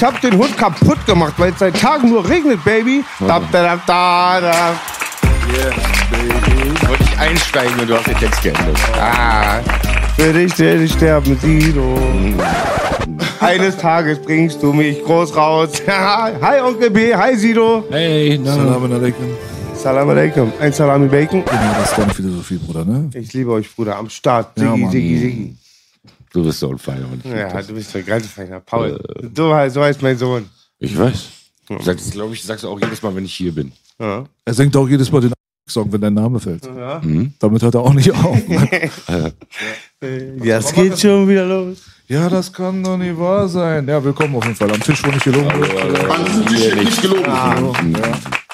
Ich hab den Hund kaputt gemacht, weil es seit Tagen nur regnet, Baby. Da, da, da, da. Wollte ich einsteigen und du hast den Text geändert. Ah, für dich werde ich sterben, Sido. Eines Tages bringst du mich groß raus. hi, Onkel B. Hi, Sido. Hey, na, Salam alaikum. Salam alaikum. Ein Salami Bacon. Genau, das ist deine Philosophie, Bruder, ne? Ich liebe euch, Bruder. Am Start. Ja, Siggi, Mann. Siggi, Siggi. Du bist so ein Feiner. und ich Ja, das- du bist ein ganz feiner Paul. So, heißt- so heißt mein Sohn. Ich weiß. Du sagst es, glaube ich, sagst du auch jedes Mal, wenn ich hier bin. Ja. Er singt auch jedes Mal den Song, wenn dein Name fällt. Ja. Damit hört er auch nicht auf. Das geht schon wieder los. ja, das kann doch nicht wahr sein. Ja, willkommen auf jeden Fall am Tisch, wo nicht gelogen wird. Hier nicht gelogen.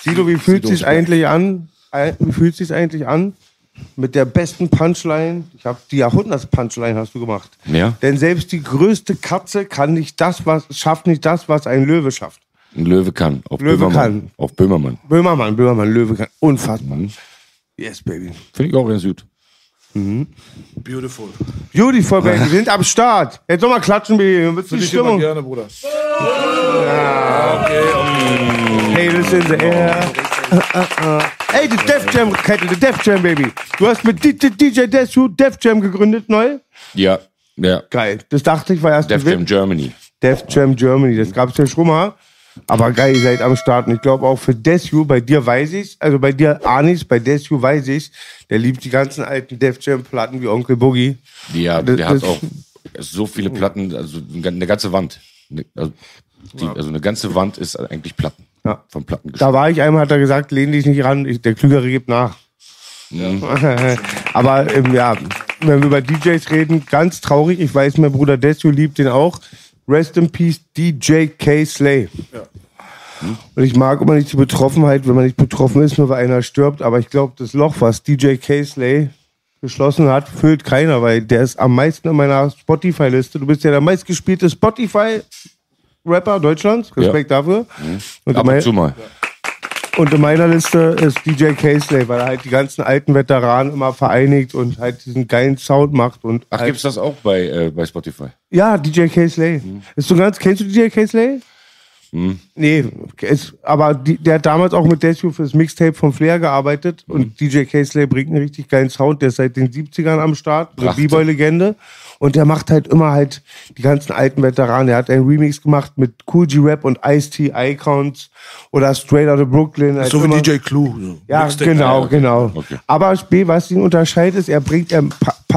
Sido, wie fühlt sich eigentlich an? äh, Wie fühlt sich eigentlich an? Mit der besten Punchline. Ich habe die Jahrhunderts-Punchline hast du gemacht. Ja, Denn selbst die größte Katze kann nicht das, was schafft nicht das, was ein Löwe schafft. ein Löwe kann. Auf Löwe Böhmermann. kann. Auf Böhmermann. Böhmermann, Böhmermann, Löwe kann. Unfassbar. Yes, baby. Finde ich auch ganz gut. Beautiful. Beautiful, baby. Wir sind am Start. Jetzt nochmal klatschen, baby. Für die Stimmung? gerne, Bruder. Hey, this in the air. Uh, uh, uh. Ey, die Def Jam Kette, die Def Jam, Baby. Du hast mit DJ Desu Def Jam gegründet, neu? Ja, ja. Geil. Das dachte ich war erst Def Jam. Germany. Def Jam Germany. Das gab's ja schon mal. Aber geil, ihr seid am Start. Und ich glaube auch für Desu, bei dir weiß ich's, also bei dir Anis, bei Desu weiß ich's, der liebt die ganzen alten Def Jam Platten wie Onkel Boogie. Ja, Das- der hat das- auch so viele Platten, also eine ganze Wand. Also, die, also eine ganze Wand ist eigentlich Platten. Ja. Von Platten Da war ich einmal, hat er gesagt, lehn dich nicht ran, ich, der Klügere gibt nach. Aber ähm, ja, wenn wir über DJs reden, ganz traurig. Ich weiß, mein Bruder Desu liebt den auch. Rest in Peace, DJ K. Slay. Und ich mag immer nicht die Betroffenheit, wenn man nicht betroffen ist, nur weil einer stirbt. Aber ich glaube, das Loch, was DJ K. Slay geschlossen hat, füllt keiner, weil der ist am meisten in meiner Spotify-Liste. Du bist ja der meistgespielte Spotify-Rapper Deutschlands. Respekt dafür. Und Ab und zu mal. und in meiner Liste ist DJ Casey, weil er halt die ganzen alten Veteranen immer vereinigt und halt diesen geilen Sound macht. Und Ach, halt, gibt's das auch bei, äh, bei Spotify? Ja, DJ Casey. Ist so ganz, kennst du DJ Casey? Nee, es, aber die, der hat damals auch mit Death fürs Mixtape von Flair gearbeitet und DJ K-Slay bringt einen richtig geilen Sound, der ist seit den 70ern am Start, eine. B-Boy-Legende und der macht halt immer halt die ganzen alten Veteranen. Er hat einen Remix gemacht mit Cool G-Rap und Ice-T, Icons oder Straight Outta Brooklyn. halt So wie immer- DJ Clue. So. Ja, Mixtape. genau, genau. Okay. Aber B, was ihn unterscheidet, ist, er bringt, er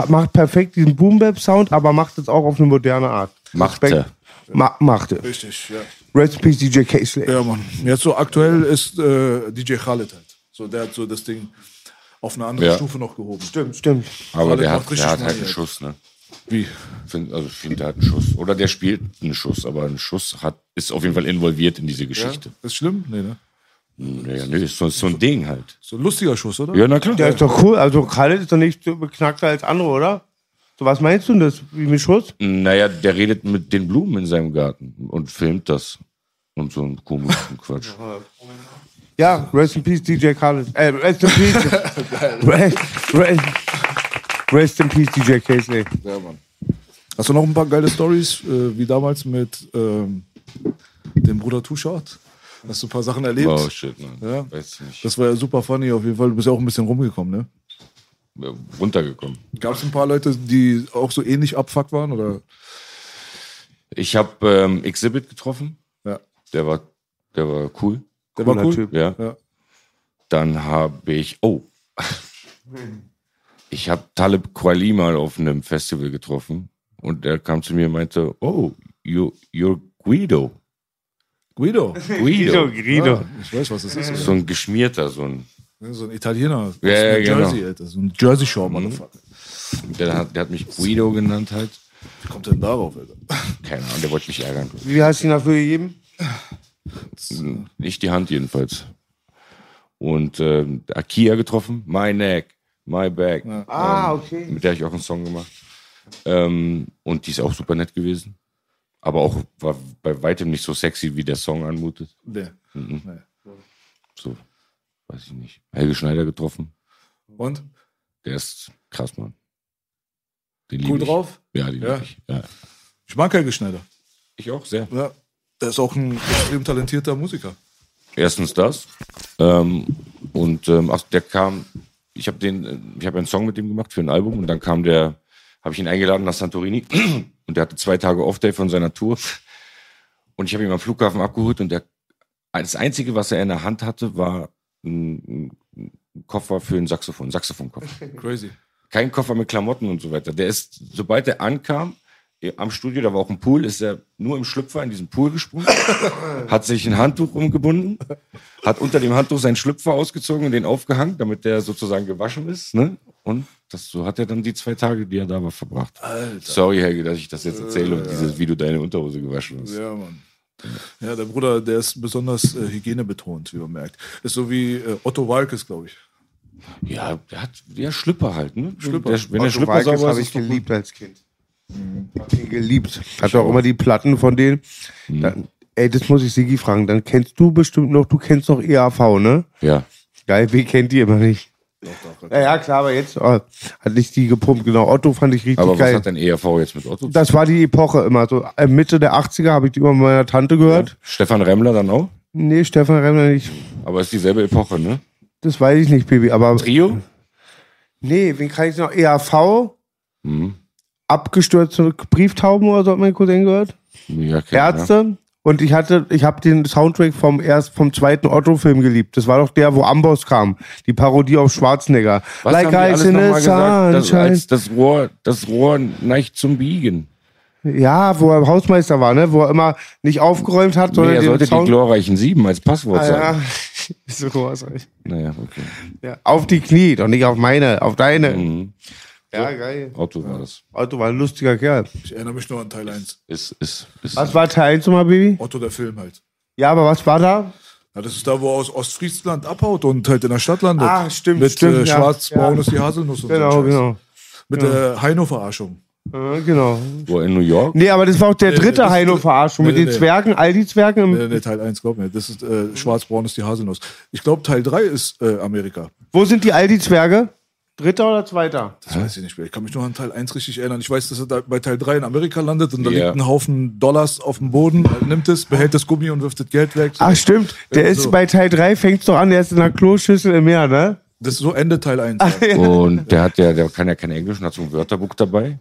macht perfekt diesen Boom-Bap-Sound, aber macht es auch auf eine moderne Art. Machte. Respekt. Ma machte. Richtig, ja. Rest in Peace, DJ K-Slay. Ja, Mann. Jetzt so aktuell ist äh, DJ Khaled halt. So, der hat so das Ding auf eine andere Ja. Stufe noch gehoben. Stimmt, stimmt. Aber Khaled der macht hat, der hat halt einen Alter. Schuss, ne? Wie? Find, also ich finde, der hat einen Schuss. Oder der spielt einen Schuss, aber ein Schuss hat, ist auf jeden Fall involviert in diese Geschichte. Ist schlimm? Nee, ne? Naja, nee, ist so, ist so ein Ding halt. So ein lustiger Schuss, oder? Ja, na klar. Der ist doch cool. Also Khaled ist doch nicht so beknackter als andere, oder? So, was meinst du denn das? Wie mit Schuss? Naja, der redet mit den Blumen in seinem Garten und filmt das. Und so ein komischen Quatsch. Ja, Rest in Peace, DJ Khaled. Äh, Rest in Peace. rest, rest, rest in Peace, DJ K-Slay. Ja, Mann. Hast du noch ein paar geile Stories, äh, wie damals mit ähm, dem Bruder Tushot? Hast du ein paar Sachen erlebt? Oh shit, man. Ja. Weiß ich nicht. Das war ja super funny auf jeden Fall. Du bist ja auch ein bisschen rumgekommen, ne? Ja, Runtergekommen. Gab es ein paar Leute, die auch so ähnlich abfuckt waren? Oder? Ich habe ähm, Exhibit getroffen. Ja. Der war, der war cool. Der war Cooler cool. Typ. Ja. Ja. Dann habe ich, oh, ich habe Talib Kweli mal auf einem Festival getroffen und der kam zu mir und meinte, oh, you, you're Guido. Guido. Guido. Guido. Ja, ich weiß, was das ist. So ein geschmierter, so ein, So ein Italiener. aus Ja, ja, genau. Jersey, Alter. So ein Jersey Shore, Motherfucker. der hat, der hat mich Guido genannt halt. Wie kommt der denn darauf, Alter? Keine Ahnung, der wollte mich ärgern. Wie hast du ihn dafür gegeben? Nicht die Hand jedenfalls. Und ähm, Akia getroffen, My Neck, My Back. Ah, okay. mit der habe ich auch einen Song gemacht. Ähm, und die ist auch super nett gewesen. Aber auch war bei weitem nicht so sexy, wie der Song anmutet. Nee. Mhm. nee. So, weiß ich nicht. Helge Schneider getroffen. Und? Der ist krass, Mann. Den Cool drauf? Ja, den Ja. ich. Ja. Ich mag Helge Schneider. Ich auch sehr. Ja. Der ist auch ein extrem talentierter Musiker. Erstens das. Ähm, und ähm, ach, der kam, ich habe den, äh, ich habe einen Song mit dem gemacht für ein Album und dann kam der, habe ich ihn eingeladen nach Santorini und der hatte zwei Tage Off-Day von seiner Tour und ich habe ihn am Flughafen abgeholt und der, das Einzige, was er in der Hand hatte, war ein, ein Koffer für ein Saxophon, ein Saxophonkoffer. Crazy. Kein Koffer mit Klamotten und so weiter. Der ist, sobald er ankam, am Studio, da war auch ein Pool, ist er nur im Schlüpfer in diesen Pool gesprungen, hat sich ein Handtuch umgebunden, hat unter dem Handtuch seinen Schlüpfer ausgezogen und den aufgehangen, damit der sozusagen gewaschen ist. Ne? Und das, so hat er dann die zwei Tage, die er da war, verbracht. Sorry, Helge, dass ich das jetzt erzähle und dieses, wie du deine Unterhose gewaschen hast. Ja, Mann. Ja, der Bruder, der ist besonders äh, hygienebetont, wie man merkt. Ist so wie äh, Otto Walkes, glaube ich. Ja, der hat der Schlüpper halt. Ne? Schlüpper. Der, wenn der Otto Schlüpper Walkes sauber ist, habe ich geliebt als Kind. Hab ihn geliebt. Hat auch immer die Platten von denen. Dann, ey, das muss ich Sigi fragen. Dann kennst du bestimmt noch, du kennst noch EAV, ne? Ja. Geil, wie kennt die immer nicht? Ja, ja, klar, aber jetzt oh, hat nicht die gepumpt. Genau, Otto fand ich richtig Aber was geil. hat denn ERV jetzt mit Otto? zu Das war die Epoche immer. So äh, Mitte der 80er habe ich die immer mit meiner Tante gehört. Stefan Remmler dann auch? Nee, Stefan Remmer nicht. Aber ist dieselbe Epoche, ne? Das weiß ich nicht, Baby. Aber Trio? nee, wen kann ich noch? EAV, Mhm. Abgestürzte Brieftauben oder so hat mein Cousin gehört. Ja, okay, Ärzte. Und ich hatte, ich habe den Soundtrack vom erst vom zweiten Otto-Film geliebt. Das war doch der, wo Amboss kam. Die Parodie auf Schwarzenegger. Was haben die alles Ice in noch the mal gesagt? Das, das Rohr, das Rohr neigt zum Biegen. Ja, wo er Hausmeister war, ne? Wo er immer nicht aufgeräumt hat, Nee, sondern er den sollte die Sound glorreichen Sieben als Passwort ah, sagen. ja. so was. Naja, okay. Ja. Auf die Knie, doch nicht auf meine, auf deine. Mhm. Ja, geil. Otto war das. Otto war ein lustiger Kerl. Ich erinnere mich nur an Teil 1. Ist, ist, ist. Was war Teil 1 nochmal, Baby? Otto, der Film halt. Ja, aber was war da? Ja, das ist da, wo er aus Ostfriesland abhaut und halt in der Stadt landet. Ah, stimmt, Mit stimmt, äh, ja. schwarz-braun Ja. ist die Haselnuss und so. Genau, ein Scheiß. genau. Mit der Heino-Verarschung. Ja, genau. Wo in New York? Nee, aber das war auch der Nee, dritte das- Heino-Verarschung nee, mit den nee. Zwergen, all die Zwergen. Im, Nee, nee, Teil 1, glaub mir. Das ist äh, schwarz-braun ist die Haselnuss. Ich glaube, Teil 3 ist äh, Amerika. Wo sind die Aldi-Zwerge? Dritter oder zweiter? Das weiß ich nicht mehr. Ich kann mich nur an Teil 1 richtig erinnern. Ich weiß, dass er da bei Teil 3 in Amerika landet und da Ja. liegt ein Haufen Dollars auf dem Boden. Er nimmt es, behält das Gummi und wirft das Geld weg. Ach, stimmt. Der Ja, ist so. bei Teil 3, fängt's doch an, der ist in der Kloschüssel im Meer, ne? Das ist so Ende Teil 1. Und der hat ja, der kann ja kein Englisch und hat so ein Wörterbuch dabei.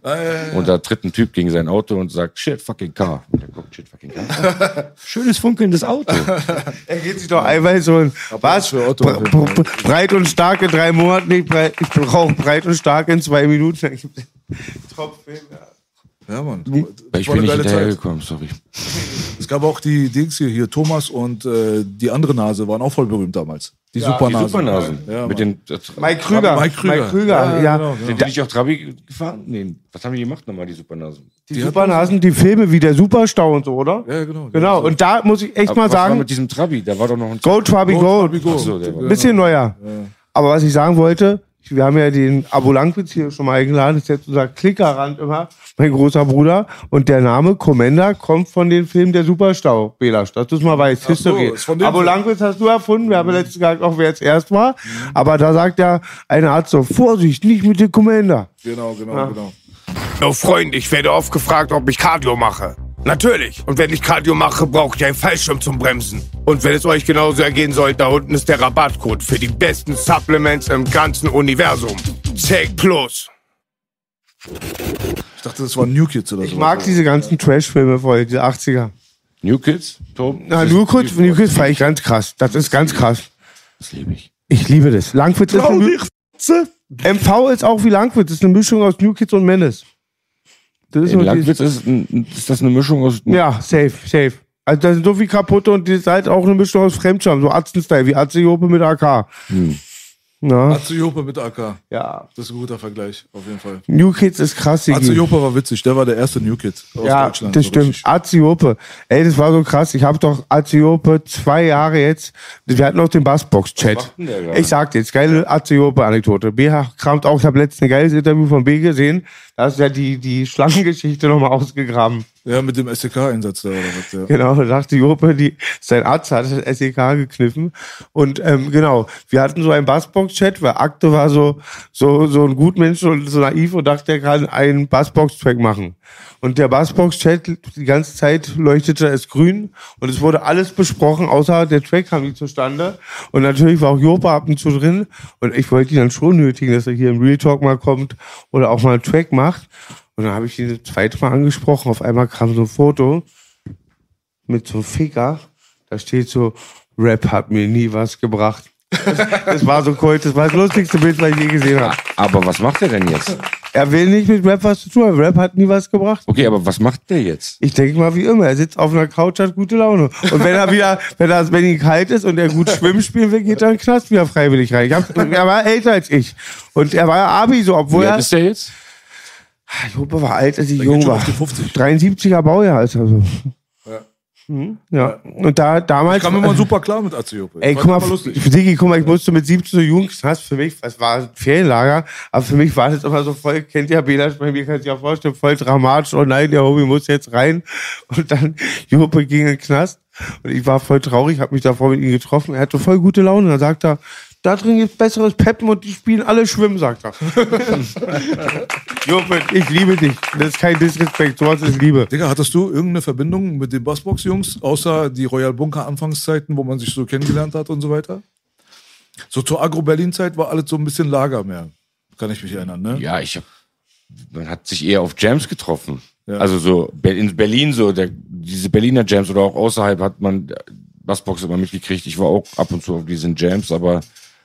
Und da tritt ein Typ gegen sein Auto und sagt, shit fucking car. Und der guckt, shit fucking car. Schönes funkelndes Auto. Er geht sich doch einmal so ein, was? für bre- breit und stark in drei Monaten, nicht breit, ich brauche breit und stark in zwei Minuten. Es Top-Film, ja. Ja, Mann. Das ich bin nicht hinterhergekommen, sorry. Es gab auch die Dings hier, hier Thomas und äh, die andere Nase waren auch voll berühmt damals. Die Die Supernasen. Supernasen. Ja, mit den, Mike Krüger. Mike Krüger. Mike Krüger, ja. genau, Sind die nicht auch Trabi gefahren? Nee, was haben die gemacht nochmal, die Supernasen? Die Supernasen, die Filme wie der Superstau und so, oder? Ja, genau. Genau, und da muss ich echt Aber mal was war sagen, mit diesem Trabi? Da war doch noch ein Go Trabi Go, Go. Trabi, Go. Ach so, der war- Bisschen neuer. Aber was ich sagen wollte, wir haben ja den Abo Langwitz hier schon mal eingeladen, das ist jetzt unser Klickerrand immer, mein großer Bruder. Und der Name Commander kommt von dem Film Der Superstau, Belasch, dass du es mal weißt, History. ist von dem Abo Film. Langwitz hast du erfunden, wir haben ja letztens gesagt, auch wer jetzt erst war. Aber da sagt ja ein Arzt so, Vorsicht, nicht mit dem Commander. Genau, genau, genau. Oh Freund, ich werde oft gefragt, ob ich Cardio mache. Natürlich. Und wenn ich Cardio mache, brauche ich einen Fallschirm zum Bremsen. Und wenn es euch genauso ergehen soll, da unten ist der Rabattcode für die besten Supplements im ganzen Universum. Take Plus. Ich dachte, das waren New Kids oder so. Ich mag diese ganzen Trash-Filme voll, diese 80er. New Kids? Tom? Na, nur kurz, nur kurz fand ich ganz krass. Das ist ganz krass. Das liebe ich. Ich liebe das. Langwitz ist eine MV ist auch wie Langwitz, ist eine Mischung aus New Kids und Menace. Das ist In ist, ein- ist das eine Mischung aus. Ja, safe, safe. Also da sind so viel kaputte und die ist halt auch eine Mischung aus Fremdscham, so Atzen-Style, wie Atze Jope mit AK. Na, Atze Jope mit AK. ja. Das ist ein guter Vergleich, auf jeden Fall. New Kids ist krass. Jope war witzig, der war der erste New Kid aus Ja, Deutschland. das so stimmt. Aziope. Ey, das war so krass. Ich habe doch Aziope zwei Jahre jetzt. Wir hatten noch den Bassbox-Chat. Ich sag dir jetzt, geile Aziope-Anekdote. B kramt auch, ich habe letztens ein geiles Interview von B gesehen. Da ist ja die, die Schlangengeschichte nochmal ausgegraben. Ja, mit dem SDK-Einsatz da oder was. Ja. Genau, da dachte Jope, die, sein Arzt hat das SEK gekniffen. Und ähm, genau, wir hatten so einen Bassbox-Chat, weil Akte war so, so, so ein Gutmensch und so naiv und dachte, er kann einen Bassbox-Track machen. Und der Bassbox-Chat, die ganze Zeit leuchtete es grün und es wurde alles besprochen, außer der Track kam nicht zustande. Und natürlich war auch Jope ab und zu drin und ich wollte ihn dann schon nötigen, dass er hier im Real Talk mal kommt oder auch mal einen Track macht. Und dann habe ich ihn das zweite Mal angesprochen. Auf einmal kam so ein Foto mit so einem Ficker. Da steht so, Rap hat mir nie was gebracht. Das, das war so cool, das war das lustigste Bild, was ich je gesehen habe. Aber was macht er denn jetzt? Er will nicht mit Rap was zu tun haben. Rap hat nie was gebracht. Okay, aber was macht der jetzt? Ich denke mal wie immer, er sitzt auf einer Couch, hat gute Laune. Und wenn er wieder, wenn er, wenn ihm kalt ist und er gut schwimmen spielen will, geht er in den Knast wieder freiwillig rein. Hab, er war älter als ich. Und er war ja Abi so, obwohl Wie er, alt ist der jetzt? Jope war alt, als ich Der jung war. auf die 50. 73er Baujahr ist er so. Mhm, Ja. Und da, damals. Ich kam immer super klar mit Atze Jope. Ey, guck mal, ich. Digi, guck mal, ich musste mit 17 so Jugendknast, für mich, es war ein Ferienlager, aber für mich war das immer so voll, kennt ihr Bela, bei mir kann sich ja vorstellen, voll dramatisch, oh nein, der Homie muss jetzt rein. Und dann, Juppe ging in den Knast und ich war voll traurig, hab mich davor mit ihm getroffen, er hatte voll gute Laune, dann sagt er, da drin gibt's besseres Peppen und die spielen alle Schwimmen, sagt er. Juppe, ich liebe dich. Das ist kein Disrespekt, sowas ist Liebe. Digga, hattest du irgendeine Verbindung mit den Bassbox-Jungs, außer die Royal Bunker Anfangszeiten, wo man sich so kennengelernt hat und so weiter? So zur Agro-Berlin-Zeit war alles so ein bisschen Lager mehr. Kann ich mich erinnern, ne? Ja, ich hab, man hat sich eher auf Jams getroffen. Ja. Also so in Berlin so, der, diese Berliner Jams oder auch außerhalb hat man Bassbox immer mitgekriegt. Ich war auch ab und zu auf diesen Jams, aber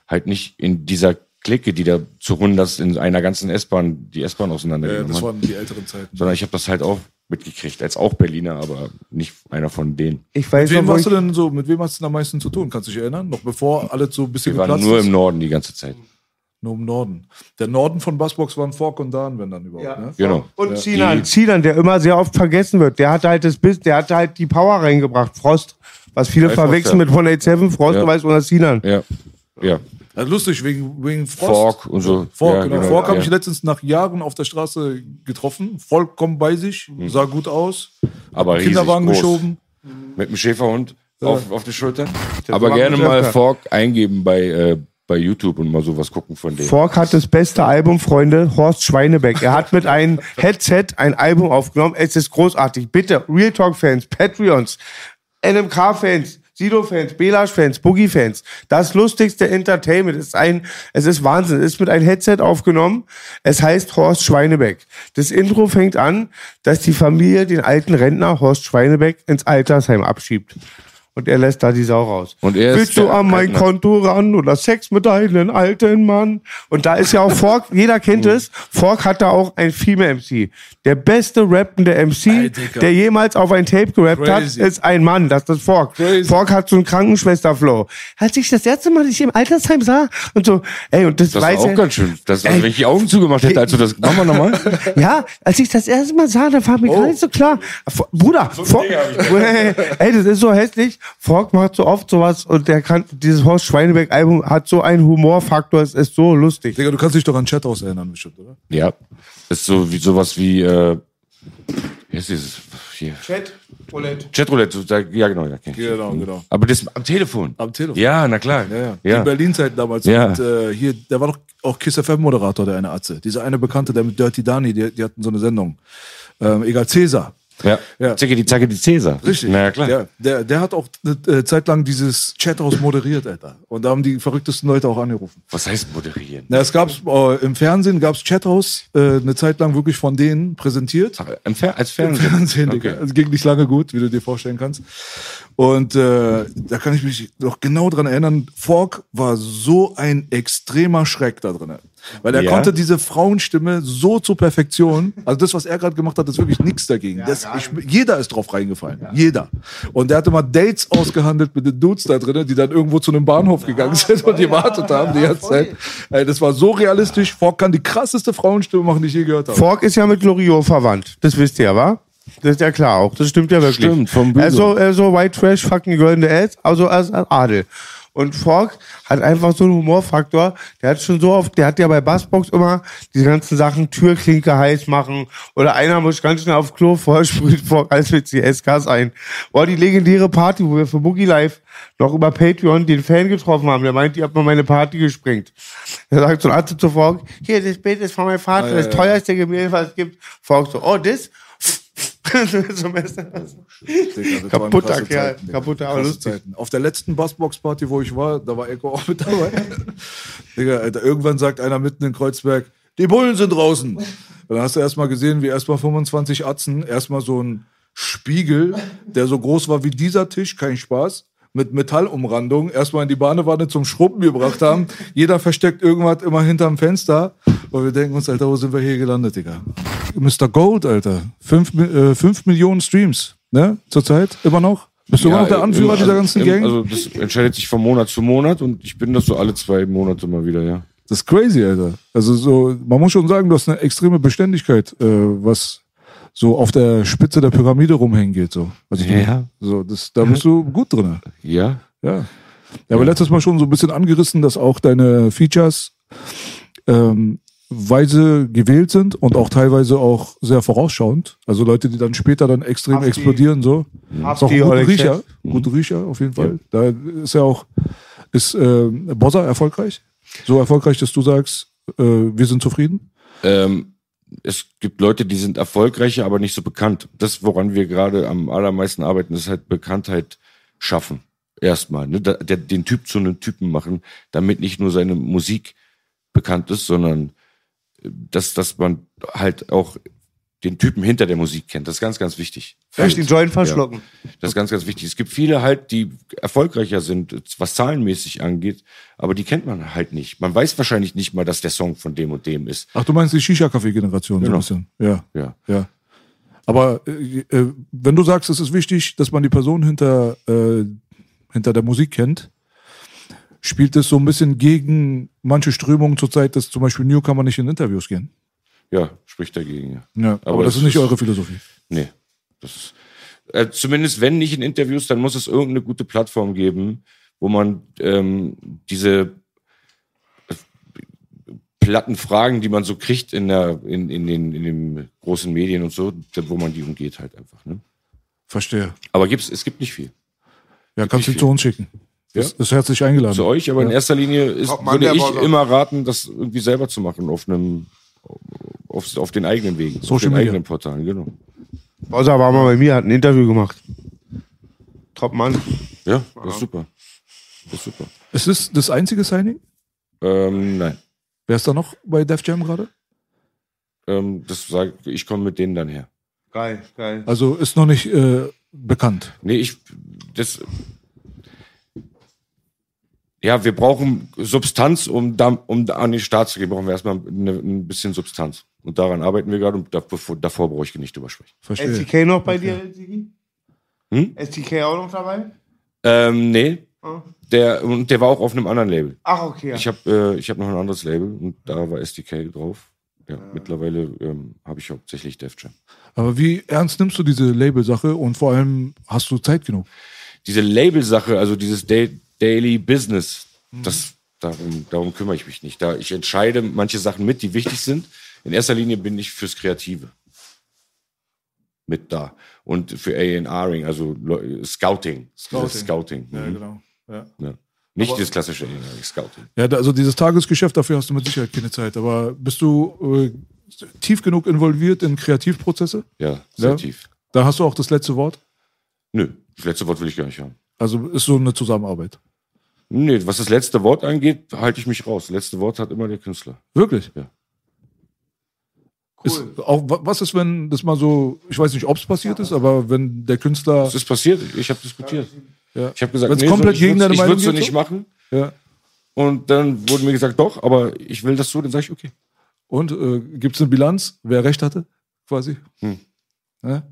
halt nicht in dieser Clique, die da zu hundertst in einer ganzen S-Bahn die S-Bahn Äh, auseinandergenommen das hat. waren die älteren Zeiten. Sondern ich habe das halt auch mitgekriegt, als auch Berliner, aber nicht einer von denen. Ich weiß Mit wem noch, ich, du denn so, mit wem hast du denn am meisten zu tun? Kannst du dich erinnern? Noch bevor alles so ein bisschen Wir waren geplatzt nur ist? im Norden die ganze Zeit. Nur im Norden. Der Norden von Bassbox waren Fork und Dan, wenn dann überhaupt, Ja. ne? Genau. Und Sinan, Sinan, der immer sehr oft vergessen wird. Der hatte halt das Biss, der hatte halt die Power reingebracht, Frost. Was viele Frost, verwechseln ja. mit 187, Frost, Ja. du weißt, oder Sinan. Ja. Ja. Also lustig, wegen, wegen Frost. Fork und so. Fork, ja, genau. Fork habe ja. ich letztens nach Jahren auf der Straße getroffen. Vollkommen bei sich, sah gut aus. Aber riesig Kinderwagen groß. geschoben. Mit dem Schäferhund auf, auf die Schulter. Aber gerne mal. Fork eingeben bei, äh, bei YouTube und mal sowas gucken von denen. Fork hat das beste Album, Freunde, Horst Schweinebeck. Er hat mit einem Headset ein Album aufgenommen. Es ist großartig. Bitte, Real Talk-Fans, Patreons, NMK-Fans, Sido-Fans, Belash-Fans, Boogie-Fans. Das lustigste Entertainment ist ein, es ist Wahnsinn. Es ist mit einem Headset aufgenommen. Es heißt Horst Schweinebeck. Das Intro fängt an, dass die Familie den alten Rentner Horst Schweinebeck ins Altersheim abschiebt. Und er lässt da die Sau raus. Und er ist Willst du an mein. Konto ran oder Sex mit einem alten Mann? Und da ist ja auch Fork, jeder kennt es. Fork hat da auch ein Female MC. Der beste rappende MC, Ey, der jemals auf ein Tape gerappt hat, ist ein Mann. Das ist Fork. Crazy. Fork hat so einen Krankenschwester-Flow. Als ich das erste Mal dich im Altersheim sah und so, ey, und das, Das war weiß auch er- ganz schön. Das war, Ey. wenn ich die Augen zugemacht hätte, als du das. Machen wir nochmal? Ja, als ich das erste Mal sah, da war mir gar nicht so klar. Bruder, Fork, ey, das ist so hässlich. Fork macht so oft sowas und der kann, dieses Horst Schweinebeck-Album hat so einen Humorfaktor, es ist so lustig. Digga, du kannst dich doch an Chat aus erinnern, bestimmt, oder? Ja. Das ist so wie sowas wie, äh, wie heißt dieses? Hier. Chat, Roulette. Chatroulette, so, da- ja genau, ja, ich. Genau, genau. Aber das am Telefon. Am Telefon. Ja, na klar. Ja, ja. ja. Die Berlin-Zeit damals. Ja. Und, äh, hier, der war doch auch Kiss FM-Moderator, der eine Atze. Dieser eine Bekannte, der mit Dirty Dani, die, die hatten so eine Sendung. Ähm, egal, Cäsar. Ja. Ja. Zicke die Zacke die Cäsar. Richtig. Na ja, klar. Ja, der, der hat auch eine äh, Zeit lang dieses Chathaus moderiert, Alter. Und da haben die verrücktesten Leute auch angerufen. Was heißt moderieren? Na, es gab's äh, im Fernsehen gab's Chathaus äh, eine Zeit lang wirklich von denen präsentiert. Ach, im Fer als Im Fernsehen. Fernsehen, Digga. Okay. Es ging nicht lange gut, wie du dir vorstellen kannst. Und äh, da kann ich mich noch genau dran erinnern, Fork war so ein extremer Schreck da drin. Weil er Ja? konnte diese Frauenstimme so zur Perfektion, also das, was er gerade gemacht hat, ist wirklich nichts dagegen. das, ich, jeder ist drauf reingefallen. Jeder. Und der hatte mal Dates ausgehandelt mit den Dudes da drin, die dann irgendwo zu einem Bahnhof gegangen sind und gewartet haben die ganze Zeit. Ey, das war so realistisch. Fork kann die krasseste Frauenstimme machen, die ich je gehört habe. Fork ist ja mit Loriot verwandt. Das wisst ihr, wa? Das ist ja klar auch. Das stimmt ja wirklich. Stimmt, vom Bülow. Also, also White Trash, fucking the Ass, also als Adel. Und Fork hat einfach so einen Humorfaktor. Der hat schon so oft, der hat ja bei Bassbox immer diese ganzen Sachen, Türklinke heiß machen oder einer muss ganz schnell auf Klo vorher sprüht Fork als mit CSKs ein. Boah, die legendäre Party, wo wir für Boogie Live noch über Patreon den Fan getroffen haben. Der meint, ihr habt mal meine Party gesprengt. Er sagt so ein Arzt zu Fork, hier, das Bild ist von meinem Vater, das teuerste Gemälde, was es gibt. Fork so, oh, das? so Messer. Digga, das waren Kaputter Kerl, kaputter, aber lustig. Zeiten. Auf der letzten Bassbox-Party, wo ich war, da war Echo auch mit dabei. Digga, Alter, irgendwann sagt einer mitten in Kreuzberg, die Bullen sind draußen. Und dann hast du erstmal gesehen, wie erstmal 25 Atzen, erstmal so ein Spiegel, der so groß war wie dieser Tisch, kein Spaß, mit Metallumrandung, erstmal in die Badewanne zum Schrubben gebracht haben. Jeder versteckt irgendwas immer hinterm Fenster. Und wir denken uns, Alter, wo sind wir hier gelandet, Digga? Mr. Gold, Alter. Fünf, äh, fünf Millionen Streams, ne? Zurzeit, immer noch. Bist du immer noch der Anführer im- dieser ganzen im- Gang? Also das entscheidet sich von Monat zu Monat und ich bin das so alle zwei Monate mal wieder, ja. Das ist crazy, Alter. Also so, man muss schon sagen, du hast eine extreme Beständigkeit, äh, was so auf der Spitze der Pyramide rumhängen geht. So, was ich Ja. so das, da bist du gut drin. Ja. Ja. Ja, aber letztes Mal schon so ein bisschen angerissen, dass auch deine Features ähm, weise gewählt sind und auch teilweise auch sehr vorausschauend. Also Leute, die dann später dann extrem Hafti. explodieren, so. Ist auch Hafti, ein guter Riecher. Chef. Guter Riecher, auf jeden Fall. Da ist ja auch, ist äh, Bossa erfolgreich? So erfolgreich, dass du sagst, äh, wir sind zufrieden? Ähm, es gibt Leute, die sind erfolgreicher, aber nicht so bekannt. Das, woran wir gerade am allermeisten arbeiten, ist halt Bekanntheit schaffen. Erstmal, ne? Da- der, den Typ zu einem Typen machen, damit nicht nur seine Musik bekannt ist, sondern äh, dass, dass man halt auch den Typen hinter der Musik kennt. Das ist ganz, ganz wichtig. Vielleicht den Joint verschlucken. Das ist ganz, ganz wichtig. Es gibt viele halt, die erfolgreicher sind, was zahlenmäßig angeht, aber die kennt man halt nicht. Man weiß wahrscheinlich nicht mal, dass der Song von dem und dem ist. Ach, du meinst die Shisha-Kaffee-Generation Genau. so ein bisschen. Ja, Ja. ja. Aber äh, äh, wenn du sagst, es ist wichtig, dass man die Person hinter, äh, hinter der Musik kennt, spielt es so ein bisschen gegen manche Strömungen zurzeit, dass zum Beispiel Newcomer nicht in Interviews gehen. Ja, spricht dagegen, ja. Ja, aber, Aber das das ist nicht ist- eure Philosophie. Nee. Das ist, äh, zumindest wenn nicht in Interviews, dann muss es irgendeine gute Plattform geben, wo man ähm, diese äh, platten Fragen, die man so kriegt in, der, in, in, den, in den großen Medien und so, wo man die umgeht halt einfach. Ne? Verstehe. Aber gibt's, es gibt nicht viel. Ja, kannst du zu uns schicken. Das ist herzlich eingeladen. zu euch, aber in erster Linie ist, würde ich immer raten, das irgendwie selber zu machen auf einem auf, auf den eigenen Wegen, auf Social den Media. eigenen Portalen, genau. Bowser war mal bei mir, hat ein Interview gemacht. Top Mann. Ja, das ist super. Das ist super. Ist das das einzige Signing? Ähm, nein. Wer ist da noch bei Def Jam gerade? Ähm, das sag, ich komme mit denen dann her. Geil, geil. Also ist noch nicht äh, bekannt. Nee, ich das ja, wir brauchen Substanz, um, da, um da an den Start zu gehen, brauchen wir erstmal eine, ein bisschen Substanz. Und daran arbeiten wir gerade und davor, davor brauche ich nicht drüber sprechen. Verstehe. STK noch bei dir, Sigi? Hm? STK auch noch dabei? Ähm, nee. Oh. Der, und der war auch auf einem anderen Label. Ach, okay. Ja. Ich habe äh, ich hab noch ein anderes Label und da war SDK drauf. Ja, mittlerweile ähm, habe ich hauptsächlich Def Jam. Aber wie ernst nimmst du diese Label-Sache und vor allem hast du Zeit genug? Diese Label-Sache, also dieses Da- Daily Business, das, darum, darum kümmere ich mich nicht. Da ich entscheide manche Sachen mit, die wichtig sind. In erster Linie bin ich fürs Kreative mit da. Und für A&Ring, also Scouting. Scouting. Scouting. Ja, mhm. genau. Ja. ja. Nicht das klassische A&Ring, Scouting. Ja, also dieses Tagesgeschäft, dafür hast du mit Sicherheit keine Zeit. Aber bist du äh, tief genug involviert in Kreativprozesse? Ja, sehr Ja. tief. Da hast du auch das letzte Wort. Nö, das letzte Wort will ich gar nicht haben. Also ist so eine Zusammenarbeit. Nee, was das letzte Wort angeht, halte ich mich raus. Das letzte Wort hat immer der Künstler. Wirklich? Ja. Ist auch, wa- was ist, wenn das mal so, ich weiß nicht, ob es passiert ist, aber wenn der Künstler. Das ist passiert, ich habe diskutiert. Ja. Ich habe gesagt, Wenn's nee, komplett deine ich würde so geht, nicht so? machen. Ja. Und dann wurde mir gesagt, doch, aber ich will das so, dann sage ich, okay. Und äh, gibt es eine Bilanz, wer recht hatte, quasi? Hm. Ja?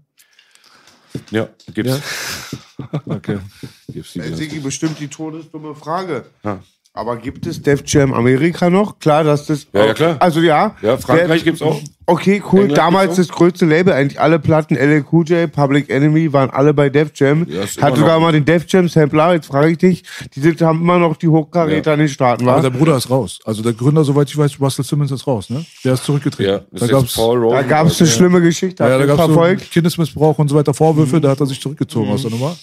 Ja, gibt's. Ja. Okay. gibt's die. Sigi, bestimmt die todesdumme Frage. Ja. Aber gibt es Def Jam Amerika noch? Klar, dass das. Ja, ja, klar. Also ja. Ja, Frankreich Der- gibt's auch. Okay, cool. England Damals das größte Label, eigentlich alle Platten, LL Cool J, Public Enemy, waren alle bei Def Jam. Ja, Hat sogar noch- mal den Def Jam Sampler, jetzt frage ich dich, die sind, haben immer noch die Hochkaräter Ja. in den Staaten, Aber war? der Bruder ist raus. Also der Gründer, soweit ich weiß, Russell Simmons ist raus, ne? Der ist zurückgetreten. Ja, das da ist gab's, jetzt Paul Da gab es eine schlimme Geschichte, ja, da gab's so verfolgt. Kindesmissbrauch und so weiter Vorwürfe, da hat er sich zurückgezogen aus der Nummer.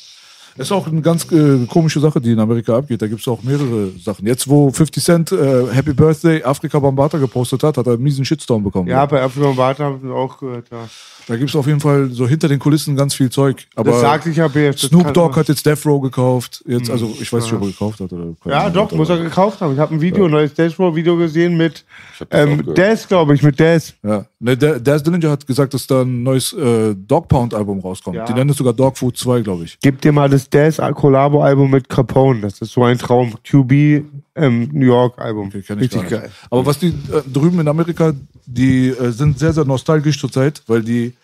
Ist auch eine ganz äh, komische Sache, die in Amerika abgeht. Da gibt es auch mehrere Sachen. Jetzt, wo 50 Cent äh, Happy Birthday Afrika Bambata gepostet hat, hat er einen miesen Shitstorm bekommen. Ja, bei Afrika Bata haben wir auch gehört, ja. Da gibt es auf jeden Fall so hinter den Kulissen ganz viel Zeug. Aber Das sagt sich ja das Snoop Dogg hat jetzt Death Row gekauft. Jetzt, also ich weiß nicht, ob er gekauft hat oder. Ja, Ahnung, doch, muss er gekauft haben. Ich habe ein Video, ein neues Dashboard-Video gesehen mit Ich ähm. Daz, glaube ich, mit Daz. Ja. Ne, der, Daz Dillinger hat gesagt, dass da ein neues äh, Dog Pound Album rauskommt. Ja. Die nennen es sogar Dog Food 2, glaube ich. Gib dir mal das Daz Collabo-Album mit Capone. Das ist so ein Traum. QB ähm, New York-Album. Okay, Richtig geil. Aber was die äh, drüben in Amerika, die äh, sind sehr, sehr nostalgisch zurzeit, weil die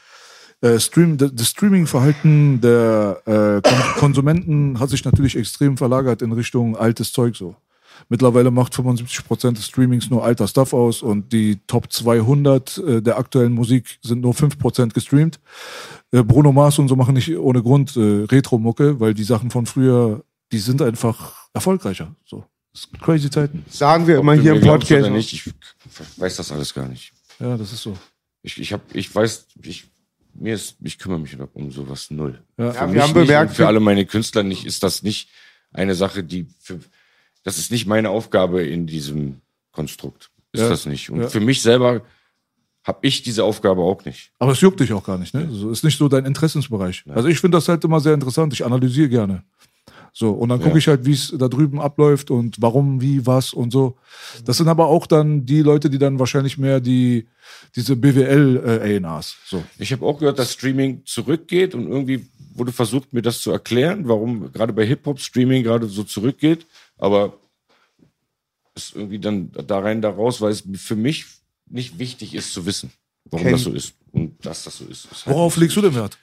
äh, Stream, das Streaming-Verhalten der äh, Kon Konsumenten hat sich natürlich extrem verlagert in Richtung altes Zeug so. Mittlerweile macht 75% des Streamings nur alter Stuff aus und die Top 200 äh, der aktuellen Musik sind nur 5% gestreamt. Äh, Bruno Mars und so machen nicht ohne Grund äh, Retro-Mucke, weil die Sachen von früher, die sind einfach erfolgreicher. So. Das sind crazy Zeiten. Sagen wir Ob immer hier im Podcast. Oder nicht, ich weiß das alles gar nicht. Ja, das ist so. Ich, ich, hab, ich weiß, ich, mir ist, ich kümmere mich um sowas null. Ja. Für Ja, wir mich haben bemerkt, für alle meine Künstler nicht, ist das nicht eine Sache, die für, das ist nicht meine Aufgabe in diesem Konstrukt. Ist Ja. das nicht. Und Ja. für mich selber habe ich diese Aufgabe auch nicht. Aber es juckt dich auch gar nicht, ne? So, ist nicht so dein Interessensbereich. Also ich finde das halt immer sehr interessant. Ich analysiere gerne. So, und dann gucke Ja. ich halt, wie es da drüben abläuft und warum, wie, was und so. Das sind aber auch dann die Leute, die dann wahrscheinlich mehr die, diese BWL-ANAs. so. Ich habe auch gehört, dass Streaming zurückgeht und irgendwie wurde versucht, mir das zu erklären, warum gerade bei Hip-Hop Streaming gerade so zurückgeht. Aber ist irgendwie dann da rein, da raus, weil es für mich nicht wichtig ist zu wissen, warum Ken- das so ist und dass das so ist. ist halt Worauf legst du denn Wert?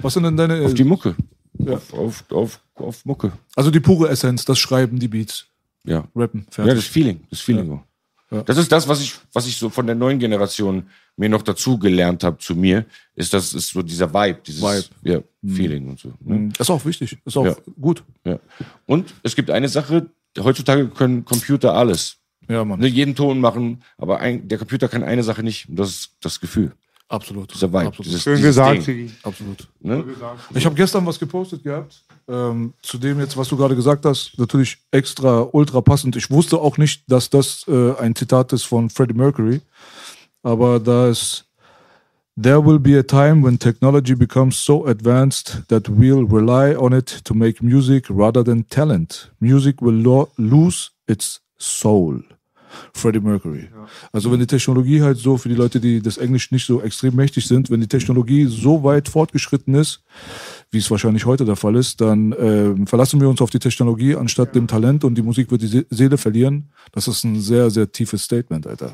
Was sind denn deine. Auf die Mucke. Ja. Auf, auf, auf, auf Mucke. also die pure Essenz, das Schreiben, die Beats, Ja. Rappen, Ja, fertig. das Feeling. Das Feeling. auch. Ja. Das ist das, was ich, was ich so von der neuen Generation mir noch dazu gelernt habe zu mir, ist das ist so dieser Vibe, dieses Vibe. Ja, Feeling und so. Ne? Das ist auch wichtig. Ist auch Ja. gut. Ja. Und es gibt eine Sache, heutzutage können Computer alles. Ja, Mann. Ne, jeden Ton machen, aber ein, der Computer kann eine Sache nicht, und das ist das Gefühl. Absolut. Dieser Vibe, Absolut. dieses, Schön dieses gesagt. Absolut. ne? Ich habe gestern was gepostet gehabt, ähm, zu dem jetzt, was du gerade gesagt hast, natürlich extra ultra passend. Ich wusste auch nicht, dass das äh, ein Zitat ist von Freddie Mercury, aber da ist There will be a time when technology becomes so advanced that we'll rely on it to make music rather than talent. Music will lo lose its soul. Freddie Mercury. Also wenn die Technologie halt so, für die Leute, die das Englisch nicht so extrem mächtig sind, wenn die Technologie so weit fortgeschritten ist, wie es wahrscheinlich heute der Fall ist, dann ähm, verlassen wir uns auf die Technologie anstatt dem Talent und die Musik wird die Se Seele verlieren. Das ist ein sehr, sehr tiefes Statement, Alter.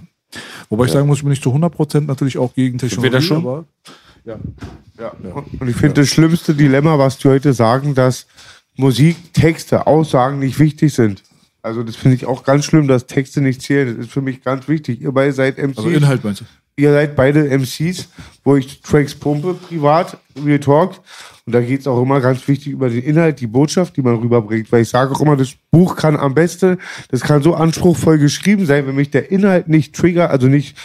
Wobei ich sagen muss, ich bin nicht zu 100% natürlich auch gegen Technologie, wir schon? aber Und ich finde das schlimmste Dilemma, was die heute sagen, dass Musik, Texte, Aussagen nicht wichtig sind. Also das finde ich auch ganz schlimm, dass Texte nicht zählen. Das ist für mich ganz wichtig. Ihr beide seid MCs. also Inhalt meinst du? Ihr seid beide MCs, wo ich Tracks pumpe, privat, Real Talk. Und da geht es auch immer ganz wichtig über den Inhalt, die Botschaft, die man rüberbringt. Weil ich sage auch immer, das Buch kann am besten, das kann so anspruchsvoll geschrieben sein, wenn mich der Inhalt nicht trigger, also nicht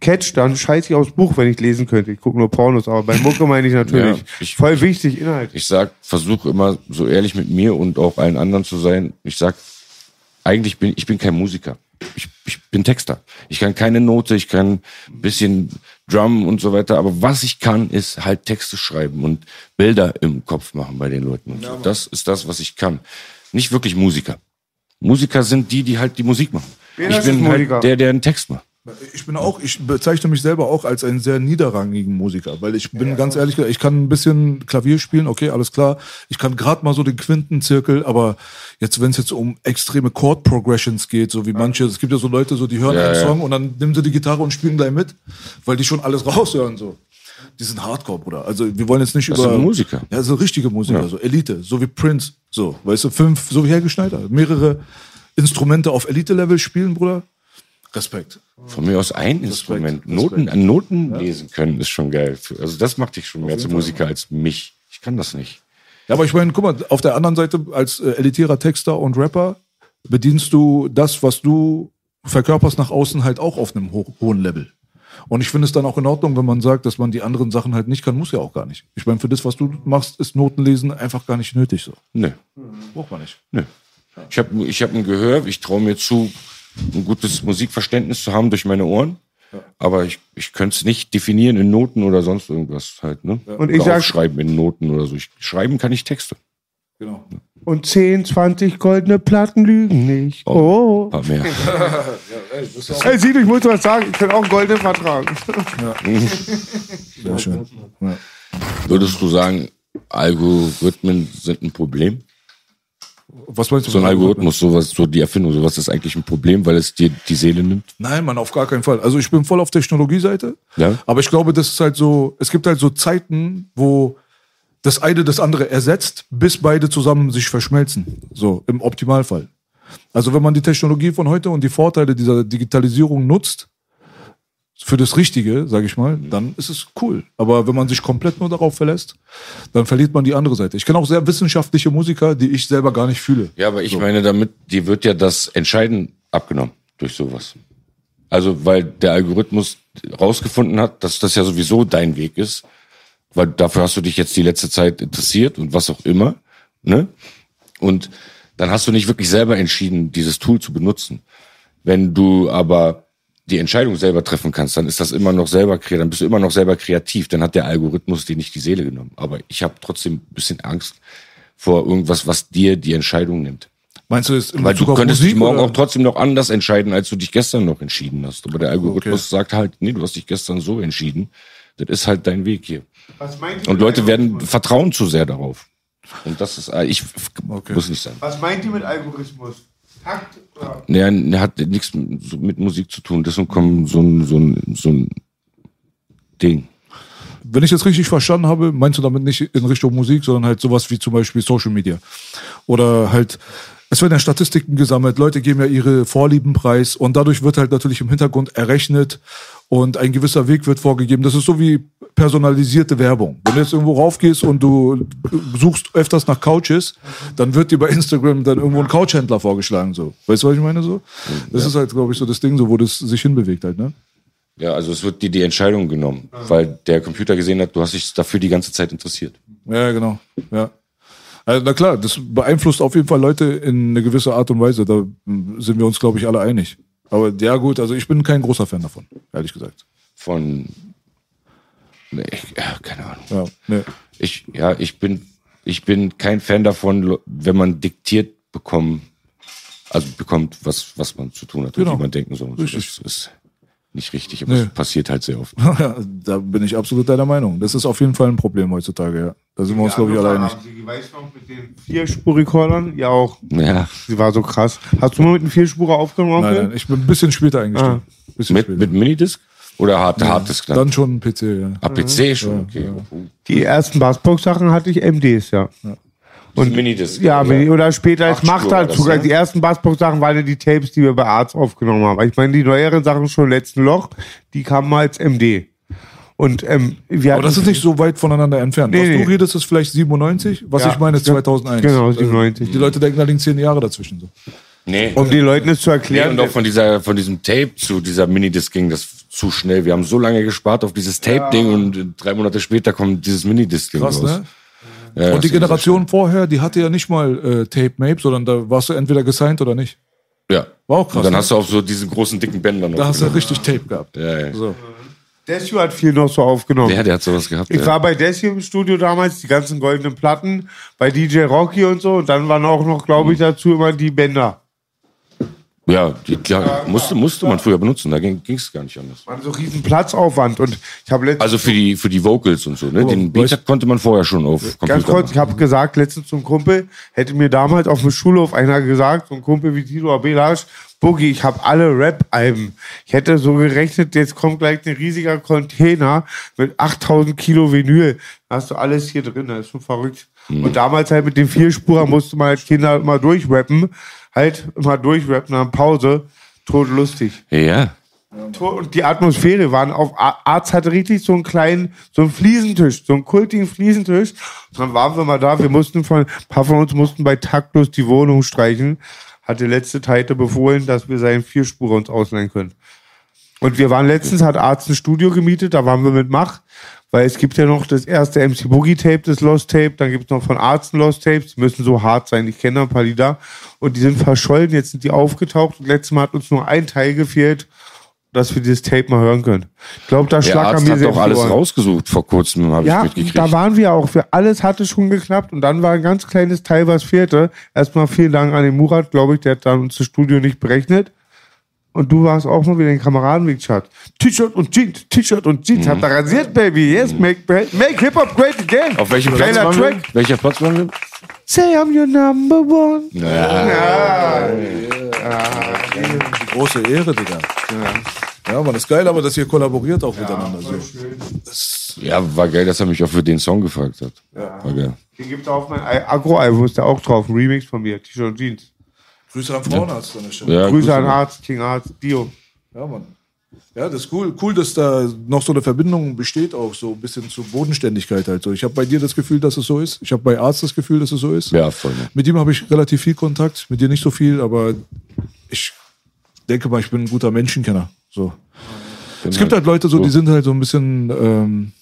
catcht, dann scheiße ich aufs Buch, wenn ich lesen könnte. Ich gucke nur Pornos, aber bei Mucke meine ich natürlich. Ja, ich- Voll wichtig, Inhalt. Ich sag, versuche immer so ehrlich mit mir und auch allen anderen zu sein. Ich sag, eigentlich bin ich bin kein Musiker. Ich, ich bin Texter. Ich kann keine Note, ich kann ein bisschen Drum und so weiter, aber was ich kann, ist halt Texte schreiben und Bilder im Kopf machen bei den Leuten. Und so. Das ist das, was ich kann. Nicht wirklich Musiker. Musiker sind die, die halt die Musik machen. Wer ich bin halt der, der einen Text macht. Ich bin auch, ich bezeichne mich selber auch als einen sehr niederrangigen Musiker, weil ich bin ganz ehrlich, ich kann ein bisschen Klavier spielen, okay, alles klar. Ich kann gerade mal so den Quintenzirkel, aber jetzt, wenn es jetzt um extreme Chord Progressions geht, so wie manche, es gibt ja so Leute, so die hören Ja, einen ja. Song und dann nehmen sie die Gitarre und spielen gleich mit, weil die schon alles raushören so. Die sind Hardcore, Bruder. Also wir wollen jetzt nicht Das über sind Musiker. Ja, so richtige Musiker, Ja. so Elite, so wie Prince, so, weißt du, fünf, so wie Helge Schneider, mehrere Instrumente auf Elite-Level spielen, Bruder. Respekt. Von mir aus ein Instrument. Noten, Noten lesen können ist schon geil. Also das macht dich schon mehr zum Musiker als mich. Ich kann das nicht. Ja, aber ich meine, guck mal, auf der anderen Seite als äh, elitärer Texter und Rapper bedienst du das, was du verkörperst nach außen halt auch auf einem ho hohen Level. Und ich finde es dann auch in Ordnung, wenn man sagt, dass man die anderen Sachen halt nicht kann, muss ja auch gar nicht. Ich meine, für das, was du machst, ist Notenlesen einfach gar nicht nötig so. Nö. Braucht man nicht. Nö. Ich habe ich hab ein Gehör, ich traue mir zu, ein gutes Musikverständnis zu haben durch meine Ohren. Aber ich, ich könnte es nicht definieren in Noten oder sonst irgendwas halt, ne? Und ich oder sag- aufschreiben in Noten oder so. Ich, schreiben kann ich Texte. Genau. Und 10, 20 goldene Platten lügen nicht. Oh. Ein paar mehr. Hey, Sido, ich muss was sagen, ich kann auch einen goldenen vertragen. Sehr schön. Ja. Würdest du sagen, Algorithmen sind ein Problem? Was meinst du? So ein Algorithmus, sowas, so die Erfindung, sowas ist eigentlich ein Problem, weil es dir die Seele nimmt? Nein, Mann, auf gar keinen Fall. Also ich bin voll auf Technologieseite. Ja. Aber ich glaube, das ist halt so, es gibt halt so Zeiten, wo das eine das andere ersetzt, bis beide zusammen sich verschmelzen. So, im Optimalfall. Also wenn man die Technologie von heute und die Vorteile dieser Digitalisierung nutzt, für das Richtige, sage ich mal, dann ist es cool. Aber wenn man sich komplett nur darauf verlässt, dann verliert man die andere Seite. Ich kenne auch sehr wissenschaftliche Musiker, die ich selber gar nicht fühle. Ja, aber ich meine damit, dir wird ja das Entscheiden abgenommen durch sowas. Also, weil der Algorithmus rausgefunden hat, dass das ja sowieso dein Weg ist, weil dafür hast du dich jetzt die letzte Zeit interessiert und was auch immer, ne? Und dann hast du nicht wirklich selber entschieden, dieses Tool zu benutzen. Wenn du aber die Entscheidung selber treffen kannst, dann ist das immer noch selber kreativ, dann bist du immer noch selber kreativ, dann hat der Algorithmus dir nicht die Seele genommen. Aber ich habe trotzdem ein bisschen Angst vor irgendwas, was dir die Entscheidung nimmt. Meinst du jetzt in Weil Bezug du auf könntest Musik dich morgen oder? auch trotzdem noch anders entscheiden, als du dich gestern noch entschieden hast. Aber der Algorithmus sagt halt, nee, du hast dich gestern so entschieden. Das ist halt dein Weg hier. Was meint ihr Und mit Leute werden Algorithmus? vertrauen zu sehr darauf. Und das ist, äh, ich muss nicht sein. Was meint ihr mit Algorithmus? Takt oder? Naja, er hat nichts mit Musik zu tun. Deswegen kommt so ein, so ein, so ein Ding. Wenn ich das richtig verstanden habe, meinst du damit nicht in Richtung Musik, sondern halt sowas wie zum Beispiel Social Media. Oder halt, es werden ja Statistiken gesammelt, Leute geben ja ihre Vorlieben preis und dadurch wird halt natürlich im Hintergrund errechnet und ein gewisser Weg wird vorgegeben. Das ist so wie personalisierte Werbung. Wenn du jetzt irgendwo raufgehst und du suchst öfters nach Couches, dann wird dir bei Instagram dann irgendwo ein Couchhändler vorgeschlagen. So. Weißt du, was ich meine? So? Das ist halt, glaube ich, so das Ding, so, wo das sich hinbewegt halt, ne? Ja, also es wird dir die Entscheidung genommen, weil der Computer gesehen hat, du hast dich dafür die ganze Zeit interessiert. Ja, genau. Ja. Also, na klar, das beeinflusst auf jeden Fall Leute in eine gewisse Art und Weise. Da sind wir uns, glaube ich, alle einig. Aber ja, gut, also ich bin kein großer Fan davon, ehrlich gesagt. Von, nee, ja, keine Ahnung. Ja, nee. Ich, ja, ich bin, ich bin kein Fan davon, wenn man diktiert bekommen, also bekommt, was, was man zu tun hat Genau. und wie man denken soll. und so. Richtig. Das ist nicht richtig, aber Nee. es passiert halt sehr oft. da bin ich absolut deiner Meinung. Das ist auf jeden Fall ein Problem heutzutage, ja. Da sind wir uns, glaube ich, alle einig. Sie weiß noch mit den Vierspurrekordern? Ja, auch. Ja, Sie war so krass. Hast du mal mit einem Vierspurer aufgenommen? Nein, nein, ich bin ein bisschen später eingestiegen. Bisschen mit, später. mit Minidisc? Oder Hard, Harddisk dann? Dann schon ein PC, ja. Ah, PC schon, okay. Die ersten Bassbox-Sachen hatte ich MDs, ja. Und Minidisc. Ja, Mini- oder später, es Acht macht halt das, sogar. ja? Die ersten Bassbox-Sachen waren ja die Tapes, die wir bei Arzt aufgenommen haben. Ich meine, die neueren Sachen schon letzten Loch, die kamen mal als MD. Und ähm, wir Aber das ist nicht so weit voneinander entfernt. Nee, was nee. du redest, ist vielleicht 97, was Ja. ich meine, ist 2001. Genau, Also, 97. Die Leute denken, da liegen zehn Jahre dazwischen. So. Nee. um den Leuten es zu Nee, erklären. und auch von dieser, von diesem Tape zu dieser Minidisc ging das zu schnell. Wir haben so lange gespart auf dieses Tape-Ding und drei Monate später kommt dieses Minidisc-Ding raus. ne? Ja, Und die Generation vorher, die hatte ja nicht mal äh, Tape Mape, sondern da warst du entweder gesigned oder nicht. Ja. War auch krass, Und dann ne? hast du auf so diesen großen dicken Bändern noch. Da hast du richtig Tape gehabt. ja, ja. So. Desio hat viel noch so aufgenommen. ja, der hat sowas gehabt. Ich ja. war bei Desio im Studio damals, die ganzen goldenen Platten, bei DJ Rocky und so. Und dann waren auch noch, glaube ich, dazu immer die Bänder. Ja, die, klar, musste, musste man früher benutzen, da ging es gar nicht anders. Waren so riesen Platzaufwand. Und ich habe Also für die, für die Vocals und so, ne? Den Beat konnte man vorher schon auf Computer ganz kurz, ich habe gesagt, letztens zum Kumpel, hätte mir damals auf dem Schulhof einer gesagt, so ein Kumpel wie Tito Abelasch, Boogie, ich habe alle Rap-Alben. Ich hätte so gerechnet, jetzt kommt gleich ein riesiger Container mit 8000 Kilo Vinyl. Da hast du alles hier drin, das ist schon verrückt. Und damals halt mit dem Vierspurer musste man als Kinder immer durchrappen. Halt immer durchrappen, dann Pause. Todlustig. Ja. Und die Atmosphäre waren auf Ar- Arzt hatte richtig so einen kleinen, so einen Fliesentisch, so einen kultigen Fliesentisch. Und dann waren wir mal da, wir mussten von, ein paar von uns mussten bei Taktlos die Wohnung streichen. Hat der letzte Teite befohlen, dass wir seinen Vierspurer uns ausleihen können. Und wir waren letztens, hat Arzt ein Studio gemietet, da waren wir mit Mach, weil es gibt ja noch das erste MC Boogie Tape, das Lost Tape, dann gibt es noch von Arzt ein Lost Tapes, die müssen so hart sein, ich kenne ein paar Lieder. Und die sind verschollen, jetzt sind die aufgetaucht und letztes Mal hat uns nur ein Teil gefehlt, dass wir dieses Tape mal hören können. Ich glaube, da mir hat sehr doch alles rausgesucht vor kurzem, habe ich Ja, mitgekriegt. da waren wir auch. Für alles hatte schon geklappt und dann war ein ganz kleines Teil, was fehlte. Erstmal vielen Dank an den Murat, glaube ich, der hat dann uns das Studio nicht berechnet. Und du warst auch mal wieder den Kameradenweg, Chat. T-Shirt und Jeans, T-Shirt und Jeans. Habt ihr rasiert, Baby. Yes, make, make Hip-Hop great again. Mhm. Auf welchem Platz waren wir? Welcher Platz waren wir? Say I'm your number one. Die große Ehre, Digga. Ja, man, ist geil, aber dass ihr kollaboriert auch miteinander. So. Ja, war geil, dass er mich auch für den Song gefragt hat. War geil. Den gibt's auf mein Agro-Album, ist der auch drauf. Ein Remix von mir. T-Shirt und Jeans. Grüße an Frauenarzt an der Stelle. Ja, Grüße an Arzt, King Arzt, Dio. Ja, Mann. Ja, das ist cool. Cool, dass da noch so eine Verbindung besteht, auch so ein bisschen zur Bodenständigkeit halt so. Ich habe bei dir das Gefühl, dass es so ist. Ich habe bei Arzt das Gefühl, dass es so ist. Ja, voll. Ne? Mit ihm habe ich relativ viel Kontakt, mit dir nicht so viel, aber ich denke mal, ich bin ein guter Menschenkenner. So. Es gibt halt Leute so, die sind halt so ein bisschen, ähm,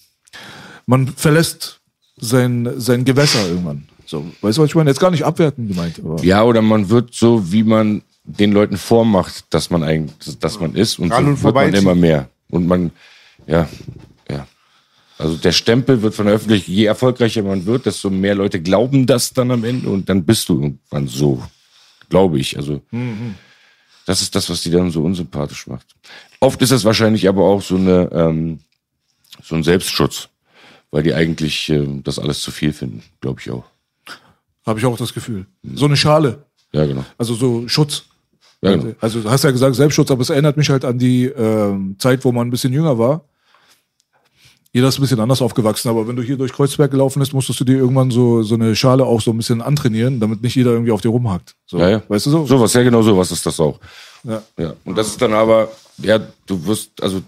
man verlässt sein, sein Gewässer irgendwann. So, weißt du, was ich meine? Jetzt gar nicht abwerten gemeint, aber Ja, oder man wird so, wie man den Leuten vormacht, dass man eigentlich, dass man ist und Ran so und wird man immer mehr. Und man, ja, ja. Also der Stempel wird von der Öffentlichkeit, je erfolgreicher man wird, desto mehr Leute glauben das dann am Ende und dann bist du irgendwann so, glaube ich. Also das ist das, was die dann so unsympathisch macht. Oft ist das wahrscheinlich aber auch so eine ähm, so ein Selbstschutz, weil die eigentlich äh, das alles zu viel finden, glaube ich auch. Habe ich auch das Gefühl. So eine Schale, Ja, genau. also so Schutz. Ja, genau. Also du hast ja gesagt Selbstschutz, aber es erinnert mich halt an die ähm, Zeit, wo man ein bisschen jünger war. Jeder ist ein bisschen anders aufgewachsen, aber wenn du hier durch Kreuzberg gelaufen bist, musstest du dir irgendwann so, so eine Schale auch so ein bisschen antrainieren, damit nicht jeder irgendwie auf dir rumhackt. So, Ja, ja. Weißt du so? Sowas, ja genau sowas ist das auch. Ja. Ja. Und das ist dann aber, ja, du wirst, also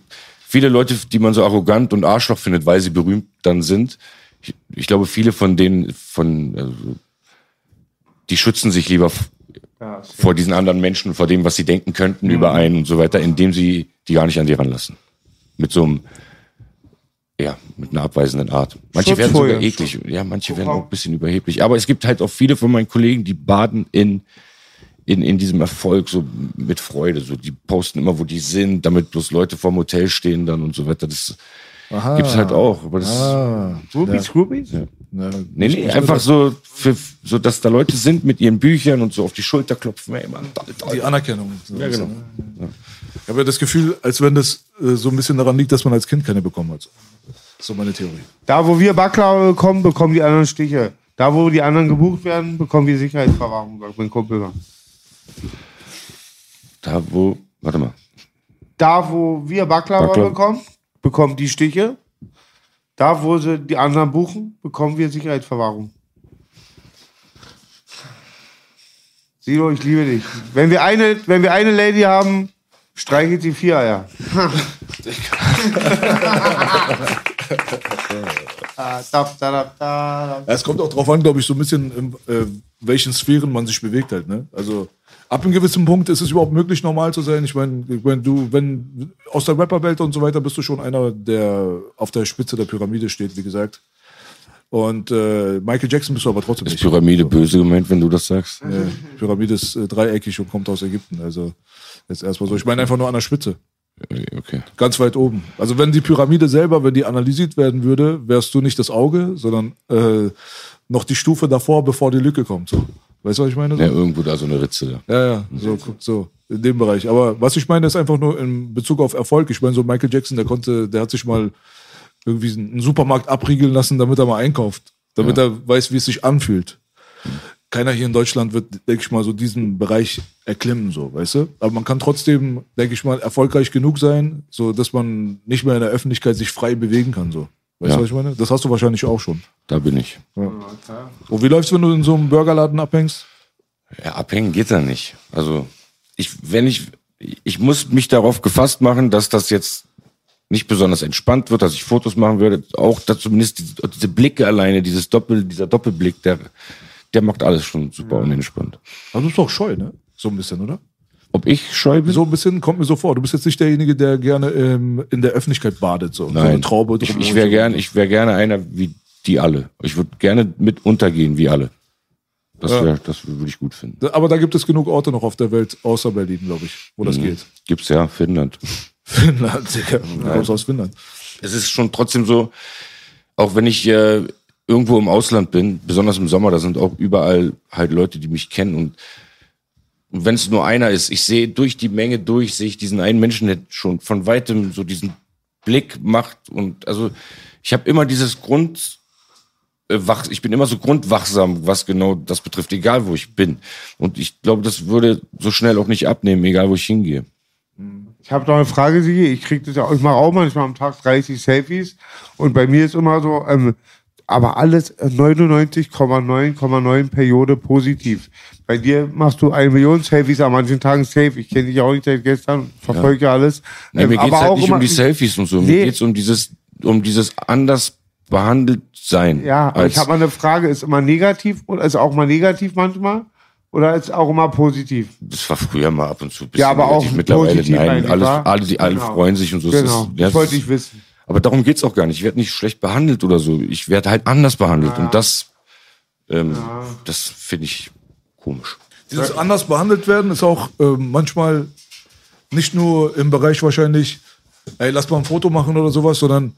viele Leute, die man so arrogant und Arschloch findet, weil sie berühmt dann sind, ich, ich glaube, viele von denen, von, also, die schützen sich lieber f- vor diesen anderen Menschen, vor dem, was sie denken könnten über einen und so weiter, indem sie die gar nicht an die ranlassen. mit so einem, ja, mit einer abweisenden Art. Manche werden sogar eklig. Ja, manche werden auch ein bisschen überheblich. Aber es gibt halt auch viele von meinen Kollegen, die baden in, in, in diesem Erfolg so mit Freude. So, die posten immer, wo die sind, damit bloß Leute vorm Hotel stehen dann und so weiter. Das gibt's halt auch. Aber das, Ah, Groupies, Groupies? ja, Nee, nee, einfach so, für, so, dass da Leute sind mit ihren Büchern und so auf die Schulter klopfen. Ey, Mann, toll, toll. die Anerkennung. So Ja, genau. Ich habe ja das Gefühl, als wenn das äh, so ein bisschen daran liegt, dass man als Kind keine bekommen hat. So meine Theorie. Da, wo wir Baklava bekommen, bekommen die anderen Stiche. Da, wo die anderen gebucht werden, bekommen wir Sicherheitsverwahrung, sagt mein Kumpel. Da, wo, warte mal. Da, wo wir Baklava. bekommen, bekommen die Stiche. Da, wo sie die anderen buchen, bekommen wir Sicherheitsverwahrung. Silo, ich liebe dich. Wenn wir eine, wenn wir eine Lady haben, streichelt sie vier Eier. Es kommt auch drauf an, glaube ich, so ein bisschen, in äh, welchen Sphären man sich bewegt halt. Ne? Also ab einem gewissen Punkt ist es überhaupt möglich, normal zu sein. Ich meine, mein, du, wenn aus der Rapperwelt und so weiter bist du schon einer, der auf der Spitze der Pyramide steht, wie gesagt. Und äh, Michael Jackson bist du aber trotzdem Ist nicht. Pyramide böse gemeint, wenn du das sagst? Äh, Pyramide ist äh, dreieckig und kommt aus Ägypten. Also jetzt erstmal so. Ich meine einfach nur an der Spitze. Okay. Ganz weit oben. Also wenn die Pyramide selber, wenn die analysiert werden würde, wärst du nicht das Auge, sondern äh, noch die Stufe davor, bevor die Lücke kommt. So. Weißt du, was ich meine? So? Ja, irgendwo da so eine Ritze. Ja, ja, so, so, in dem Bereich. Aber was ich meine, ist einfach nur in Bezug auf Erfolg. Ich meine, so Michael Jackson, der konnte, der hat sich mal irgendwie einen Supermarkt abriegeln lassen, damit er mal einkauft. Damit er weiß, wie es sich anfühlt. Keiner hier in Deutschland wird, denke ich mal, so diesen Bereich erklimmen, so, weißt du? Aber man kann trotzdem, denke ich mal, erfolgreich genug sein, so dass man nicht mehr in der Öffentlichkeit sich frei bewegen kann, so. Weißt Ja. du, was ich meine? Das hast du wahrscheinlich auch schon. Da bin ich. Und wie läuft's, wenn du in so einem Burgerladen abhängst? Ja, abhängen geht da nicht. Also ich, wenn ich, ich muss mich darauf gefasst machen, dass das jetzt nicht besonders entspannt wird, dass ich Fotos machen würde. Auch da zumindest diese, diese Blicke alleine, dieses Doppel, dieser Doppelblick, der, der macht alles schon super unentspannt. Also du bist doch scheu, ne? So ein bisschen, oder? Ob ich scheu bin? So ein bisschen kommt mir so vor. Du bist jetzt nicht derjenige, der gerne ähm, in der Öffentlichkeit badet. So, so eine Nein. Traube ich, drum ich und wäre so. gern, ich wäre gerne einer wie die alle. Ich würde gerne mit untergehen wie alle. Das Ja. das würde ich gut finden. Aber da gibt es genug Orte noch auf der Welt, außer Berlin, glaube ich, wo Mhm. das geht. Gibt's ja, Finnland. Finnland, Digga. Du kommst aus Finnland. es ist schon trotzdem so, auch wenn ich äh, irgendwo im Ausland bin, besonders im Sommer, da sind auch überall halt Leute, die mich kennen und, und wenn es nur einer ist, ich sehe durch die Menge durch, sehe ich diesen einen Menschen, der schon von weitem so diesen Blick macht und also ich habe immer dieses Grund äh, wach, ich bin immer so grundwachsam, was genau das betrifft, egal wo ich bin und ich glaube, das würde so schnell auch nicht abnehmen, egal wo ich hingehe. Ich habe noch eine Frage, Sigi. Ich krieg das ja, ich mache auch manchmal am Tag 30 Selfies und bei mir ist immer so, ähm, aber alles äh, 99,9,9 Periode positiv. Bei dir machst du eine Million Selfies an manchen Tagen safe. Ich kenne dich auch nicht seit gestern, verfolge alles. Nee, Ähm, mir geht's aber halt nicht um die Selfies und so. Nee. Mir geht's um dieses, um dieses anders behandelt sein. Ja, ich habe mal eine Frage, ist immer negativ oder ist auch mal negativ manchmal? Oder ist auch immer positiv? das war früher mal ab und zu bisschen Ja, aber auch negativ. Mittlerweile positiv nein. Alles, alle, alle Genau. freuen sich und so. Genau, Ist, ja, das wollte ich wissen. Aber darum geht's auch gar nicht. Ich werde nicht schlecht behandelt oder so. Ich werde halt anders behandelt. Und das, ähm, das finde ich komisch. Dieses anders behandelt werden ist auch ähm, manchmal nicht nur im Bereich wahrscheinlich, ey, lass mal ein Foto machen oder sowas, sondern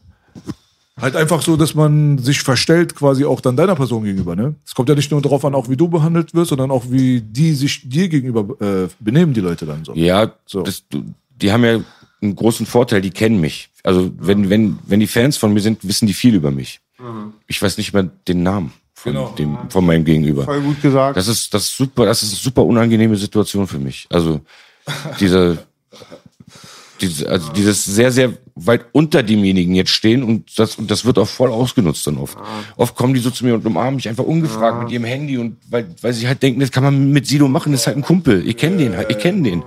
halt einfach so, dass man sich verstellt quasi auch dann deiner Person gegenüber. Ne? Es kommt ja nicht nur darauf an, auch wie du behandelt wirst, sondern auch wie die sich dir gegenüber äh, benehmen, die Leute dann so. Ja, So. das, die haben ja einen großen Vorteil, die kennen mich. Also wenn, wenn, wenn die Fans von mir sind, wissen die viel über mich. Ich weiß nicht mehr den Namen von, Genau. dem, von meinem Gegenüber. Voll gut gesagt. Das ist, das ist super, das ist eine super unangenehme Situation für mich. Also, diese, diese, also dieses sehr, sehr weit unter demjenigen jetzt stehen und das, und das wird auch voll ausgenutzt dann oft. Oft kommen die so zu mir und umarmen mich einfach ungefragt mit ihrem Handy und weil, weil sie halt denken, das kann man mit Sido machen, das ist halt ein Kumpel. Ich kenne den halt, ich kenne den.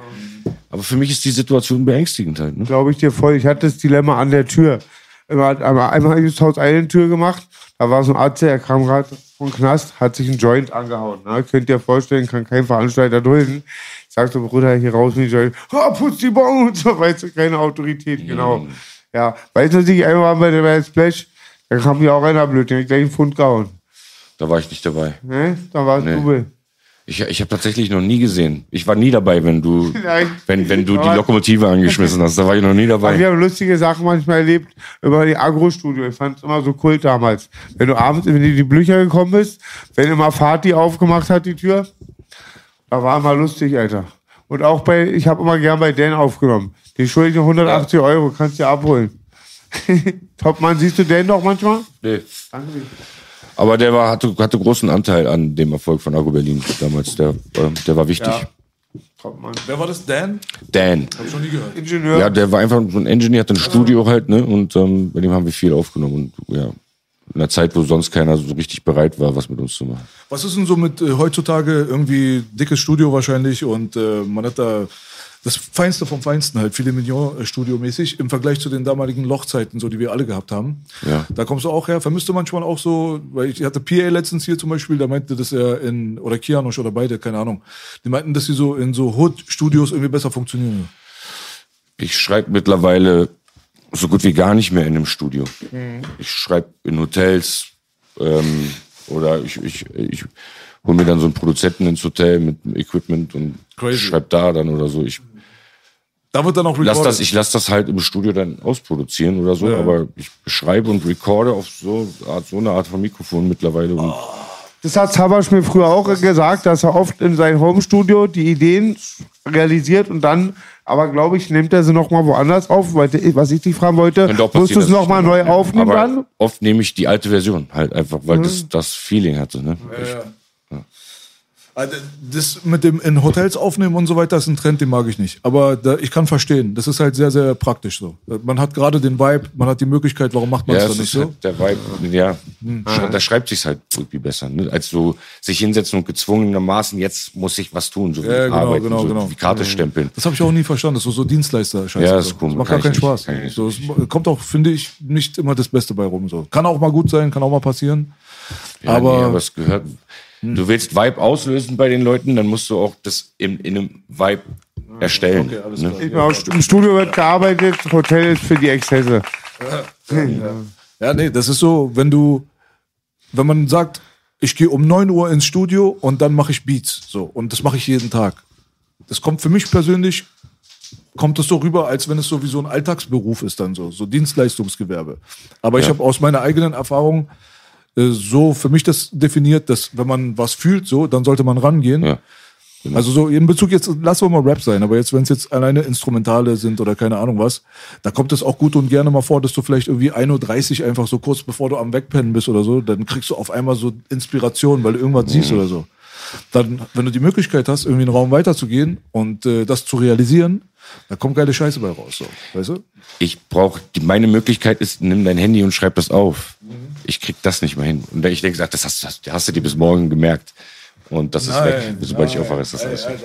Aber für mich ist die Situation beängstigend halt, ne? glaube ich dir voll. Ich hatte das Dilemma an der Tür. Einmal, einmal, einmal habe ich das Haus eine Tür gemacht. Da war so ein Arzt, der kam gerade vom Knast, hat sich einen Joint angehauen. Ne? Könnt ihr vorstellen, kann kein Veranstalter dulden. Ich sag so, Bruder, hier raus mit dem Joint. Oh, putz die Bon und so, weißt du, keine Autorität, genau. Ja, weißt du, was ich einmal bei der Splash, da kam mir auch einer blöd, den hab ich gleich einen Pfund gehauen. Da war ich nicht dabei. Ne? Da war es Nee. übel. Ich, ich habe tatsächlich noch nie gesehen. Ich war nie dabei, wenn du, Nein. wenn, wenn du die Lokomotive angeschmissen hast. Da war ich noch nie Aber wir dabei. haben lustige Sachen manchmal erlebt über die Agro-Studio. Ich fand es immer so kult damals. Wenn du abends in die Blücher gekommen bist, wenn immer Fatih aufgemacht hat, die Tür, da war immer lustig, Alter. Und auch bei, ich habe immer gern bei Dan aufgenommen. Den ich dir 180 Euro, kannst du dir abholen. Topmann, siehst du Dan doch manchmal? Nee. Aber der war, hatte, hatte großen Anteil an dem Erfolg von Argo Berlin damals. Der, äh, der war wichtig. Ja. Wer war das? Dan? Dan. Hab ich noch nie gehört. Ingenieur. Ja, der war einfach so ein Engineer, hat ein Studio halt, ne? Und ähm, bei dem haben wir viel aufgenommen. Und ja, in einer Zeit, wo sonst keiner so richtig bereit war, was mit uns zu machen. Was ist denn so mit äh, heutzutage irgendwie dickes Studio wahrscheinlich und äh, man hat da das Feinste vom Feinsten halt, viele Millionen Studio mäßig im Vergleich zu den damaligen Lochzeiten, so die wir alle gehabt haben. Ja. Da kommst du auch her. Vermisst du manchmal auch so, weil ich hatte PA letztens hier zum Beispiel, da meinte, dass er in, oder Kianosch oder beide, keine Ahnung, die meinten, dass sie so in so Hood-Studios irgendwie besser funktionieren. Ich schreibe mittlerweile so gut wie gar nicht mehr in einem Studio. Ich schreibe in Hotels ähm, oder ich, ich, ich hole mir dann so einen Produzenten ins Hotel mit Equipment und schreibe da dann oder so. Ich Da wird dann auch lass recorded. das, ich lass das halt im Studio dann ausproduzieren oder so, Ja. aber ich schreibe und recorde auf so, Art, so eine Art von Mikrofon mittlerweile. Und Das hat Sabasch mir früher auch gesagt, dass er oft in sein Homestudio die Ideen realisiert und dann, aber glaube ich, nimmt er sie nochmal woanders auf, weil, was ich dich fragen wollte, musst du es nochmal neu aufnehmen aber dann? oft nehme ich die alte Version halt einfach, weil das das Feeling hatte. Ne? Also, Das mit dem in Hotels aufnehmen und so weiter ist ein Trend, den mag ich nicht. Aber da, ich kann verstehen, das ist halt sehr, sehr praktisch so. Man hat gerade den Vibe, man hat die Möglichkeit, warum macht man Ja, es es dann nicht ist so? halt der Vibe, ja, sch- da schreibt sich's halt irgendwie besser, ne? als so sich hinsetzen und gezwungenermaßen, jetzt muss ich was tun, so wie Ja, genau, arbeiten, genau, so genau. wie Karte stempeln. Das habe ich auch nie verstanden, das ist so, so Dienstleister-Scheiße. Ja, das ist komisch. Das macht Kann gar keinen nicht. Spaß. So, es kommt auch, finde ich, nicht immer das Beste bei rum. So. Kann auch mal gut sein, kann auch mal passieren. Ja, aber, nee, aber es gehört, du willst Vibe auslösen bei den Leuten, dann musst du auch das in, in einem Vibe erstellen. Okay, alles ne? klar. Ich bin auch, Im Studio wird gearbeitet, Hotel ist für die Exzesse. Ja, nee, das ist so, wenn du, wenn man sagt, ich gehe um 9 Uhr ins Studio und dann mache ich Beats. So, und das mache ich jeden Tag. Das kommt für mich persönlich, kommt es so rüber, als wenn es so wie so ein Alltagsberuf ist dann so, so Dienstleistungsgewerbe. Aber ich habe aus meiner eigenen Erfahrung äh, so für mich das definiert, dass wenn man was fühlt, so, dann sollte man rangehen. Ja. Also so in Bezug jetzt, lass wir mal Rap sein, aber jetzt, wenn es jetzt alleine Instrumentale sind oder keine Ahnung was, da kommt es auch gut und gerne mal vor, dass du vielleicht irgendwie 1.30 Uhr einfach so kurz bevor du am Wegpennen bist oder so, dann kriegst du auf einmal so Inspiration, weil du irgendwas siehst oder so. Dann, wenn du die Möglichkeit hast, irgendwie einen Raum weiterzugehen und äh, das zu realisieren, da kommt geile Scheiße bei raus, so. Weißt du? Ich brauche, meine Möglichkeit ist, nimm dein Handy und schreib das auf. Ich krieg das nicht mehr hin. Und ich denke, das hast, das hast du dir bis morgen gemerkt. Und das ist Nein, weg. Sobald ich aufwache, ist das alles weg.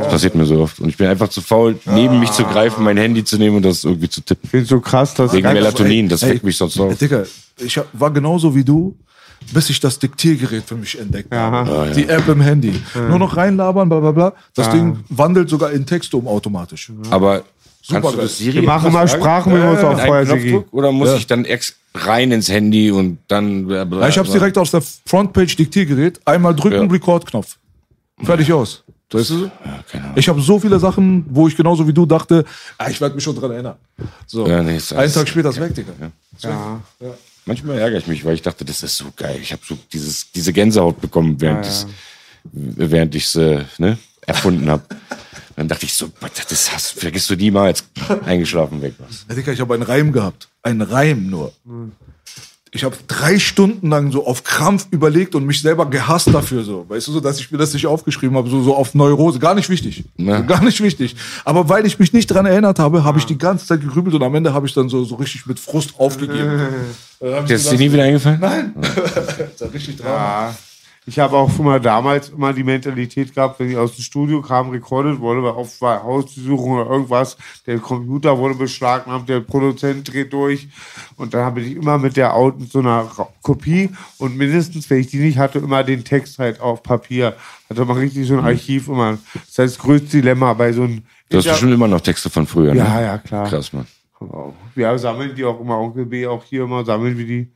Das passiert mir so oft. Und ich bin einfach zu faul, neben mich zu greifen, mein Handy zu nehmen und das irgendwie zu tippen. Ich finde so krass, dass Wegen Melatonin, das weckt mich sonst Ey, auf. Digga, ich hab, war genauso wie du, bis ich das Diktiergerät für mich entdeckt habe. Die App im Handy. Nur noch reinlabern, bla bla bla. Das Ding wandelt sogar in Texte um automatisch. Aber kannst du das Siri Wir machen mal sagen? Sprachmemos Mit auf einem vorher, Sigi. Knopfdruck? Oder muss ich dann ex rein ins Handy und dann bla bla Ja, ich hab's bla? direkt aus der Frontpage Diktiergerät. Einmal drücken, Ja. Record-Knopf. Fertig aus. Weißt du? keine Ahnung. Ich habe so viele Sachen, wo ich genauso wie du dachte, ah, ich werde mich schon dran erinnern. So. Ja, nee, ist Einen Tag später ist weg, Digga. Manchmal ärgere ich mich, weil ich dachte, das ist so geil. Ich habe so dieses, diese Gänsehaut bekommen, während, ich's- während ich es ne, erfunden habe. Dann dachte ich so, das hast, vergisst du niemals. Eingeschlafen weg was. Ja, Digga, ich habe einen Reim gehabt. Einen Reim nur. Ich habe drei Stunden lang so auf Krampf überlegt und mich selber gehasst dafür so. Weißt du, so, dass ich mir das nicht aufgeschrieben habe, so, so auf Neurose. Gar nicht wichtig. Ja. So, gar nicht wichtig. Aber weil ich mich nicht dran erinnert habe, habe ich die ganze Zeit gegrübelt und am Ende habe ich dann so, so richtig mit Frust aufgegeben. Ist dir nie wieder eingefallen? Nein. da richtig dran. Ja. Ich habe auch schon mal damals immer die Mentalität gehabt, wenn ich aus dem Studio kam, recorded wurde, weil oft war Hausbesuchung oder irgendwas, der Computer wurde beschlagnahmt, der Produzent dreht durch und dann habe ich immer mit der Out mit so einer Kopie und mindestens, wenn ich die nicht hatte, immer den Text halt auf Papier. Hatte man richtig so ein Archiv immer. Das ist das größte Dilemma bei so einem Du hast bestimmt immer noch Texte von früher, ne? Ja, ja, klar. Krass, Mann. Wir sammeln die auch immer, Onkel B, auch hier immer, sammeln wir die.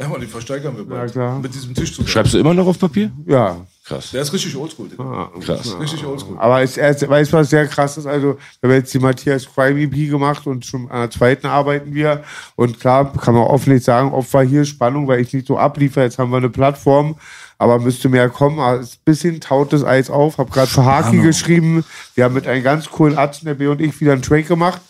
Ja, man, die versteigern wir bald. klar. Mit diesem Tisch zusammen. Schreibst du immer noch auf Papier? Ja. Krass. Der ist richtig oldschool, Digga. Krass. Richtig oldschool. Aber es, es, weißt du, was sehr krass ist? Also, wir haben jetzt die Matthias Crime EP gemacht und schon an der zweiten arbeiten wir. Und klar, kann man offen nicht sagen, ob war hier Spannung, weil ich nicht so abliefer. Jetzt haben wir eine Plattform, aber müsste mehr kommen. Aber ist ein bisschen taut das Eis auf. Hab gerade für Haki geschrieben. Wir haben mit einem ganz coolen Arzt, der B und ich, wieder einen Track gemacht.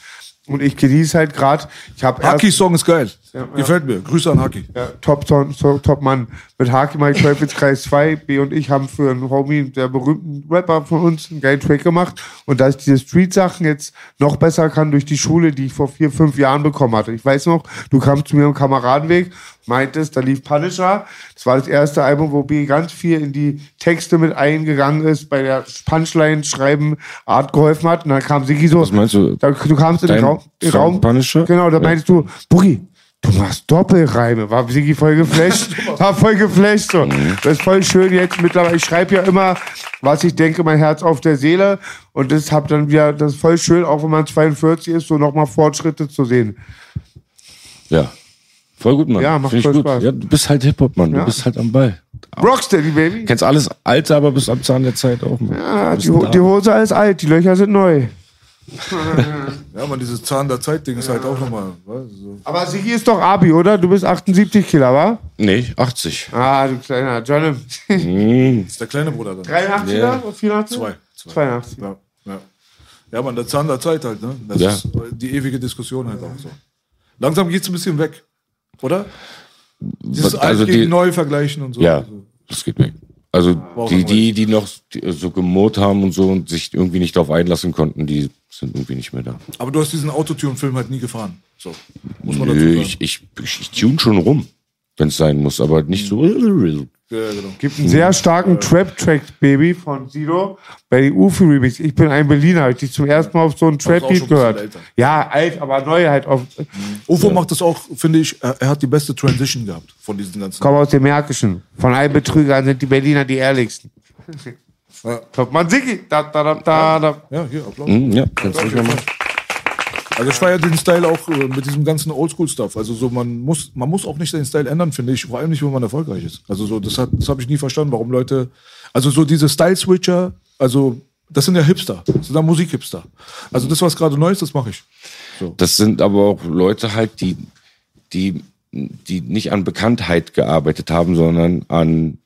Und ich genieße halt gerade, ich habe Haki-Song ist geil. Gefällt mir. Grüße an Haki. ja, Top, Top, Top, Top Mann. Mit Haki Mike Teufelskreis 2, B und ich haben für einen Homie, der berühmten Rapper von uns, einen geilen Track gemacht. Und dass ich diese Street-Sachen jetzt noch besser kann durch die Schule, die ich vor vier, fünf Jahren bekommen hatte. Ich weiß noch, du kamst zu mir im Kameradenweg, meintest, da lief Punisher. Das war das erste Album, wo B ganz viel in die Texte mit eingegangen ist, bei der Punchline schreiben Art geholfen hat. Und dann kam Sigi so. Was meinst du? Da, du kamst in den Raum. Den Song Raum Punisher? Genau, da Ja. meinst du, Boogie, du machst Doppelreime. War Sigi voll geflasht. war voll geflasht. So. Mhm. Das ist voll schön jetzt mittlerweile. Ich schreibe ja immer, was ich denke, mein Herz auf der Seele. Und das hab dann wieder, das ist voll schön, auch wenn man 42 ist, so nochmal Fortschritte zu sehen. Ja. Voll gut, Mann. Ja, macht Find ich voll gut. Spaß. Ja, du bist halt Hip-Hop, Mann. Ja. Du bist halt am Ball. Rocksteady, Baby. Kennst alles Alte, aber bist am Zahn der Zeit auch, Mann. Ja, die, Ho- da. die Hose ist alt, die Löcher sind neu. Ja, man, dieses Zahn der Zeit-Ding ist halt auch nochmal. weißt du, So. Aber Sigi ist doch Abi, oder? Du bist 78 Killer, wa? Nee, 80. Ah, du kleiner John. Hm. ist der kleine Bruder dann. 83er? Ja. 84? Zwei. Zwei. 82. Ja, ja. ja, man, der Zahn der Zeit halt, ne? Das Ja. ist die ewige Diskussion halt auch so. Langsam geht's ein bisschen weg, oder? Dieses Also die- Neu vergleichen und so. Ja, das geht weg. Also auch die, noch die, die noch die so gemurrt haben und so und sich irgendwie nicht darauf einlassen konnten, die sind irgendwie nicht mehr da. Aber du hast diesen Autotune-Film halt nie gefahren. So, muss man dazu Nö, sagen. ich, ich, ich, tune schon rum, wenn es sein muss, aber nicht so. ja, ja, genau. Gibt einen sehr starken Trap-Track, Baby, von Sido bei den Ufi Remix. Ich bin ein Berliner, hab ich dich zum ersten Mal auf so einen ein Trap-Beat gehört. älter. Ja, alt, aber neu halt auf, UFO macht das auch, finde ich, er, hat die beste Transition gehabt von diesen ganzen. komm aus dem Märkischen. Von allen Betrügern sind die Berliner die ehrlichsten. Ja, Top man Siggi. Da, da, da, da, da. ja hier, Applaus. Hm, ja, kannst du machen. Also ich feiere den Style auch äh, mit diesem ganzen Oldschool-Stuff. Also so man muss, man muss auch nicht den Style ändern, finde ich. Vor allem nicht, wenn man erfolgreich ist. Also so das hat, das habe ich nie verstanden, warum Leute, also so diese Style-Switcher, also das sind ja Hipster, das sind ja Musik-Hipster. Also das was gerade neu ist, das mache ich. Das sind aber auch Leute halt, die, die, die nicht an Bekanntheit gearbeitet haben, sondern an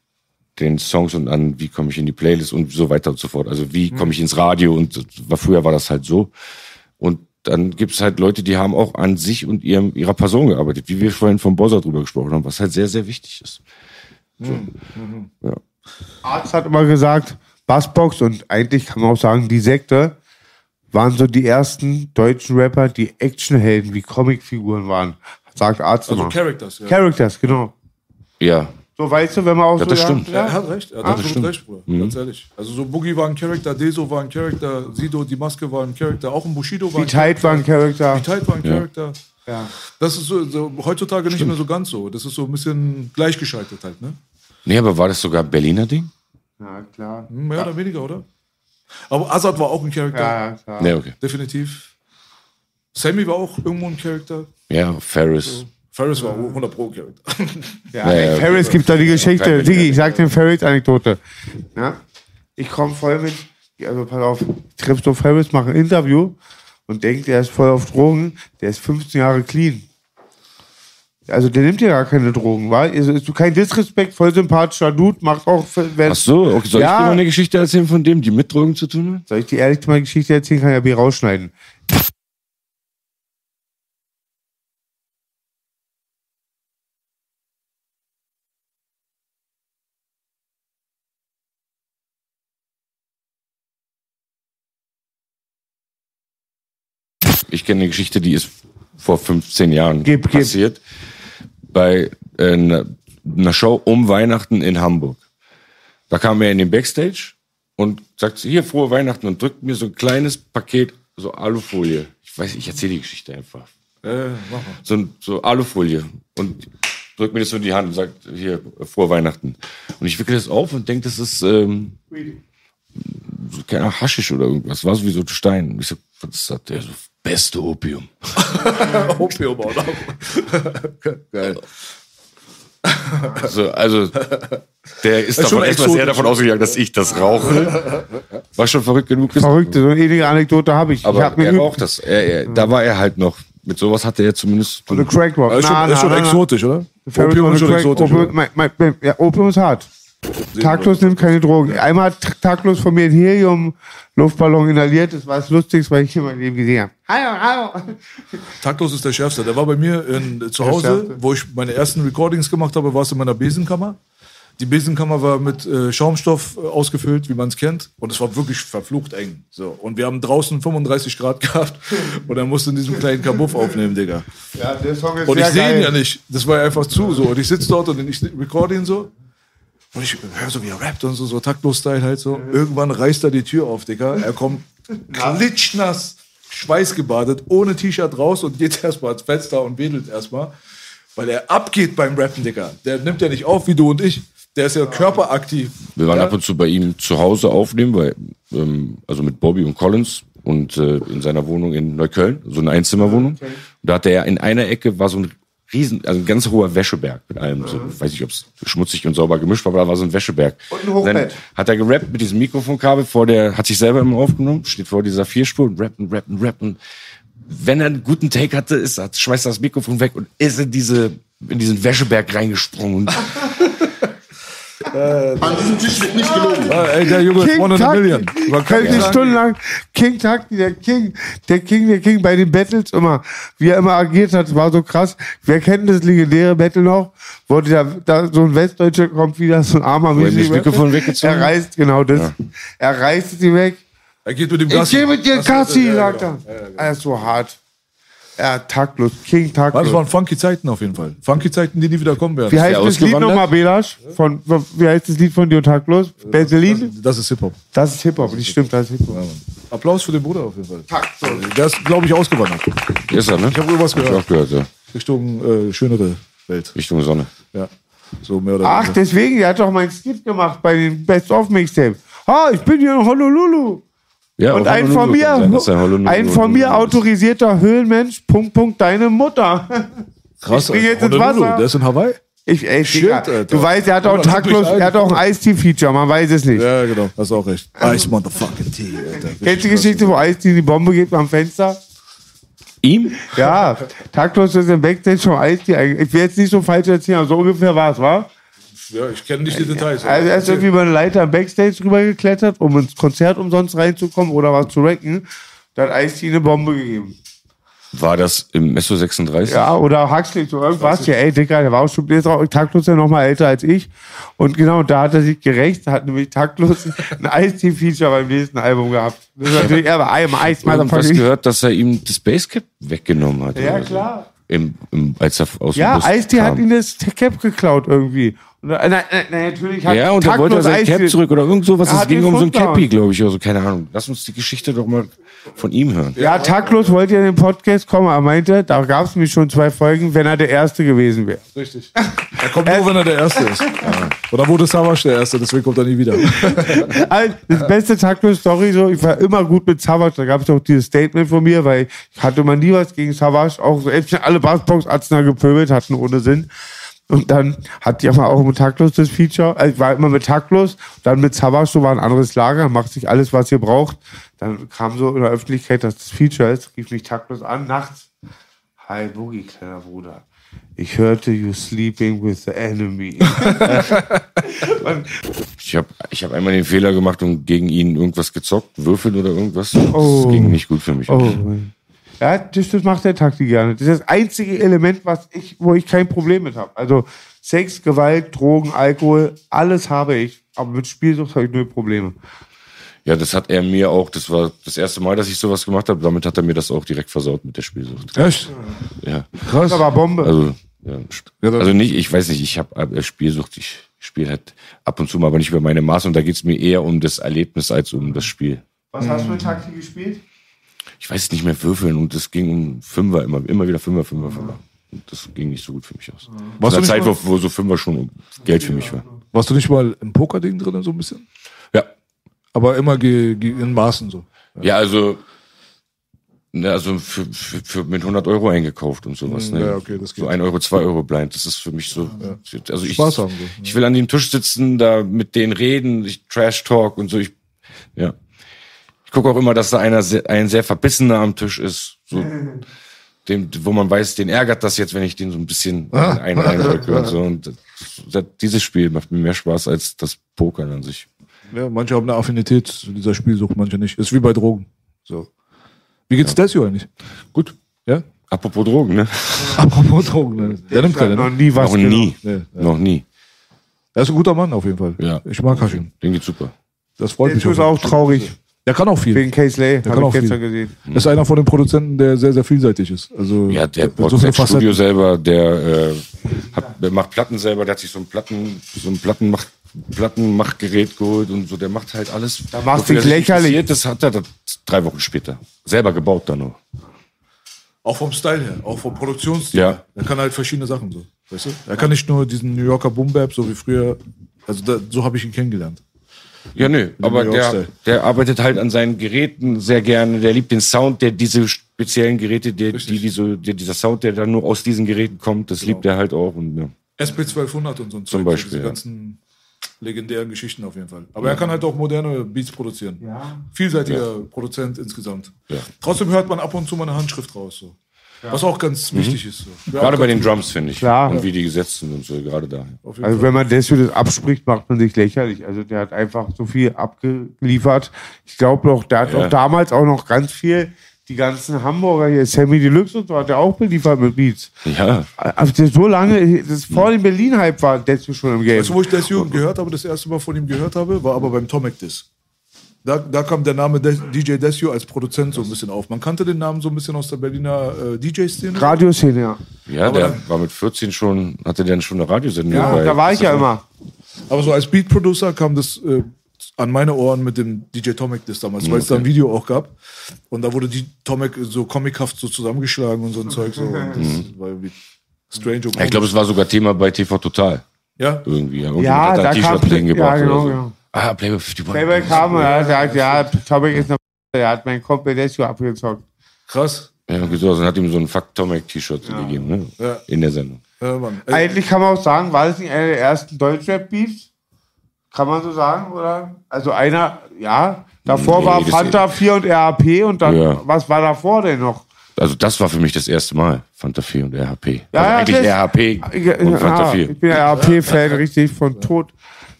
den Songs und an wie komme ich in die Playlist und so weiter und so fort. Also wie komme ich ins Radio und war, früher war das halt so. Und dann gibt's halt Leute, die haben auch an sich und ihrem, ihrer Person gearbeitet, wie wir vorhin von Bossa drüber gesprochen haben, was halt sehr, sehr wichtig ist. Ja. Arzt hat immer gesagt, Bassbox und eigentlich kann man auch sagen, die Sekte waren so die ersten deutschen Rapper, die Actionhelden wie Comicfiguren waren. Sagt Arzt Also immer. Characters, ja. Characters, genau. ja, So weißt du, wenn man auch Ja, so das sagt, stimmt. Ja, er Ja, hat recht, er hat absolut stimmt. recht, Bruder. Ganz ehrlich. Also so Boogie war ein Charakter, Deso war ein Charakter, Sido, die Maske war ein Charakter, auch ein Bushido war Wie ein tight war ein Charakter. Wie tight war ein Charakter. Ja. Das ist so, so heutzutage nicht mehr so ganz so. Das ist so ein bisschen gleichgeschaltet halt, ne? Nee, aber war das sogar ein Berliner Ding? ja, klar. Hm, Mehr oder weniger, oder? Aber Azad war auch ein Charakter. Ja, ja, klar. Nee, okay. Definitiv. Sammy war auch irgendwo ein Charakter. Ja, Ferris. Ferris war 100 Pro Charakter. Ja, Ja, ey, ja, Ferris gibt da die Geschichte. Digi, ich sag dir eine Ferris-Anekdote. Ja? Ich komme voll mit, also pass auf, triffst du Ferris, mach ein Interview und denkt, der ist voll auf Drogen, der ist 15 Jahre clean. Also der nimmt ja gar keine Drogen, wa? Also ist du kein Disrespekt, voll sympathischer Dude, macht auch, wenn, Ach so, okay. soll Ja. ich dir mal eine Geschichte erzählen von dem, die mit Drogen zu tun hat? Soll ich dir ehrlich mal eine Geschichte erzählen, kann ja B rausschneiden. Ich kenne eine Geschichte, die ist vor 15 Jahren Gib, gib. passiert. Bei äh, einer, Show um Weihnachten in Hamburg. Da kam er in den Backstage und sagt, hier, frohe Weihnachten und drückt mir so ein kleines Paket, so Alufolie. Ich weiß, ich erzähle die Geschichte einfach. äh. So, so Alufolie und drückt mir das so in die Hand und sagt, hier, frohe Weihnachten. Und ich wickele das auf und denke, das ist, ähm, so, keine Ahnung, Haschisch oder irgendwas. War sowieso Stein. Ich so, was ist das? Der so, beste Opium. Opium auch noch. Geil. Also, also der ist Ist schon davon sehr exotisch. davon ausgegangen, dass ich das rauche. War schon verrückt genug. Verrückt, so eine ähnliche Anekdote habe ich. ich Aber hab mir er raucht das. Er, er, da war er halt noch. Mit sowas hatte er zumindest. So eine Crack Rock. Ist schon, ist schon exotisch, oder? Opium ist schon exotisch. Opium, oder? mein, mein, mein, ja, Opium ist hart. Taglos nimmt keine Drogen. Einmal hat Taglos von mir einen Helium-Luftballon inhaliert. Das war das Lustigste, was ich in meinem Leben gesehen habe. Hallo, hallo. Taktlos ist der Schärfste. Der war bei mir in, zu Der Hause, wo ich meine ersten Recordings gemacht habe, war es in meiner Besenkammer. Die Besenkammer war mit äh, Schaumstoff äh, ausgefüllt, wie man es kennt. Und es war wirklich verflucht eng. So. Und wir haben draußen 35 Grad gehabt. Und er musste in diesem kleinen Kabuff aufnehmen, Digga. Ja, der Song ist Und ich sehe ihn ja nicht. Das war ja einfach zu. So. Und ich sitze dort und ich recorde ihn so. Und ich höre so, wie er rappt und so, so taktlos-Style halt so. Irgendwann reißt er die Tür auf, Digga. Er kommt klitschnass, schweißgebadet, ohne T-Shirt raus und geht erstmal ans Fenster und wedelt erstmal. Weil er abgeht beim Rappen, Digga. Der nimmt ja nicht auf wie du und ich. Der ist ja körperaktiv. Wir waren ja? ab und zu bei ihm zu Hause aufnehmen, weil, ähm, also mit Bobby und Collins und äh, in seiner Wohnung in Neukölln, so eine Einzimmerwohnung. Und da hatte er in einer Ecke war so ein riesen, also ein ganz hoher Wäscheberg mit allem, so, ich weiß nicht, ob es schmutzig und sauber gemischt war, aber da war so ein Wäscheberg. Und ein Hochbett. dann hat er gerappt mit diesem Mikrofonkabel vor der, hat sich selber immer aufgenommen, steht vor dieser Vierspur und rappen, rappen, rappen. Wenn er einen guten Take hatte, ist, hat, schmeißt er das Mikrofon weg und ist in diese, in diesen Wäscheberg reingesprungen. Und An diesem Tisch wird nicht gelogen. Ah, ey, der Junge ist King one in a million. Man kann nicht ich stundenlang King Tuck, der King, der King, der King bei den Battles immer, wie er immer agiert hat, war so krass. Wer kennt das legendäre Battle noch? Wo der, da so ein Westdeutscher kommt wieder, so ein armer er weggezogen Er reißt, genau das. Er reißt sie weg. er geht mit dem Ich Gassi. geh mit dir ja, sagt genau. er. Er ist so hart. Er taktlos, King Das taktlos. waren funky Zeiten auf jeden Fall. Funky Zeiten, die nie wieder kommen werden. Wie heißt das Lied nochmal, Belasch? Von, wie heißt das Lied von dir taktlos? Berlin? Das ist Hip-Hop. Das ist Hip-Hop, nicht stimmt, das ist Hip-Hop. Applaus für den Bruder auf jeden Fall. Der ist, glaube ich, ausgewandert. ist er, ne? Ich habe irgendwas Hab ich gehört. auch gehört, ja. Richtung äh, schönere Welt. Richtung Sonne. Ja. So mehr oder Ach, weniger. deswegen, der hat doch mein Skit gemacht bei den Best-of-Mixtape. Ha, ich bin hier in Honolulu. Ja, Und ein von mir, sein, ein von mir autorisierter Höhlenmensch, Punkt, Punkt, deine Mutter. Krass, ich jetzt ins Honolulu, Wasser. Der ist in Hawaii? Ich, ey, Shit, Digga, Alter. du weißt, er hat auch taktlos, er hat auch ein Ice-T-Feature, man weiß es nicht. Ja, genau. Hast du auch recht. Ice Motherfucking Tea, Alter. Kennst du die Geschichte, wo Ice-T die Bombe gibt am Fenster? Ihm? Ja, taktlos ist im Backstage schon Ice-T. Ich will jetzt nicht so falsch erzählen, aber so ungefähr war es, wa? Ja, ich kenne nicht die Details. Also er ist irgendwie über eine Leiter am Backstage rübergeklettert, um ins Konzert umsonst reinzukommen oder was zu racken. Da hat Ice-T eine Bombe gegeben. War das im Messo 36? Ja, oder Huxley, so irgendwas. Ja, ey, Dicker, der war auch schon, taktlos ja noch mal älter als ich. Und genau, da hat er sich gerecht, hat nämlich taktlos ein Ice-T-Feature beim nächsten Album gehabt. Das ist natürlich, er war I'm Ice, Irgendwas Motherfucker. gehört, dass er ihm das Basecap weggenommen hat. Ja, oder so. Im, im, als er aus Ja, dem Bus Ice-T hat ihm das Cap geklaut irgendwie. Äh, nein, nein, nein, natürlich hat Ja, und dann wollte er taktlos sein Cap zurück oder irgend sowas. Es ging um so ein Cappy, glaube ich, oder so. Keine Ahnung. Lass uns die Geschichte doch mal von ihm hören. Ja, taktlos wollte ja in den Podcast kommen. Er meinte, da gab es nämlich schon zwei Folgen, wenn er der Erste gewesen wäre. Richtig. Er kommt nur, wenn er der Erste ist. Oder wurde Savage der Erste, deswegen kommt er nie wieder. Also, Das beste Taktlos-Story, so, ich war immer gut mit Savage. Da gab es auch dieses Statement von mir, weil ich hatte mal nie was gegen Savage. Auch so, selbst alle Bassbox-Arzner gepöbelt hatten ohne Sinn. Und dann hatte ich aber auch mit Taktlos das Feature. Also ich war immer mit Taktlos, dann mit Savage, so war ein anderes Lager, macht sich alles, was ihr braucht. Dann kam so in der Öffentlichkeit, dass das Feature ist, rief mich Taktlos an, nachts. Hi Boogie, kleiner Bruder. Ich hörte you sleeping with the enemy. Ich habe ich hab einmal den Fehler gemacht und gegen ihn irgendwas gezockt, würfeln oder irgendwas. Oh. Das ging nicht gut für mich. Oh. Ja, das, das macht der Taktik gerne. Das ist das einzige Element, was ich, wo ich kein Problem mit habe. Also Sex, Gewalt, Drogen, Alkohol, alles habe ich. Aber mit Spielsucht habe ich null Probleme. Ja, das hat er mir auch, das war das erste Mal, dass ich sowas gemacht habe. Damit hat er mir das auch direkt versaut mit der Spielsucht. Echt? Ja. Krass. Das war Bombe. Also, ja, Ja, also nicht, ich weiß nicht, ich habe Spielsucht, ich spiele halt ab und zu mal, aber nicht über meine Maße und da geht's mir eher um das Erlebnis als um das Spiel. was hast du mit Taktik gespielt? Ich weiß nicht mehr würfeln und es ging um Fünfer, immer, immer wieder Fünfer, Fünfer, Fünfer. Und das ging nicht so gut für mich aus. Warst Zu einer Zeit, wo, wo so Fünfer schon Geld für mich war. Warst du nicht mal im Poker-Ding drin, so ein bisschen? Ja. Aber immer ge ge in Maßen so. Ja, also Ne, also für, für, für mit 100 Euro eingekauft und sowas. Ne? ja, okay, das geht. so ein Euro, zwei Euro blind. Das ist für mich so. Also ich, Spaß haben so, ich will an dem Tisch sitzen, da mit denen reden, ich Trash Talk und so. Ich, ja. Ich gucke auch immer, dass da einer sehr, ein sehr verbissener am Tisch ist. So, dem, wo man weiß, den ärgert das jetzt, wenn ich den so ein bisschen Ah. ein reindrücke und so. Und das, das, dieses Spiel macht mir mehr Spaß als das Pokern an sich. Ja, manche haben eine Affinität zu dieser Spielsucht, manche nicht. Ist wie bei Drogen. So. Wie geht's Desio eigentlich? Gut. Ja? Apropos Drogen, ne? Apropos Drogen, ne? Der nimmt keine, noch ne? nie was Noch nie. Nee, ja. Noch nie. Er ist ein guter Mann auf jeden Fall. Ja. Ich mag Hashim. Den geht's super. Das freut Der mich. ist auf auch traurig. Der kann auch viel. Wegen Case Lay, kann habe auch ich gestern viel. gesehen. Das ist einer von den Produzenten, der sehr, sehr vielseitig ist. Also, Ja, der baut so viele Studio selber, der, äh, hat, der macht Platten selber, der hat sich so ein Platten, so ein Plattenmach, Plattenmachgerät geholt und so, der macht halt alles. Da sich er lächerlich. Das hat er das drei Wochen später. Selber gebaut dann noch. Auch vom Style her, auch vom Produktionsstil. Ja. Er kann halt verschiedene Sachen so. Weißt du? Er kann nicht nur diesen New Yorker Boom Bap, so wie früher. Also da, so habe ich ihn kennengelernt. Ja, nö, aber der, der arbeitet halt an seinen Geräten sehr gerne. Der liebt den Sound, der diese speziellen Geräte, der, die, die so, der, dieser Sound, der dann nur aus diesen Geräten kommt, das liebt er halt auch. Und, ja. SP1200 und so ein Zum Zeug, Beispiel, Diese ja. ganzen legendären Geschichten auf jeden Fall. Aber er kann halt auch moderne Beats produzieren. Vielseitiger Produzent insgesamt. Ja. Trotzdem hört man ab und zu mal eine Handschrift raus. So. Was auch ganz wichtig ist. So. Ja, Gerade bei den Drums, finde ich. Klar. Und wie die gesetzt sind und so, gerade da. Also Fall. wenn man das für das abspricht, macht man sich lächerlich. Also der hat einfach so viel abgeliefert. Ich glaube noch, der hat Ja. auch damals auch noch ganz viel, die ganzen Hamburger hier, Sammy Deluxe und so, hat er auch beliefert mit Beats. Ja, Also der so lange, das vor dem Berlin-Hype war, der ist schon im Game. Weißt du, wo ich Desio gehört habe, das erste Mal von ihm gehört habe, war aber beim Tomek Diss. Da, da kam der Name Des, DJ Desio als Produzent so ein bisschen auf. Man kannte den Namen so ein bisschen aus der Berliner äh, DJ-Szene. Radioszene, ja. ja, der war mit 14 schon, hatte der schon eine Radiosendung. Ja, bei- da war ich ja immer. Aber so als Beat-Producer kam das äh, an meine Ohren mit dem DJ Tomek Diss damals, weil es da ein Video auch gab. Und da wurde die Tomek so comichaft so zusammengeschlagen und so ein Zeug. So. Und das war irgendwie strange. Ja, ich glaube, es war sogar Thema bei TV Total. ja. Irgendwie. Ja, Irgendjemand Ja, hat da T-Shirt drin ja, gebracht genau, oder so. genau. Ah, Playboy 51. Playboy kam und er hat gesagt, ja, Topic ist eine der hat meinen Kumpel Desio abgezockt. Krass. Ja, irgendwie so. Also hat ihm so ein Fuck Tomek T-Shirt gegeben, ne? Ja. In der Sendung. Ja, Mann. Eigentlich kann man auch sagen, war das nicht einer der ersten Deutschrap-Beats? Kann man so sagen, oder? Also einer, ja. Davor Nee, war Fanta 4 und RAP und dann, Ja. was war davor denn noch? Also das war für mich das erste Mal. Fanta 4 und RHP. Ja, also ja, eigentlich das- RHP Ja, und Fanta ja, 4. ich bin ja RAP-Fan, richtig, von Tod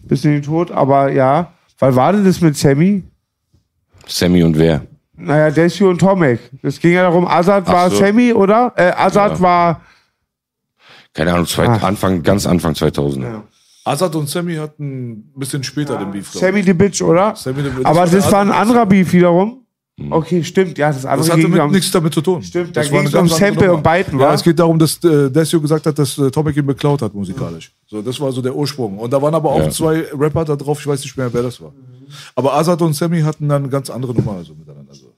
bis in den Tod, aber ja. Wann war denn das mit Sammy? Sammy und wer? Naja, Desio und Tomek. Das ging ja darum, Azad Ach war so. Sammy, oder? Äh, Azad Ja. war, Keine Ahnung, zwei. Anfang, ganz Anfang 2000. Ja. Azad und Sammy hatten ein bisschen später den Beef. Sammy the Bitch, oder? Sammy the Bitch. aber war das war ein anderer Beef wiederum. Okay, stimmt, ja, das andere Das hatte ging mit nichts damit zu tun. Stimmt, da Das war ging's eine ganz um Sample und Beiten, Ja, wa? es geht darum, dass äh, Desio gesagt hat, dass äh, Topic ihn beklaut hat musikalisch. So, das war so der Ursprung. Und da waren aber auch Ja. zwei Rapper da drauf, ich weiß nicht mehr, wer das war. Aber Azad und Sammy hatten dann eine ganz andere Nummer also miteinander. So.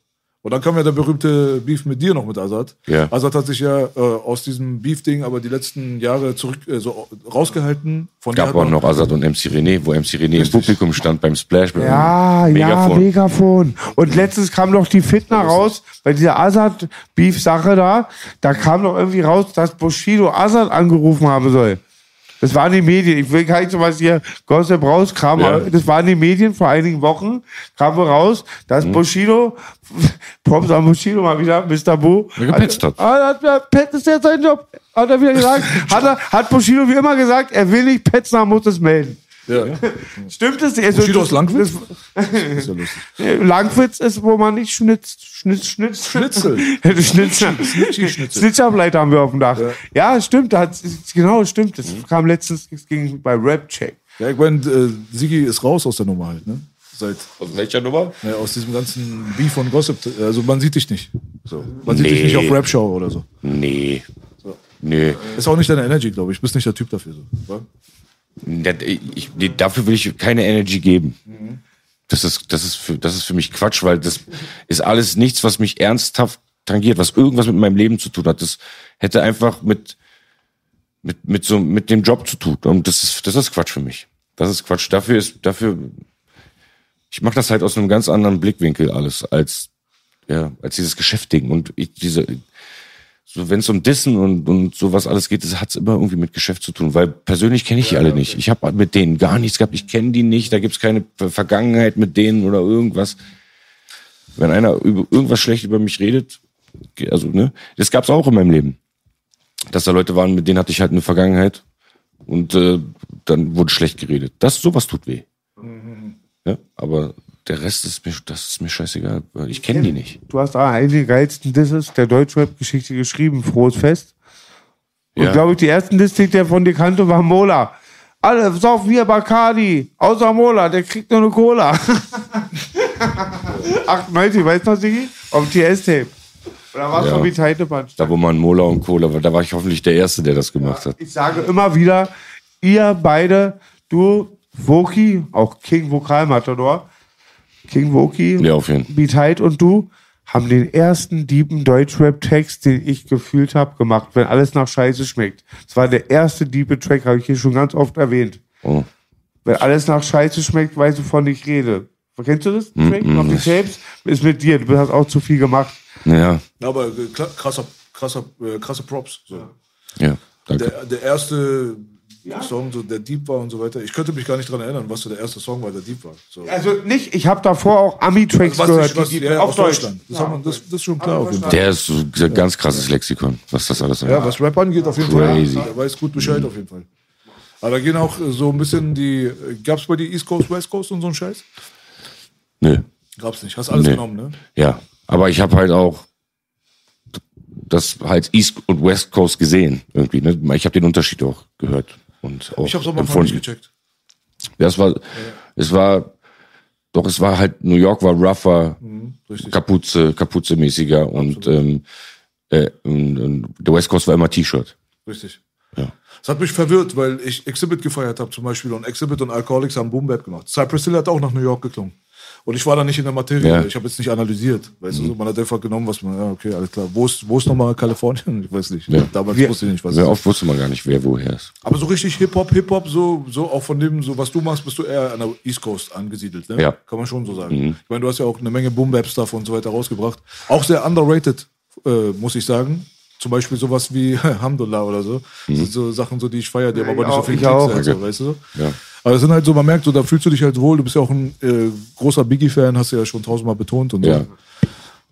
Und dann kam ja der berühmte Beef mit dir noch mit Azad. Ja. Azad hat sich ja äh, aus diesem Beef-Ding aber die letzten Jahre zurück äh, so rausgehalten. Von Gab auch noch Azad und MC René, wo MC René im Publikum stand beim Splash Ja, einem ja, Megafon. Megafon. Und letztens kam doch die Fitner raus, bei dieser Azad-Beef-Sache da, da kam doch irgendwie raus, dass Bushido Azad angerufen haben soll. Das waren die Medien. Ich will gar nicht so was hier Gossip rauskram, Ja. das waren die Medien vor einigen Wochen, kam raus, Mhm. dass Bushido, Props an Bushido mal wieder, Mr. Bo, Ja, gepetzt hat. Ah, hat, hat, Pet ist jetzt sein Job, hat er wieder gesagt. hat, er, hat Bushido wie immer gesagt, er will nicht petzen, er muss es melden. Ja. Stimmt das? Also, Bushido aus Langwitz? das- Ist ja lustig. Langwitz ist, wo man nicht schnitzt. Schnitz, schnitz. Schnitzel. Schnitzel. Snitcherbleiter haben wir auf dem Dach. Ja, stimmt. Da hat, genau, stimmt. Das kam letztens, das ging bei Rap-Check. Ja, ich meine, äh, Sigi ist raus aus der Nummer halt, ne? Seit Aus welcher Nummer? Ja, aus diesem ganzen Beef und Gossip. Also man sieht dich nicht. So. Man sieht dich Nee. nicht auf Rap-Show oder so. Nee. Nee. Ist auch nicht deine Energy, glaube ich. Bist nicht der Typ dafür. So. Das- Ich, dafür will ich keine Energy geben. Das ist, das ist für, das ist für mich Quatsch, weil das ist alles nichts, was mich ernsthaft tangiert, was irgendwas mit meinem Leben zu tun hat. Das hätte einfach mit, mit, mit so, mit dem Job zu tun. Und das ist, das ist Quatsch für mich. Das ist Quatsch. Dafür ist, dafür, ich mache das halt aus einem ganz anderen Blickwinkel alles, als ja, als dieses Geschäftding. Und ich, diese, so wenn es um Dissen und, und sowas alles geht, das hat's immer irgendwie mit Geschäft zu tun, weil persönlich kenne ich die alle nicht. Ich habe mit denen gar nichts gehabt, ich kenne die nicht, da gibt's keine Ver- Vergangenheit mit denen oder irgendwas. Wenn einer über, irgendwas schlecht über mich redet, also ne, das gab's auch in meinem Leben. Dass da Leute waren, mit denen hatte ich halt eine Vergangenheit und äh, dann wurde schlecht geredet. Das sowas tut weh. Ja, aber der Rest ist mir, das ist mir scheißegal. Ich kenne die nicht. Du hast auch eine der geilsten Disses der Deutschrap-Geschichte geschrieben, Frohes Fest. Und Ja. glaube ich, die ersten Diss, die der von dir kannte, war Mola. Alle saufen wir Bacardi. Außer Mola, der kriegt nur eine Cola. 98, weißt du noch, Sigi? Auf dem TS-Tape. Oder war es Ja. noch wie Teitepunch? Da wo man Mola und Cola war, da war ich hoffentlich der Erste, der das gemacht hat. Ich sage immer wieder, ihr beide, du, Woki, auch King Vokalmatador, King Woki, Ja, auf jeden Fall. Beat Hyde und du haben den ersten diepen Deutschrap-Text, den ich gefühlt habe, gemacht, wenn alles nach Scheiße schmeckt. Das war der erste diepe Track, habe ich hier schon ganz oft erwähnt. Oh. Wenn alles nach Scheiße schmeckt, weißt du, wovon ich rede. Kennst du das? Track? mm, Auf die Tapes? Ist mit dir, du hast auch zu viel gemacht. Ja, Ja, aber äh, krasser, krasser, äh, krasse Props. So. ja, danke. Der, der erste Song, so, der Deep war und so weiter. Ich könnte mich gar nicht dran erinnern, was so der erste Song war, der Deep war. So. Also nicht, ich habe davor auch Ami-Tracks was gehört, was, die, die ja, auf Deutsch. Deutschland. Das, hat man, das, das ist schon klar auf jeden Fall. Der ist so ein ganz krasses Lexikon, was das alles Ja, angeht. was Rap angeht, auf jeden Crazy. Fall. Der weiß gut Bescheid auf jeden Fall. Aber da gehen auch äh, so ein bisschen die. äh, Gab's bei dir East Coast, West Coast und so ein Scheiß? Nö. Gab's nicht. Hast alles Nee. genommen, ne? Ja, aber ich habe halt auch das halt East und West Coast gesehen irgendwie. Ne? Ich habe den Unterschied auch gehört und auch Ich am Anfang nicht gecheckt. Ja, es war, es war, doch es war halt New York war rougher, Richtig. Kapuze, Kapuze-mäßiger und, ähm, äh, und, und der West Coast war immer T-Shirt. Richtig. Ja. Das hat mich verwirrt, weil ich Exhibit gefeiert habe zum Beispiel und Exhibit und Alcoholics haben Boom Bap gemacht. Cypress Hill hat auch nach New York geklungen. Und ich war da nicht in der Materie. Ja. Mhm. Ich habe jetzt nicht analysiert. Weißt du, so, man hat einfach genommen, was man, ja, okay, alles klar. Wo ist, wo ist nochmal Kalifornien? Ich weiß nicht. Ja. Damals Wir- wusste ich nicht, was Sehr oft wusste man gar nicht, wer woher ist. Aber so richtig Hip-Hop, Hip-Hop, so, so auch von dem, so was du machst, bist du eher an der East Coast angesiedelt, ne? Ja. Mhm. Kann man schon so sagen. Ich meine, du hast ja auch eine Menge Boom-Bap-Stuff und so weiter rausgebracht. Auch sehr underrated, äh, muss ich sagen. Zum Beispiel sowas wie Hamdullah oder so. Das sind so Sachen, so, die ich feiere, die haben Ja, aber ich nicht so viel. Klicks, also, weißt du? Ja. Aber das sind halt so, man merkt so, da fühlst du dich halt wohl. Du bist ja auch ein äh, großer Biggie-Fan, hast du ja schon tausendmal betont und so. Ja.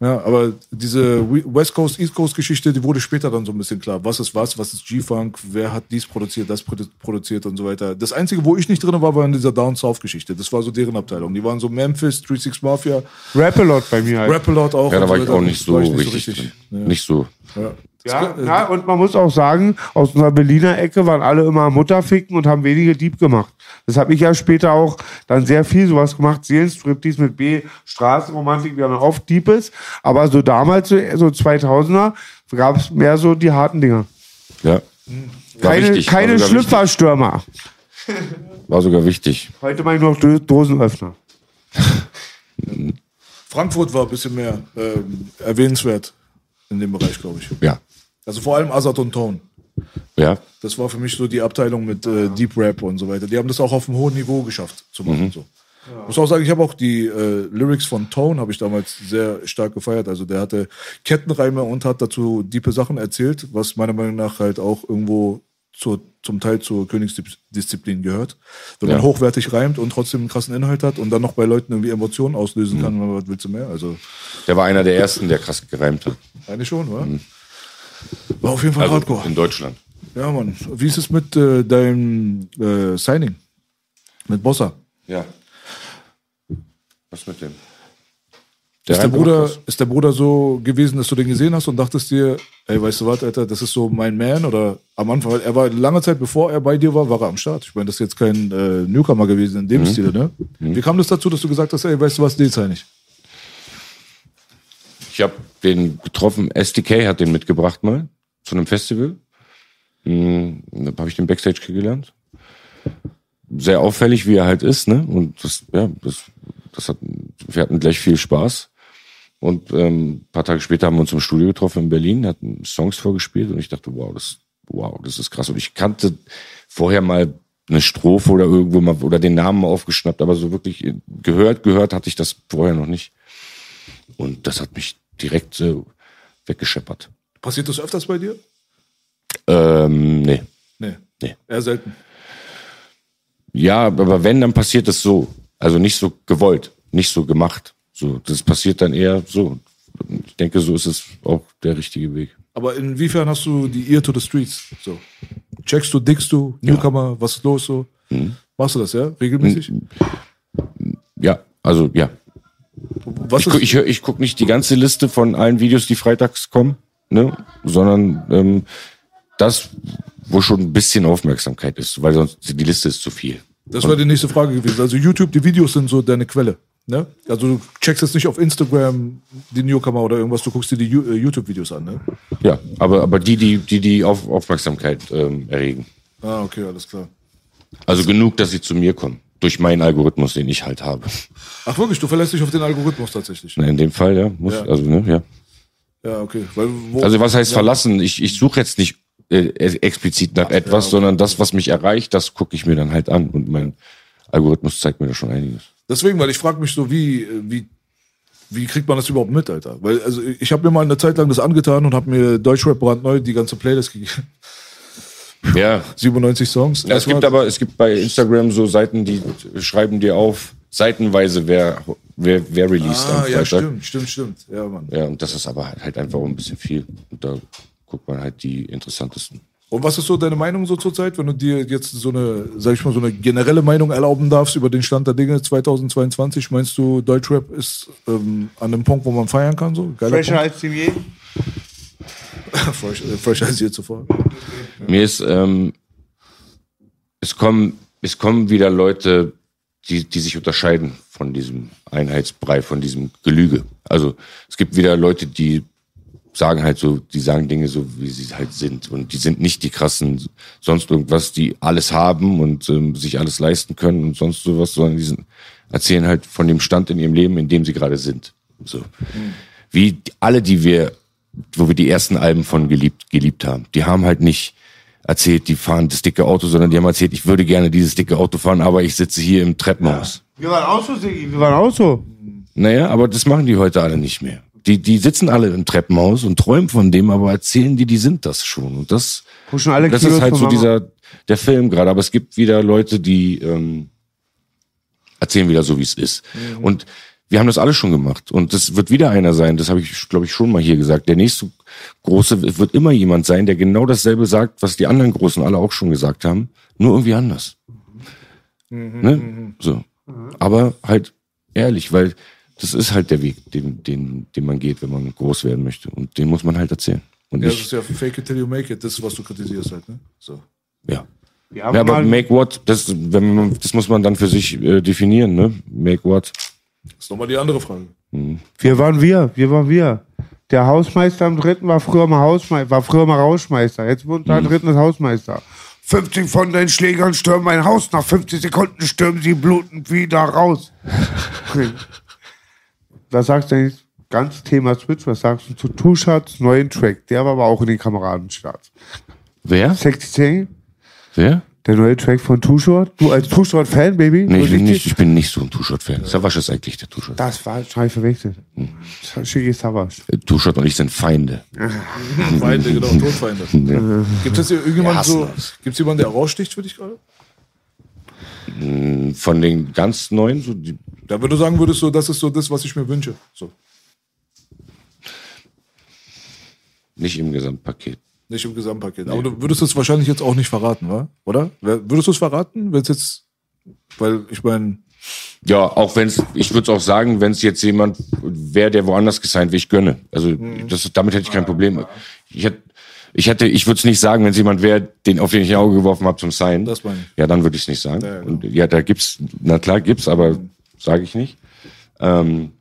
Ja, aber diese We- West Coast, East Coast Geschichte, die wurde später dann so ein bisschen klar. Was ist was? Was ist G-Funk? Wer hat dies produziert, das produ- produziert und so weiter. Das Einzige, wo ich nicht drin war, war in dieser Down South Geschichte. Das war so deren Abteilung. Die waren so Memphis, 36 Mafia, Rap-A-Lot bei mir halt. Rap-A-Lot auch. Ja, da und war so ich weiter. auch nicht so War richtig, drin. Nicht so. Ja. Ja, ja, und man muss auch sagen, aus einer Berliner Ecke waren alle immer Mutterficken und haben wenige Dieb gemacht. Das habe ich ja später auch dann sehr viel sowas gemacht. Seelenstriptease mit B, Straßenromantik, wir haben ja oft Diebes. Aber so damals, so so 2000er, gab es mehr so die harten Dinger. Ja. War Keine, wichtig, war keine sogar Schlüpferstürmer. wichtig. War sogar wichtig. Heute meine ich noch Do- Dosenöffner. Frankfurt war ein bisschen mehr ähm, erwähnenswert in dem Bereich, glaube ich. Ja. Also vor allem Azad und Tone. Ja. Das war für mich so die Abteilung mit äh, Deep Rap und so weiter. Die haben das auch auf einem hohen Niveau geschafft zu machen. So. Muss auch sagen, ich habe auch die äh, Lyrics von Tone habe ich damals sehr stark gefeiert. Also der hatte Kettenreime und hat dazu diepe Sachen erzählt, was meiner Meinung nach halt auch irgendwo zur, zum Teil zur Königsdisziplin gehört. Wenn man Ja. hochwertig reimt und trotzdem einen krassen Inhalt hat und dann noch bei Leuten irgendwie Emotionen auslösen kann, was willst du mehr? Also Der war einer der ersten, der krass gereimt hat. eigentlich schon, oder? War auf jeden Fall Also hardcore. in Deutschland. Ja, Mann. Wie ist es mit äh, deinem äh, Signing? Mit Bossa? Ja. Was mit dem? ist, der Bruder, ist der Bruder so gewesen, dass du den gesehen hast und dachtest dir, ey, weißt du was, Alter, das ist so mein Man? Oder am Anfang, er war lange Zeit, bevor er bei dir war, war er am Start. Ich meine, das ist jetzt kein äh, Newcomer gewesen in dem Mhm. Stil, ne? Wie kam das dazu, dass du gesagt hast, ey, weißt du was, den zeig ich? Ich habe den getroffen, SDK hat den mitgebracht mal zu einem Festival. Hm, Da habe ich den Backstage kennengelernt. Sehr auffällig, wie er halt ist, ne? Und das, ja, das, das hat, wir hatten gleich viel Spaß. Und ähm, paar Tage später haben wir uns im Studio getroffen in Berlin, hatten Songs vorgespielt und ich dachte, wow, das, wow, das ist krass. Und ich kannte vorher mal eine Strophe oder irgendwo mal oder den Namen aufgeschnappt, aber so wirklich gehört, gehört hatte ich das vorher noch nicht. Und das hat mich direkt äh, weggescheppert. Passiert das öfters bei dir? Ähm, nee. Nee. Nee. Eher selten. Ja, aber wenn, dann passiert es so. Also nicht so gewollt, nicht so gemacht. So, das passiert dann eher so. Ich denke, so ist es auch der richtige Weg. Aber inwiefern hast du die Ear to the Streets? So. Checkst du, dickst du, Newcomer, was ist los so? Mhm. Machst du das, ja? Regelmäßig? Ja, also ja. Was Ich, ich, ich gucke nicht die ganze Liste von allen Videos, die freitags kommen, ne? sondern ähm, das, wo schon ein bisschen Aufmerksamkeit ist, weil sonst die Liste ist zu viel. Das wäre die nächste Frage gewesen. Also YouTube, die Videos sind so deine Quelle. Ne? Also du checkst jetzt nicht auf Instagram die Newcomer oder irgendwas, du guckst dir die äh, YouTube-Videos an, ne? Ja, aber, aber die, die, die, die auf Aufmerksamkeit ähm, erregen. Ah, okay, alles klar. Also genug, dass sie zu mir kommen. Durch meinen Algorithmus, den ich halt habe. Ach wirklich, du verlässt dich auf den Algorithmus tatsächlich. Na, in dem Fall, ja. Muss, Ja. Also, ne, ja. Ja, okay. Weil, Also was heißt ja. verlassen? Ich, ich suche jetzt nicht äh, explizit nach etwas, sondern das, was mich erreicht, das gucke ich mir dann halt an. Und mein Algorithmus zeigt mir da schon einiges. Deswegen, weil ich frage mich so, wie, äh, wie, wie kriegt man das überhaupt mit, Alter? Weil, also ich habe mir mal eine Zeit lang das angetan und habe mir Deutschrap brandneu die ganze Playlist gegeben. Ja, 97 Songs. Ja, es gibt aber, es gibt bei Instagram so Seiten, die schreiben dir auf, seitenweise, wer, wer, wer released am Ah, ja, Freitag. stimmt, stimmt, stimmt. Ja, Mann. Ja, und das ist aber halt, einfach ein bisschen viel. Und da guckt man halt die interessantesten. Und was ist so deine Meinung so zurzeit, wenn du dir jetzt so eine, sag ich mal, so eine generelle Meinung erlauben darfst über den Stand der Dinge 2022? Meinst du, Deutschrap ist ähm, an einem Punkt, wo man feiern kann? So? Geiler Fresher als die je. Fresh, äh, als je zuvor. Mir ist, ähm, es kommen, es kommen wieder Leute, die, die sich unterscheiden von diesem Einheitsbrei, von diesem Gelüge. Also es gibt wieder Leute, die sagen halt so, die sagen Dinge so, wie sie halt sind. Und die sind nicht die krassen, sonst irgendwas, die alles haben und ähm, sich alles leisten können und sonst sowas, sondern die sind, erzählen halt von dem Stand in ihrem Leben, in dem sie gerade sind. So. Wie alle, die wir, wo wir die ersten Alben von geliebt, geliebt haben, die haben halt nicht erzählt, die fahren das dicke Auto, sondern die haben erzählt, ich würde gerne dieses dicke Auto fahren, aber ich sitze hier im Treppenhaus. Wir waren auch so, Sigi, wir waren auch so. Naja, aber das machen die heute alle nicht mehr. Die, die sitzen alle im Treppenhaus und träumen von dem, aber erzählen die, die sind das schon. Und das, Pushen alle das Kilos ist halt so dieser, der Film gerade. Aber es gibt wieder Leute, die ähm, erzählen wieder so, wie es ist. Und wir haben das alle schon gemacht. Und das wird wieder einer sein, das habe ich, glaube ich, schon mal hier gesagt. Der nächste große wird immer jemand sein, der genau dasselbe sagt, was die anderen Großen alle auch schon gesagt haben, nur irgendwie anders. Ne? So. Aber halt ehrlich, weil das ist halt der Weg, den, den, den man geht, wenn man groß werden möchte. Und den muss man halt erzählen. Und Ja, das nicht, ist ja fake it till you make it, das ist, was du kritisierst halt, ne? So. ja. Wir haben Ja, aber make what, das, wenn man, das muss man dann für sich äh, definieren, ne? Make what. Das ist nochmal die andere Frage. Wir waren wir, wir waren wir. Der Hausmeister am dritten war früher mal Hausmeister, war früher mal Rauschmeister. Jetzt wohnt da dritten ist Hausmeister. 50 von den Schlägern stürmen mein Haus. Nach 50 Sekunden stürmen sie blutend wieder raus. Was sagst du eigentlich? Ganz Thema Switch, was sagst du zu Tuschats neuen Track? Der war aber auch in den Kameradenstarts. Wer? Sexy Zane, Wer? Der neue Track von Tushot. Du als Tushot-Fan, Baby? Nee, ich bin, nicht, ich bin nicht so ein Tushot-Fan. Savage ist eigentlich der Tushot. Das war schon verwechselt. Shiggy Savage. Äh, Tushot und ich sind Feinde. Feinde, genau, Todfeinde. Gibt es hassen so, uns. gibt es jemanden, der raussticht für dich gerade? Von den ganz neuen, so die, Da du sagen würdest, so, das ist so das, was ich mir wünsche. So. nicht im Gesamtpaket. Nicht im Gesamtpaket. Aber du würdest es wahrscheinlich jetzt auch nicht verraten, wa? oder? Würdest du es verraten, wenn es jetzt, weil ich meine, Ja, auch wenn es, ich würde es auch sagen, wenn es jetzt jemand wäre, der woanders gesigned wäre, ich gönne. Also das, damit hätte ich kein Problem. Ich hätte, ich hätte, ich würde es nicht sagen, wenn es jemand wäre, den auf den ich ein Auge geworfen habe zum Sign. Das meine ich. Ja, dann würde ich es nicht sagen. Ja, genau. Und ja, da gibt's, na klar gibt's, aber sage ich nicht. Ähm,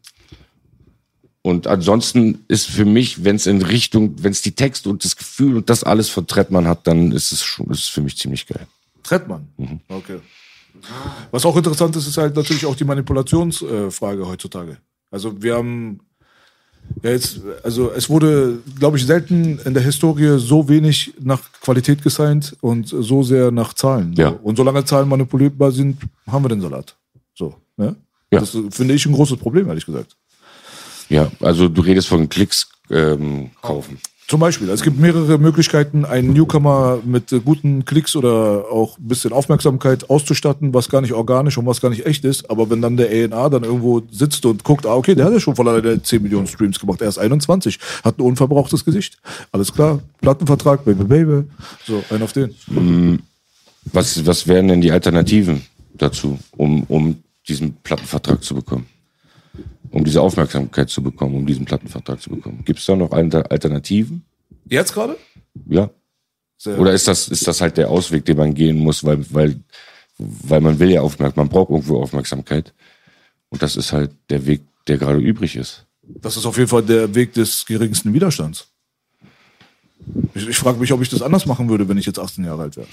und ansonsten ist für mich, wenn es in Richtung, wenn es die Texte und das Gefühl und das alles von Trettmann hat, dann ist es schon, ist es für mich ziemlich geil. Trettmann. Mhm. Okay. Was auch interessant ist, ist halt natürlich auch die Manipulationsfrage äh, heutzutage. Also wir haben ja jetzt, also es wurde, glaube ich, selten in der Historie so wenig nach Qualität gesigned und so sehr nach Zahlen. Ja. So. Und solange Zahlen manipulierbar sind, haben wir den Salat. So. Ne? Ja. Das finde ich ein großes Problem, ehrlich gesagt. Ja, also du redest von Klicks ähm, kaufen. Zum Beispiel. Es gibt mehrere Möglichkeiten, einen Newcomer mit äh, guten Klicks oder auch ein bisschen Aufmerksamkeit auszustatten, was gar nicht organisch und was gar nicht echt ist. Aber wenn dann der A&R dann irgendwo sitzt und guckt, ah, okay, der hat ja schon von alleine 10 Millionen Streams gemacht. Er ist 21, hat ein unverbrauchtes Gesicht. Alles klar. Plattenvertrag, Baby, Baby. So, ein auf den. Was, was wären denn die Alternativen dazu, um, um diesen Plattenvertrag zu bekommen? Um diese Aufmerksamkeit zu bekommen, um diesen Plattenvertrag zu bekommen. Gibt es da noch Alter- Alternativen? Jetzt gerade? Ja. Sehr- Oder ist das, ist das halt der Ausweg, den man gehen muss, weil, weil, weil man will ja Aufmerksamkeit, man braucht irgendwo Aufmerksamkeit. Und das ist halt der Weg, der gerade übrig ist. Das ist auf jeden Fall der Weg des geringsten Widerstands. Ich, ich frage mich, ob ich das anders machen würde, wenn ich jetzt 18 Jahre alt wäre.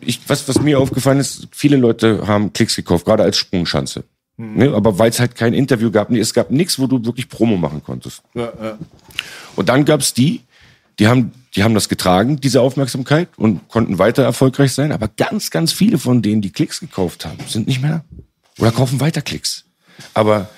Ich, was, was mir aufgefallen ist, viele Leute haben Klicks gekauft, gerade als Sprungschanze. Ne? Aber weil es halt kein Interview gab, nee, es gab nichts, wo du wirklich Promo machen konntest. Ja, ja. Und dann gab's die, die haben, die haben das getragen, diese Aufmerksamkeit, und konnten weiter erfolgreich sein. Aber ganz, ganz viele von denen, die Klicks gekauft haben, sind nicht mehr da. Oder kaufen weiter Klicks. Aber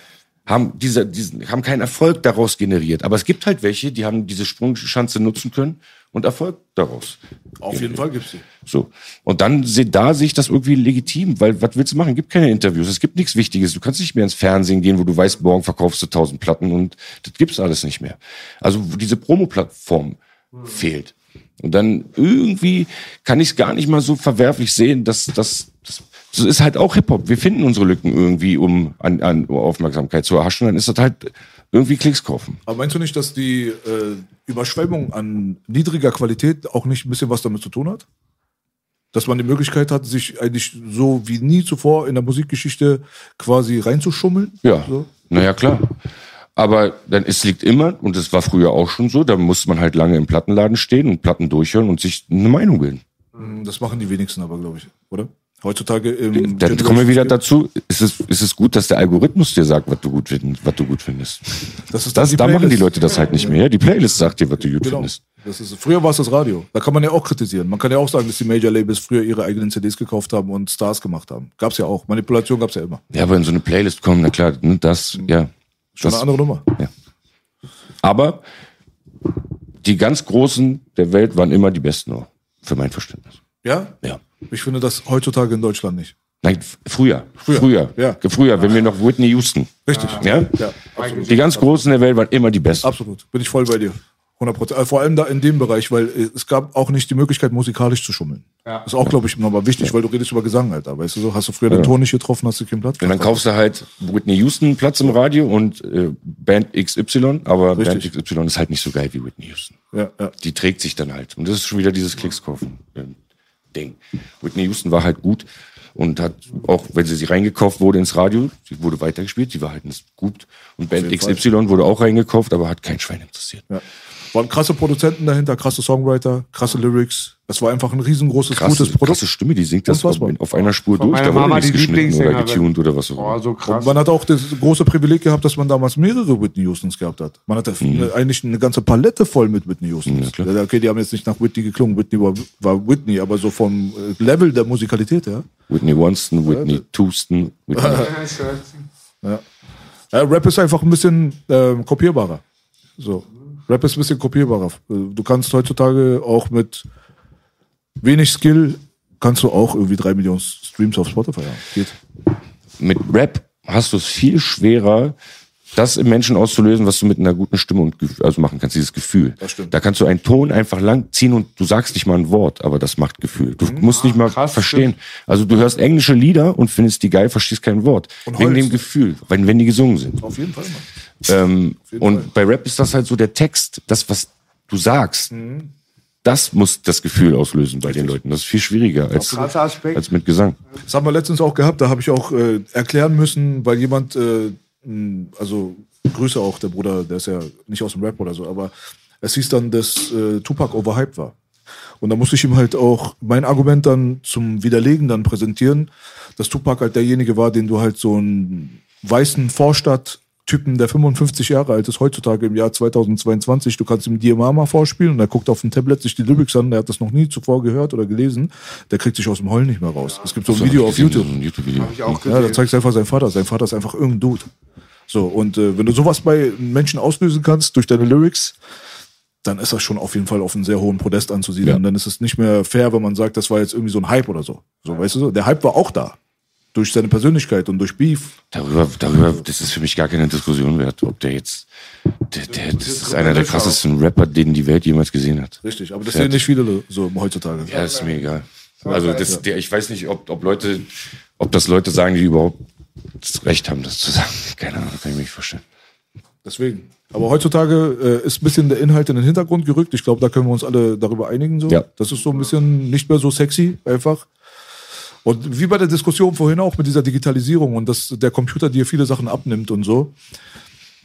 haben diese, diesen, haben keinen Erfolg daraus generiert. Aber es gibt halt welche, die haben diese Sprungschanze nutzen können und Erfolg daraus. Auf jeden Fall gibt's die. So. Und dann da sehe ich das irgendwie legitim, weil was willst du machen? Gibt keine Interviews, es gibt nichts Wichtiges. Du kannst nicht mehr ins Fernsehen gehen, wo du weißt, morgen verkaufst du tausend Platten und das gibt's alles nicht mehr. Also diese Promo-Plattform fehlt. Und dann irgendwie kann ich es gar nicht mal so verwerflich sehen, dass das, das, das ist halt auch Hip-Hop. Wir finden unsere Lücken irgendwie, um an, an Aufmerksamkeit zu erhaschen. Dann ist das halt irgendwie Klicks kaufen. Aber meinst du nicht, dass die äh, Überschwemmung an niedriger Qualität auch nicht ein bisschen was damit zu tun hat? Dass man die Möglichkeit hat, sich eigentlich so wie nie zuvor in der Musikgeschichte quasi reinzuschummeln? Ja, So? naja, klar. Aber dann, es liegt immer, und das war früher auch schon so, da musste man halt lange im Plattenladen stehen und Platten durchhören und sich eine Meinung bilden. Hm, Das machen die wenigsten aber, glaube ich, oder? Heutzutage im Dann kommen wir wieder dazu, ist es, ist es gut, dass der Algorithmus dir sagt, was du gut findest, was du gut findest. Das ist Das, da machen die. Leute das halt nicht mehr. Die Playlist sagt dir, was du gut Genau. findest. Das ist, früher war es das Radio. Da kann man ja auch kritisieren. Man kann ja auch sagen, dass die Major Labels früher ihre eigenen CDs gekauft haben und Stars gemacht haben. Gab's ja auch. Manipulation gab's ja immer. Ja, aber in so eine Playlist kommen, na klar, ne, das, ja. Schon Das, eine andere Nummer. aber die ganz Großen der Welt waren immer die Besten, für mein Verständnis. Ja? Ja. Ich finde das heutzutage in Deutschland nicht. Nein, früher. Früher, Früher. ja. Früher, wenn wir noch Whitney Houston. Richtig. Ja? Ja, absolut. Die ganz Großen der Welt waren immer die Besten. Absolut. Bin ich voll bei dir. 100 Prozent. Vor allem da in dem Bereich, weil äh, es gab auch nicht die Möglichkeit, musikalisch zu schummeln. Ja. Ist auch, glaube ich, nochmal wichtig, weil du redest über Gesang, Alter. Weißt du so? Hast du früher den Ton nicht getroffen, hast du keinen Platz. Und dann kaufst du halt Whitney Houston Platz im Radio und äh, Band XY, aber Richtig. Band XY ist halt nicht so geil wie Whitney Houston. Ja, ja. Die trägt sich dann halt. Und das ist schon wieder dieses Klicks kaufen äh, Ding. Whitney Houston war halt gut und hat auch, wenn sie sie reingekauft wurde ins Radio, sie wurde weitergespielt, sie war halt gut. Und Band jeden Fall. XY wurde auch reingekauft, aber hat kein Schwein interessiert. ja. Waren krasse Produzenten dahinter, krasse Songwriter, krasse Lyrics. Das war einfach ein riesengroßes, Krasse, gutes Produkt. krasse Stimme, die singt das Unfassbar. auf einer Spur Von durch, da wurde Mama nichts die geschnitten oder getuned oder was auch immer. So krass. Und man hat auch das große Privileg gehabt, dass man damals mehrere Whitney Houstons gehabt hat. Man hatte eine, eigentlich eine ganze Palette voll mit Whitney Houstons. Ja. Ja, okay, die haben jetzt nicht nach Whitney geklungen. Whitney war, war Whitney, aber so vom äh, Level der Musikalität, ja. Whitney Wonston, Whitney Houston, Whitney ja. Rap ist einfach ein bisschen ähm, kopierbarer. So. Rap ist ein bisschen kopierbarer. Du kannst heutzutage auch mit wenig Skill kannst du auch irgendwie drei Millionen Streams auf Spotify haben. Geht. mit Rap hast du es viel schwerer, das im Menschen auszulösen, was du mit einer guten Stimme und also machen kannst, dieses Gefühl. Das stimmt. Da kannst du einen Ton einfach lang ziehen und du sagst nicht mal ein Wort, aber das macht Gefühl. Du musst nicht mal krass, verstehen. Also du hörst englische Lieder und findest die geil, verstehst kein Wort. Und Wegen heulst. dem Gefühl, wenn, wenn die gesungen sind. Auf jeden Fall, Mann. Ähm, und bei Rap ist das halt so der Text, das, was du sagst. Mhm. Das muss das Gefühl auslösen bei den Leuten. Das ist viel schwieriger als, als mit Gesang. Das haben wir letztens auch gehabt, da habe ich auch äh, erklären müssen, weil jemand, äh, also Grüße auch, der Bruder, der ist ja nicht aus dem Rap oder so, aber es hieß dann, dass äh, Tupac overhyped war. Und da musste ich ihm halt auch mein Argument dann zum Widerlegen dann präsentieren, dass Tupac halt derjenige war, den du halt so einen weißen Vorstadt-Typen, der 55 Jahre alt ist, heutzutage im Jahr 2022, du kannst ihm Diamama vorspielen und er guckt auf dem Tablet sich die Lyrics an, der hat das noch nie zuvor gehört oder gelesen, der kriegt sich aus dem Heulen nicht mehr raus. Es gibt so ein Video auf YouTube. Hab ich auch Ja, da zeigt einfach sein Vater. Sein Vater ist einfach irgendein Dude. So, und äh, wenn du sowas bei Menschen auslösen kannst durch deine Lyrics, dann ist das schon auf jeden Fall auf einen sehr hohen Podest anzusiedeln. Ja. Und dann ist es nicht mehr fair, wenn man sagt, das war jetzt irgendwie so ein Hype oder so. So, weißt du so? Der Hype war auch da. Durch seine Persönlichkeit und durch Beef. Darüber, darüber, das ist für mich gar keine Diskussion wert, ob der jetzt, der, der, das ist einer der krassesten Rapper, den die Welt jemals gesehen hat. Richtig, aber das Fertig. sehen nicht viele so heutzutage. Ja, ist mir egal. Also das, der, ich weiß nicht, ob, ob Leute, ob das Leute sagen, die überhaupt das Recht haben, das zu sagen. Keine Ahnung, kann ich mir nicht vorstellen. Deswegen. Aber heutzutage äh, ist ein bisschen der Inhalt in den Hintergrund gerückt. Ich glaube, da können wir uns alle darüber einigen. So. Ja. Das ist so ein bisschen nicht mehr so sexy, einfach. Und wie bei der Diskussion vorhin auch mit dieser Digitalisierung und dass der Computer dir viele Sachen abnimmt und so.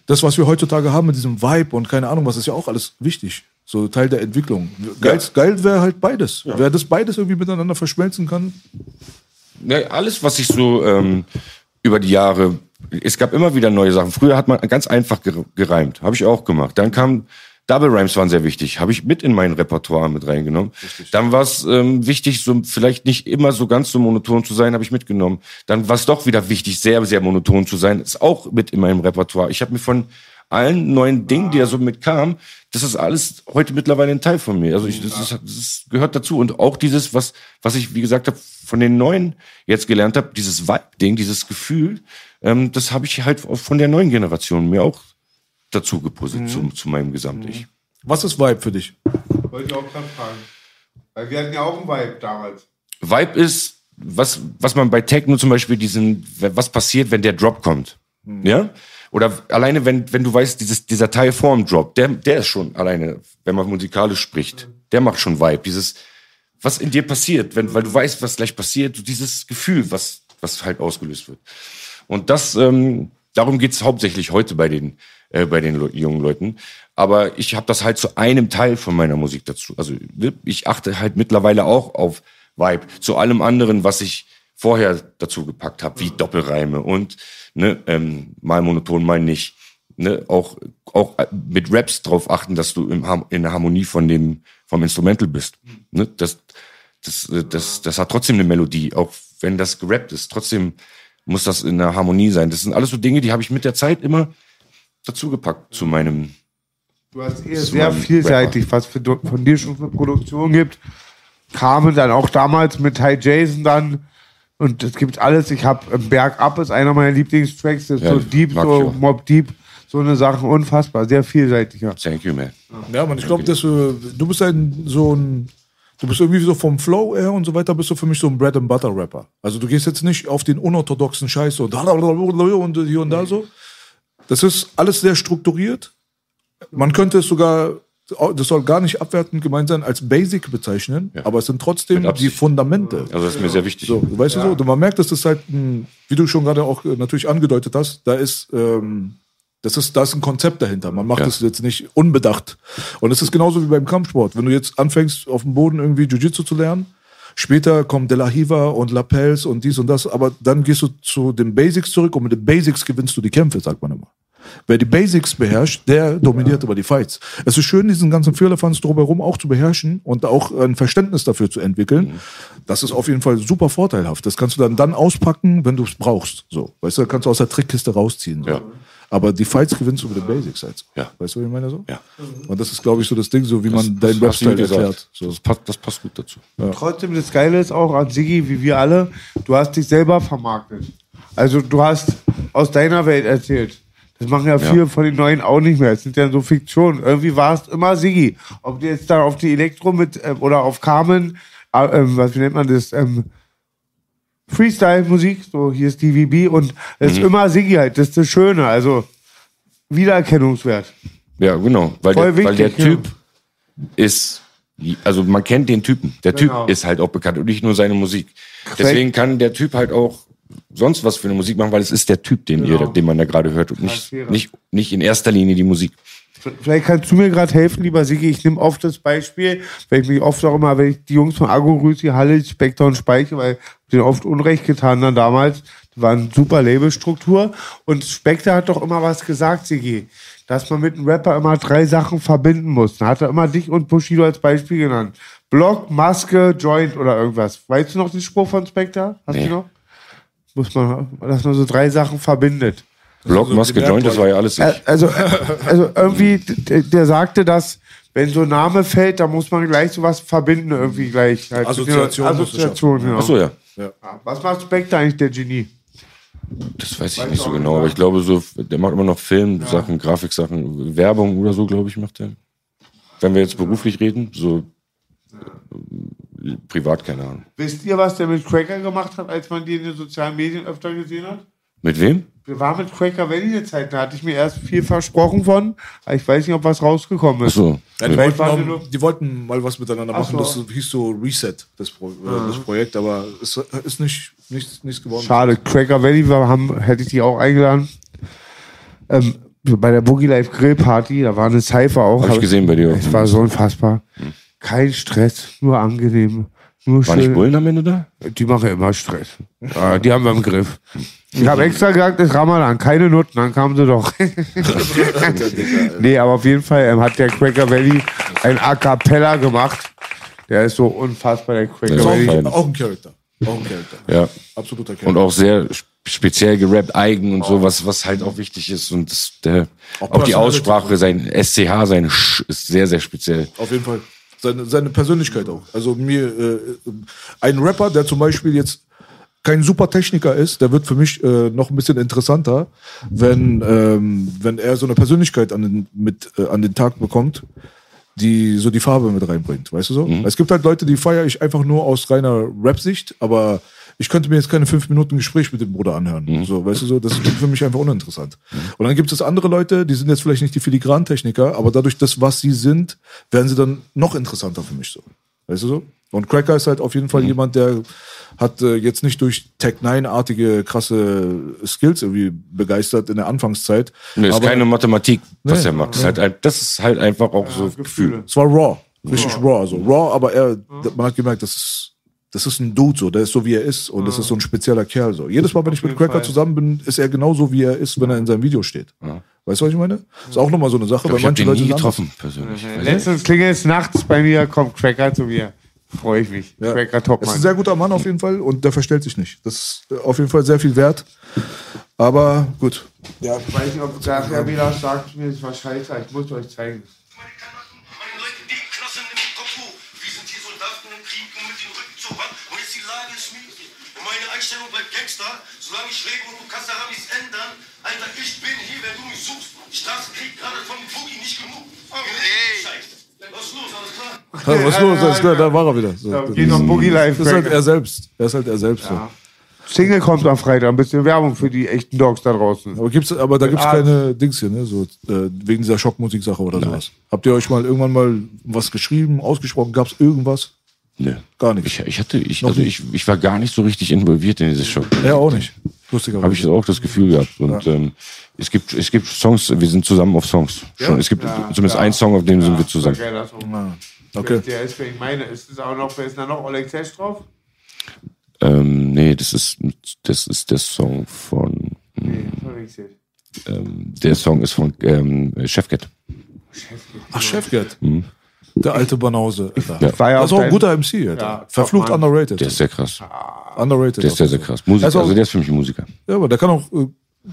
Das, was wir heutzutage haben mit diesem Vibe und keine Ahnung was, ist ja auch alles wichtig. So Teil der Entwicklung. Geil, geil wäre halt beides. Wer das beides irgendwie miteinander verschmelzen kann. Ja, alles, was ich so ähm, über die Jahre, es gab immer wieder neue Sachen. Früher hat man ganz einfach ger- gereimt, habe ich auch gemacht. Dann kam Double Rhymes waren sehr wichtig, habe ich mit in mein Repertoire mit reingenommen. Dann war es ähm, wichtig, so vielleicht nicht immer so ganz so monoton zu sein, habe ich mitgenommen. Dann war es doch wieder wichtig, sehr sehr monoton zu sein, ist auch mit in meinem Repertoire. Ich habe mir von allen neuen Dingen, die da so mitkamen, das ist alles heute mittlerweile ein Teil von mir. Also ich, das, ist, das gehört dazu und auch dieses, was was ich wie gesagt habe, von den neuen jetzt gelernt habe, dieses Vibe-Ding, dieses Gefühl, ähm, das habe ich halt auch von der neuen Generation mir auch dazu gepuzzelt zu, zu meinem Gesamt-Ich. Was ist Vibe für dich? Wollte ich auch gerade fragen. Weil wir hatten ja auch einen Vibe damals. Vibe ist, was, was man bei Techno zum Beispiel diesen, was passiert, wenn der Drop kommt. Ja? Oder alleine, wenn, wenn du weißt, dieses, dieser Teil vorm Drop, der, der ist schon alleine, wenn man musikalisch spricht, der macht schon Vibe. Dieses, was in dir passiert, wenn, weil du weißt, was gleich passiert, dieses Gefühl, was, was halt ausgelöst wird. Und das, ähm, darum geht's hauptsächlich heute bei den, äh, bei den Le jungen Leuten. Aber ich habe das halt zu einem Teil von meiner Musik dazu. Also ne, ich achte halt mittlerweile auch auf Vibe. Zu allem anderen, was ich vorher dazu gepackt habe, wie Doppelreime und ne, ähm, mal monoton, mal nicht. Ne, auch auch äh, mit Raps drauf achten, dass du im, in der Harmonie von dem vom Instrumental bist. Ne, das, das, äh, das, das hat trotzdem eine Melodie, auch wenn das gerappt ist. Trotzdem muss das in der Harmonie sein. Das sind alles so Dinge, die habe ich mit der Zeit immer dazu gepackt zu meinem. Du hast eher sehr vielseitig, was für, von dir schon für Produktion gibt. Kamen dann auch damals mit Ty Jason dann. Und es gibt alles. Ich habe Berg Up ist einer meiner Lieblingstracks. Das ist Ja, so deep, so. Mob Deep. So eine Sache, unfassbar. Sehr vielseitig, ja. Thank you, man. Ja, man, ich glaube, dass du bist ein so ein du bist irgendwie so vom Flow her und so weiter, bist du für mich so ein Bread and Butter Rapper. Also du gehst jetzt nicht auf den unorthodoxen Scheiß so und hier und da so. Das ist alles sehr strukturiert. Man könnte es sogar das soll gar nicht abwertend gemeint sein, als Basic bezeichnen, aber es sind trotzdem die. Fundamente. Also das ist mir sehr wichtig. So, weißt du so, man merkt, dass das halt, wie du schon gerade auch äh, natürlich angedeutet hast, da ist, ähm, das ist, da ist ein Konzept dahinter. Man macht Ja. das jetzt nicht unbedacht. Und es ist genauso wie beim Kampfsport. Wenn du jetzt anfängst, auf dem Boden irgendwie Jiu-Jitsu zu lernen, später kommt De La Hiva und Lapels und dies und das, aber dann gehst du zu den Basics zurück und mit den Basics gewinnst du die Kämpfe, sagt man immer. Wer die Basics beherrscht, der dominiert über die Fights. Es ist schön, diesen ganzen Firlefanz drumherum auch zu beherrschen und auch ein Verständnis dafür zu entwickeln. Das ist auf jeden Fall super vorteilhaft. Das kannst du dann dann auspacken, wenn du es brauchst. So, weißt du, kannst du aus der Trickkiste rausziehen. So. Ja. Aber die Fights gewinnst du über die Basics halt. so. Ja. Weißt du, wie ich meine so? Ja. Und das ist, glaube ich, so das Ding, so wie man deinen Das du Rap-Style gesagt. erklärt. So. Das, passt, das passt gut dazu. Trotzdem, das Geile ist auch an Siggi, wie wir alle, du hast dich selber vermarktet. Also du hast aus deiner Welt erzählt. Das machen ja viele von den Neuen auch nicht mehr. Es sind ja so Fiktionen. Irgendwie war es immer Siggi. Ob du jetzt da auf die Elektro mit ähm, oder auf Carmen, äh, ähm, was wie nennt man das, ähm, Freestyle-Musik, so hier ist DVB und es ist immer Siggi halt. Das ist das Schöne. Also Wiedererkennungswert. Ja, genau. Weil, Voll der, weil der wichtig, ja. Typ ist, also man kennt den Typen. Der Genau. Typ ist halt auch bekannt und nicht nur seine Musik. Deswegen kann der Typ halt auch sonst was für eine Musik machen, weil es ist der Typ, den, ihr, den man da gerade hört und nicht, nicht, nicht in erster Linie die Musik. Vielleicht kannst du mir gerade helfen, lieber Sigi. Ich nehme oft das Beispiel, weil ich mich oft auch immer, wenn ich die Jungs von Agro Rüsi, Halle, Spectre und Speiche, weil ich denen oft Unrecht getan dann damals. Die waren super Labelstruktur. Und Spectre hat doch immer was gesagt, Sigi, dass man mit einem Rapper immer drei Sachen verbinden muss. Da hat er immer dich und Bushido als Beispiel genannt. Block, Maske, Joint oder irgendwas. Weißt du noch den Spruch von Spectre? Hast Nee. du noch? Muss man, dass man so drei Sachen verbindet. Block, Maske, Joint, das war ja alles ich. Äh, Also, also irgendwie, der, der sagte, dass wenn so ein Name fällt, da muss man gleich sowas verbinden, irgendwie gleich. Halt. Assoziation Assoziation, genau. Achso, ja. Was macht Spectre eigentlich, der Genie? Das weiß ich nicht so genau, aber ich glaube so, der macht immer noch Filmsachen, Grafiksachen, Werbung oder so, glaube ich, macht er. Wenn wir jetzt beruflich reden, so privat, keine Ahnung. Wisst ihr, was der mit Cracker gemacht hat, als man die in den sozialen Medien öfter gesehen hat? Mit wem? Wir waren mit Cracker Valley eine Zeit, da hatte ich mir erst viel versprochen von, aber ich weiß nicht, ob was rausgekommen ist. Achso. Ja, die, wollten waren die noch, nur- die wollten mal was miteinander Ach machen. so. Das hieß so Reset, das, Pro, äh, das Projekt, aber es ist nicht, nichts, nichts geworden. Schade, Cracker Valley wir haben, hätte ich die auch eingeladen. Ähm, bei der Boogie Life Grill Party, da war eine Cypher auch. Hab ich gesehen bei dir auch. Es war so unfassbar. Kein Stress, nur angenehm. Nur War nicht. Bullen am Ende da? Die machen immer Stress. Ja, die haben wir im Griff. Ich habe extra gesagt, es ist Ramadan, keine Nutten, dann kamen sie doch. nee, aber auf jeden Fall ähm, hat der Cracker Valley ein A Cappella gemacht. Der ist so unfassbar, der Cracker Ja, Ist Valley. auch, auch ein Charakter. Auch ein Charakter. Ja. Absoluter Charakter. Und auch sehr sp- speziell gerappt, eigen und so, was, was halt auch wichtig ist. Und das, der, Auch auch die. Aussprache, sein SCH, sein Sch ist sehr, sehr speziell. Auf jeden Fall. Seine, seine Persönlichkeit auch. Also mir, äh, ein Rapper, der zum Beispiel jetzt kein super Techniker ist, der wird für mich äh, noch ein bisschen interessanter, wenn, ähm, wenn er so eine Persönlichkeit an den, mit, äh, an den Tag bekommt, die so die Farbe mit reinbringt, weißt du so? Es gibt halt Leute, die feiere ich einfach nur aus reiner Rap-Sicht, aber ich könnte mir jetzt keine fünf Minuten Gespräch mit dem Bruder anhören. So, weißt du so, das ist für mich einfach uninteressant. Und dann gibt es andere Leute, die sind jetzt vielleicht nicht die Filigrantechniker, aber dadurch, das, was sie sind, werden sie dann noch interessanter für mich so. Weißt du so? Und Cracker ist halt auf jeden Fall jemand, der hat äh, jetzt nicht durch Tech 9-artige krasse Skills irgendwie begeistert in der Anfangszeit. Nee, ist aber keine Mathematik, was Nee, er macht. Das, ist halt, ein- das ist halt einfach auch so Gefühl. es war raw. Richtig raw. Also raw, aber er, man hat gemerkt, das ist, das ist ein Dude so, der ist so wie er ist und das ist so ein spezieller Kerl so. Jedes Mal, wenn ich mit Cracker Fall. zusammen bin, ist er genauso wie er ist, wenn er in seinem Video steht. Weißt du, was ich meine? Ist auch nochmal so eine Sache, Ich, weil ich habe manche den Leute nie getroffen, persönlich. Letztens klingelt es nachts bei mir, kommt Cracker zu mir. Freue ich mich. Ja. Cracker Er ist ein sehr guter Mann auf jeden Fall und der verstellt sich nicht. Das ist äh, auf jeden Fall sehr viel wert. Aber gut. Ja, ich weiß nicht, ob nachher wieder sagt, mir das war scheiße, ich muss euch zeigen. Einstellung bleibt Gangster. Solange ich lebe und du kannst daran nichts ändern. Alter, ich bin hier, wenn du mich suchst. Die Straße kriegt gerade von dem Boogie nicht genug. Scheiße. Was ist los, alles klar? Was ist los? Alles klar, da war er wieder. So, Da das geht noch Boogie Life. ist halt er selbst. Er ist halt er selbst. So. Single kommt am Freitag, ein bisschen Werbung für die echten Dogs da draußen. Aber, gibt's, aber da gibt es keine Dings hier, ne? so, äh, wegen dieser Schockmusik-Sache oder sowas. Habt ihr euch mal irgendwann mal was geschrieben, ausgesprochen? Gab es irgendwas? Nee. Gar nicht. Ich, ich hatte, ich, Noch also ich, ich war gar nicht so richtig involviert in diese Show. Er auch nicht. Lustigerweise. Habe ich auch das Gefühl gehabt. Und ähm, es gibt, es gibt Songs, wir sind zusammen auf Songs. Schon, es gibt zumindest einen Song, auf dem sind wir zusammen. Okay, das auch. Okay. Der ist, ich meine, ist es auch noch, wer ist da noch Oleg Tesch drauf? Ähm, nee, das ist, das ist der Song von, Nee, verwechselt. ähm, der Song ist von ähm, Chefcat. Ach, Chefgeld. Der alte Banause. Alter. Ja. War ja Das ist auch ein guter MC, Alter. Ja, Verflucht underrated. Der ist sehr krass. underrated. Der ist sehr, sehr krass. Musiker, Also- also der ist für mich ein Musiker. Ja, aber der kann auch äh,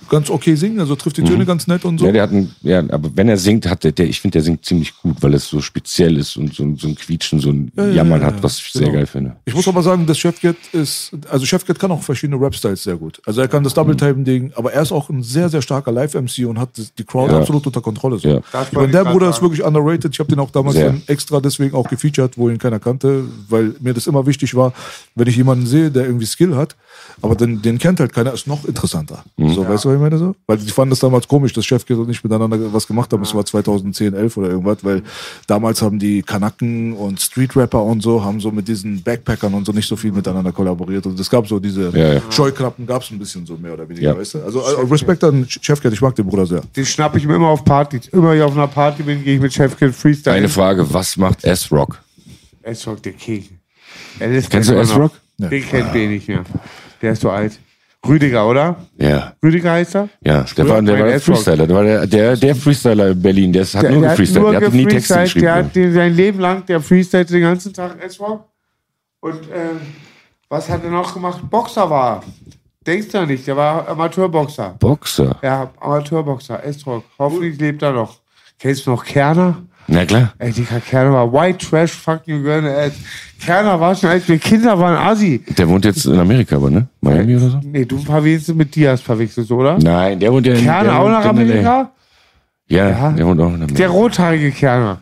ganz okay singen, also trifft die Töne ganz nett und so. Ja, der hat ein, ja, aber wenn er singt, hat der, der ich finde, der singt ziemlich gut, weil es so speziell ist und so, ein- so ein Quietschen, so ein ja, Jammern ja, hat, was ich sehr genau. geil finde. Ich muss aber sagen, dass Chefcat ist, also Chefcat kann auch verschiedene Rap-Styles sehr gut. Also er kann das Double-Time-Ding, aber er ist auch ein sehr, sehr starker Live-MC und hat die Crowd Ja. absolut unter Kontrolle. So. Ja. Ich meine, der Bruder ist sagen. wirklich underrated. Ich habe den auch damals Sehr. dann extra deswegen auch gefeatured, wo ihn keiner kannte, weil mir das immer wichtig war, wenn ich jemanden sehe, der irgendwie Skill hat, aber den, den kennt halt keiner, ist noch interessanter. Mhm. So, weißt du, was ich meine so? Weil die fanden das damals komisch, dass Chefkit und ich miteinander was gemacht haben. Es war 2010, 11 oder irgendwas, weil damals haben die Kanaken und Street-Rapper und so, haben so mit diesen Backpackern und so nicht so viel miteinander kollaboriert. Und es gab so diese Ja, ja. Scheuklappen, gab es ein bisschen so mehr oder weniger, Ja. weißt du? Also äh, Respekt an Chefkit, ich mag den Bruder sehr. Den schnapp ich mir immer auf Partys. Immer wenn ich auf einer Party bin, gehe ich mit Chefkid Freestyle. Eine Frage, was macht S-Rock? S-Rock, der King. Kennst du. S-Rock? Den kennt B nicht mehr. Der ist so alt. Rüdiger, oder? Ja, Rüdiger heißt er? ja. Der war, der war der S-Rock. Freestyler. Der war der, der, der Freestyler in Berlin. Der hat nur der hat gefreestylt. Der hat nie Texte geschrieben. Der hat den, sein Leben lang, der freestylt den ganzen Tag S-Rock. Und äh, was hat er noch gemacht? Boxer war. Denkst du nicht, der war Amateurboxer. Boxer. Ja, Amateurboxer, Estrock. Hoffentlich lebt er noch. Kennst du noch Kerner? Na klar. Ey, Digga, Kerner war White Trash, fuck you girl. Ey. Kerner war schon, als wir Kinder waren, Asi. Der wohnt jetzt in Amerika, aber, ne? Miami oder so? Nee, du verwechselst mit Diaz, verwechselst, du, oder? Nein, der wohnt ja in Kerner auch nach. Amerika? Ja, Ja. der wohnt auch in Amerika. Der rothaarige Kerner.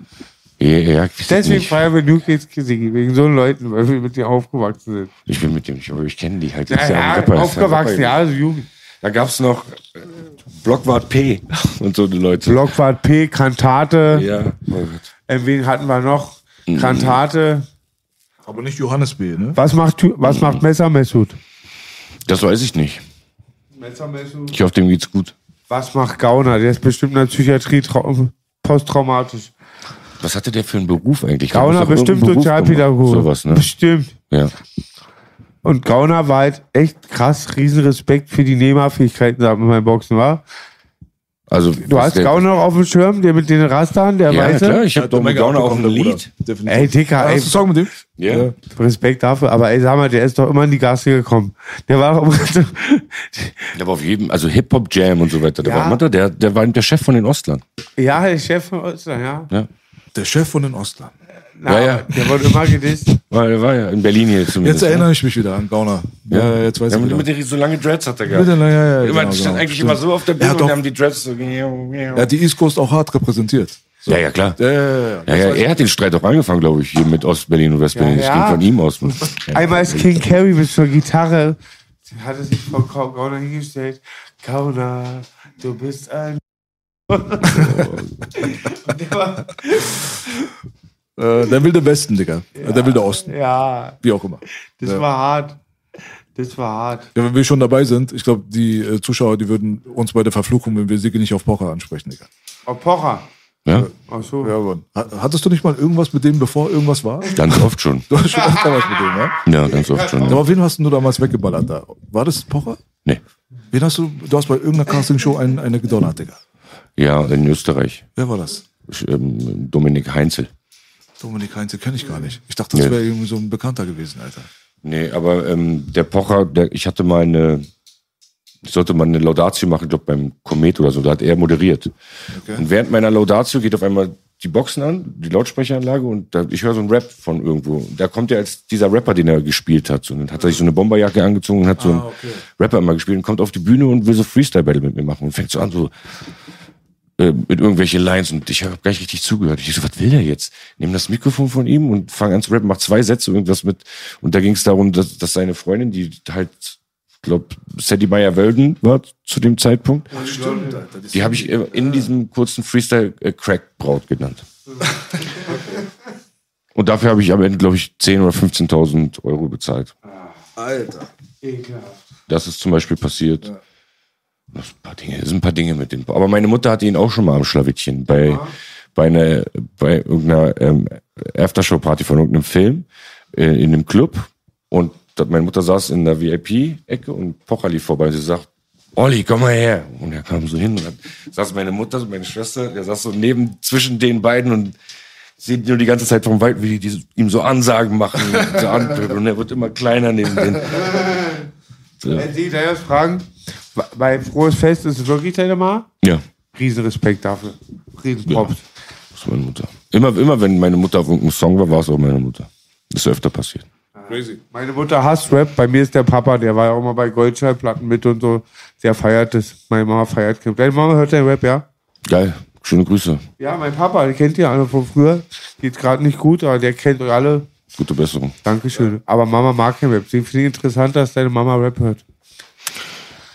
ja, ja, ich, Deswegen feiern wir New Kids Kissing, wegen so Leuten, weil wir mit denen aufgewachsen sind. ich bin mit dem nicht, aber ich kenne die halt. Ja, ja, ein aufgewachsen, ja, also Jugend. Da gab's noch äh, Blockwart P und so die Leute. Blockwart P, Kantate. Ja. Oh Gott. Äh, wen hatten wir noch? Mhm. Kantate. Aber nicht Johannes B., ne? Was macht, was macht Messer Messut? Das weiß ich nicht. Messer Messut. Ich hoffe, dem geht's gut. Was macht Gauner? Der ist bestimmt in der Psychiatrie trau- posttraumatisch. Was hatte der für einen Beruf eigentlich? Gauner bestimmt Sozialpädagoge. Sowas, ne? Bestimmt. Ja. Und Gauner war halt echt krass, riesen Respekt für die Nehmerfähigkeiten, sagt man beim Boxen, war. Also, Du hast Gauner noch auf dem Schirm, der mit den Rastern, der Ja, Weiße? klar, ich habe doch mit Gauner auf dem Lied. Definitiv. Ey, Dicker, ey, Hast du Song mit dem? Ja. Respekt dafür, aber ey, sag mal, der ist doch immer in die Gasse gekommen. Der war doch immer so, Der war auf jedem, also Hip-Hop-Jam und so weiter. Der Ja. war immer da, der, der war der Chef von den Ostlern. ja, der Chef von Ostern, ja. Ja. Der Chef von den Ostlern. Na, Ja, ja. Der wurde immer gedisst. War, der war ja in Berlin hier zumindest. Jetzt erinnere ich mich wieder an Gauner. Ja, ja jetzt weiß Ja, ich mit, wieder. mit den so lange Dreads hat er Mit gehabt. den- ja, ja, immer, genau, stand genau. eigentlich Stimmt. immer so auf der Er Bühne und doch- haben die Dreads so. Er hat die East Coast auch hart repräsentiert. Ja, ja, klar. Ja, ja, ja. Er hat den Streit auch angefangen, glaube ich, hier mit Ostberlin und Westberlin. Ja, Das ging von ihm aus. Einmal ist King Carey mit so einer Gitarre, hat er sich vor Gau- Gauner hingestellt. Gauner, du bist ein... Und der war, Äh, der wilde Westen, Digga. Äh, Der wilde Osten. ja, Wie auch immer. das Ja. war hart. Das war hart. Ja, wenn wir schon dabei sind, ich glaube, die äh, Zuschauer, die würden uns bei der Verfluchung, wenn wir Sigge nicht auf Pocher ansprechen, Digga. Oh, Pocher. Ja, Ach so. Ja, Mann. Ha- Hattest du nicht mal irgendwas mit dem, bevor irgendwas war? ganz oft schon. Du hast schon öfter was mit dem, ja? Ja, ganz oft schon. Ja. Aber wen hast du damals weggeballert da? War das Pocher? Nee. Wen hast du, du hast bei irgendeiner Castingshow ein, eine gedonnert, Digga. Ja, in Österreich. Wer war das? Ich, ähm, Dominik Heinzel. Dominik Heinze kenne ich gar nicht. Ich dachte, das Nee. wäre irgendwie so ein Bekannter gewesen, Alter. Nee, aber ähm, der Pocher, der, ich hatte mal eine, ich sollte mal eine Laudatio machen, ich glaube beim Komet oder so, da hat er moderiert. Okay. Und während meiner Laudatio geht auf einmal die Boxen an, die Lautsprecheranlage und da, ich höre so einen Rap von irgendwo. Da kommt er als dieser Rapper, den er gespielt hat. So, und dann hat er sich so eine Bomberjacke angezogen und hat so einen Rapper immer gespielt und kommt auf die Bühne und will so Freestyle-Battle mit mir machen und fängt so an, so äh, mit irgendwelche Lines und ich habe gar nicht richtig zugehört. Ich so, was will der jetzt? Nehm das Mikrofon von ihm und fange an zu rappen, mach zwei Sätze irgendwas mit. Und da ging es darum, dass, dass seine Freundin, die halt, glaub, Sadie Meyer Wölden war zu dem Zeitpunkt, Stimmt, Alter. die habe ich in diesem kurzen Freestyle äh, Crack Braut genannt. Und dafür habe ich am Ende, glaube ich, 10.000 oder 15.000 Euro bezahlt. Alter. Das ist zum Beispiel passiert. Sind ein paar Dinge, das sind ein paar Dinge mit dem. Aber meine Mutter hatte ihn auch schon mal am Schlawittchen bei, bei einer, bei irgendeiner ähm, Aftershow-Party von irgendeinem Film äh, in einem Club. Und meine Mutter saß in der VIP-Ecke und Pocher lief vorbei und sie sagt, Olli, komm mal her. Und er kam so hin und dann saß meine Mutter, meine Schwester, der saß so neben zwischen den beiden und sieht nur die ganze Zeit vom Wald, wie die ihm so Ansagen machen, so anpöbeln. und er wird immer kleiner neben den. Wenn Sie da jetzt fragen, bei Frohes Fest ist es wirklich deine Ma? Ja. Riesenrespekt dafür. Riesenprops. Das ist meine Mutter. Immer, immer wenn meine Mutter auf irgendeinem Song war, war es auch meine Mutter. Das ist öfter passiert. Crazy. Meine Mutter hasst Rap. Bei mir ist der Papa, der war ja auch mal bei Goldschallplatten mit und so. Der feiert das. Meine Mama feiert Camp. Deine Mama hört den Rap, ja? Geil. Schöne Grüße. Ja, mein Papa, den kennt ihr alle von früher. Geht gerade nicht gut, aber der kennt euch alle. Gute Besserung. Dankeschön. Aber Mama mag kein Rap. Sie finde ich interessant, dass deine Mama Rap hört.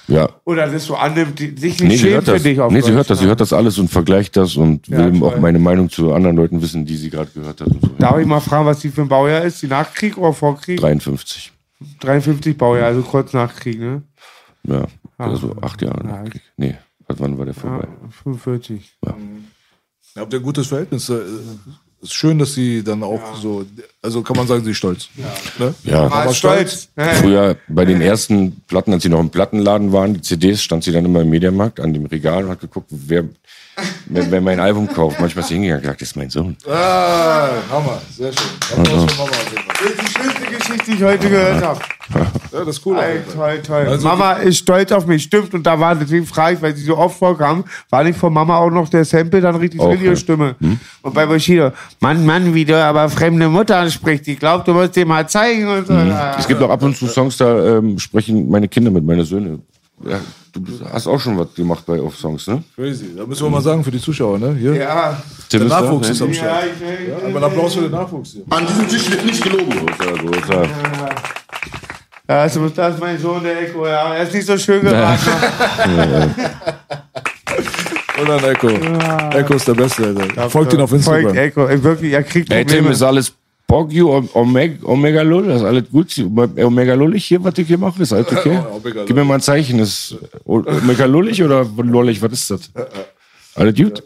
Ja. Oder das so annimmt, die, sich nicht Nee, sie schämt hört für das. dich auf Nee, sie hört das. Sie hört das alles und vergleicht das und Ja, will eben auch meine Meinung zu anderen Leuten wissen, die sie gerade gehört hat. Und so. Darf ich mal fragen, was die für ein Baujahr ist? Die Nachkrieg oder Vorkrieg? 53. 53 Baujahr, also kurz nach Krieg, ne? Ja. Also acht Jahre. Ja. nach Krieg. Nee. Wann wann war der vorbei? 45. Ihr habt ihr ein gutes Verhältnis. Ist schön, dass sie dann auch so, also kann man sagen, sie ist stolz. Ne? Ja. Mal stolz. Früher bei den ersten Platten, als sie noch im Plattenladen waren, die CDs, stand sie dann immer im Mediamarkt an dem Regal und hat geguckt, wer, wer, wer mein Album kauft. Manchmal ist sie hingegangen und gesagt, das ist mein Sohn. Ah, Hammer, sehr schön. Applaus für Mama auf jeden Fall. Das ist die schönste Geschichte, die ich heute gehört habe. Ja, das ist cool. Toll, toll, toll. Also Mama ist stolz auf mich, stimmt. Und da war, deswegen frage ich, weil sie so oft vorkam, war nicht von Mama auch noch der Sample dann richtig Auch, drin, ihre ja. Stimme. Und bei Bushido, Mann, Mann, wie du aber fremde Mutter ansprichst. Ich glaube, du musst dir mal zeigen und so. Es gibt auch ab und zu Songs, da ähm, sprechen meine Kinder mit, meine Söhne. Ja, du hast auch schon was gemacht bei auf Songs, ne? Crazy. Da müssen wir mal sagen für die Zuschauer, ne? Hier. Ja, Tim Der ist da, Nachwuchs ne? ist am ja, Start. ich, Ja, aber ein Applaus für den Nachwuchs hier. An diesem Tisch wird nicht gelogen. Großer, großer. ja, das ist das ist mein Sohn, der Echo, ja. Er ist nicht so schön geraten. Und dann Echo. Echo ist der Beste, Alter. Folgt ihn auf Instagram. Folgt Echo. Ey, Wirklich, er kriegt Hey Tim, Probleme. ist alles Pogio, Omega, Omega Lull, ist alles gut? Omega Lullig hier, was ich hier mache, ist alles okay? Gib mir mal ein Zeichen, ist Omega Lullig oder Lullig, was ist das? Alles gut?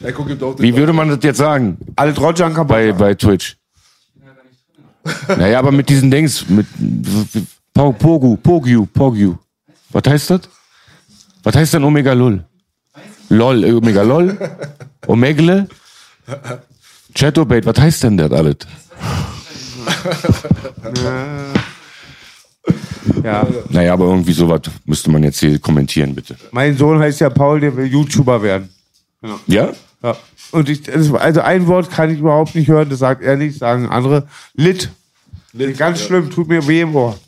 Wie würde man das jetzt sagen Alles Roger bei, bei Twitch? Naja, aber mit diesen Dings, mit Po- Pogu, Pogu, Pogu. Was heißt das? Was heißt denn Omega Lull? LOL, Omega LOL? Omegle? Chatobait, was heißt denn das alles? Ja. Naja, aber irgendwie sowas müsste man jetzt hier kommentieren, bitte. Mein Sohn heißt ja Paul, der will YouTuber werden. Ja? Ja. Und ich, also ein Wort kann ich überhaupt nicht hören, das sagt er nicht, sagen andere. Lit. Ganz schlimm, tut mir weh im Ohr.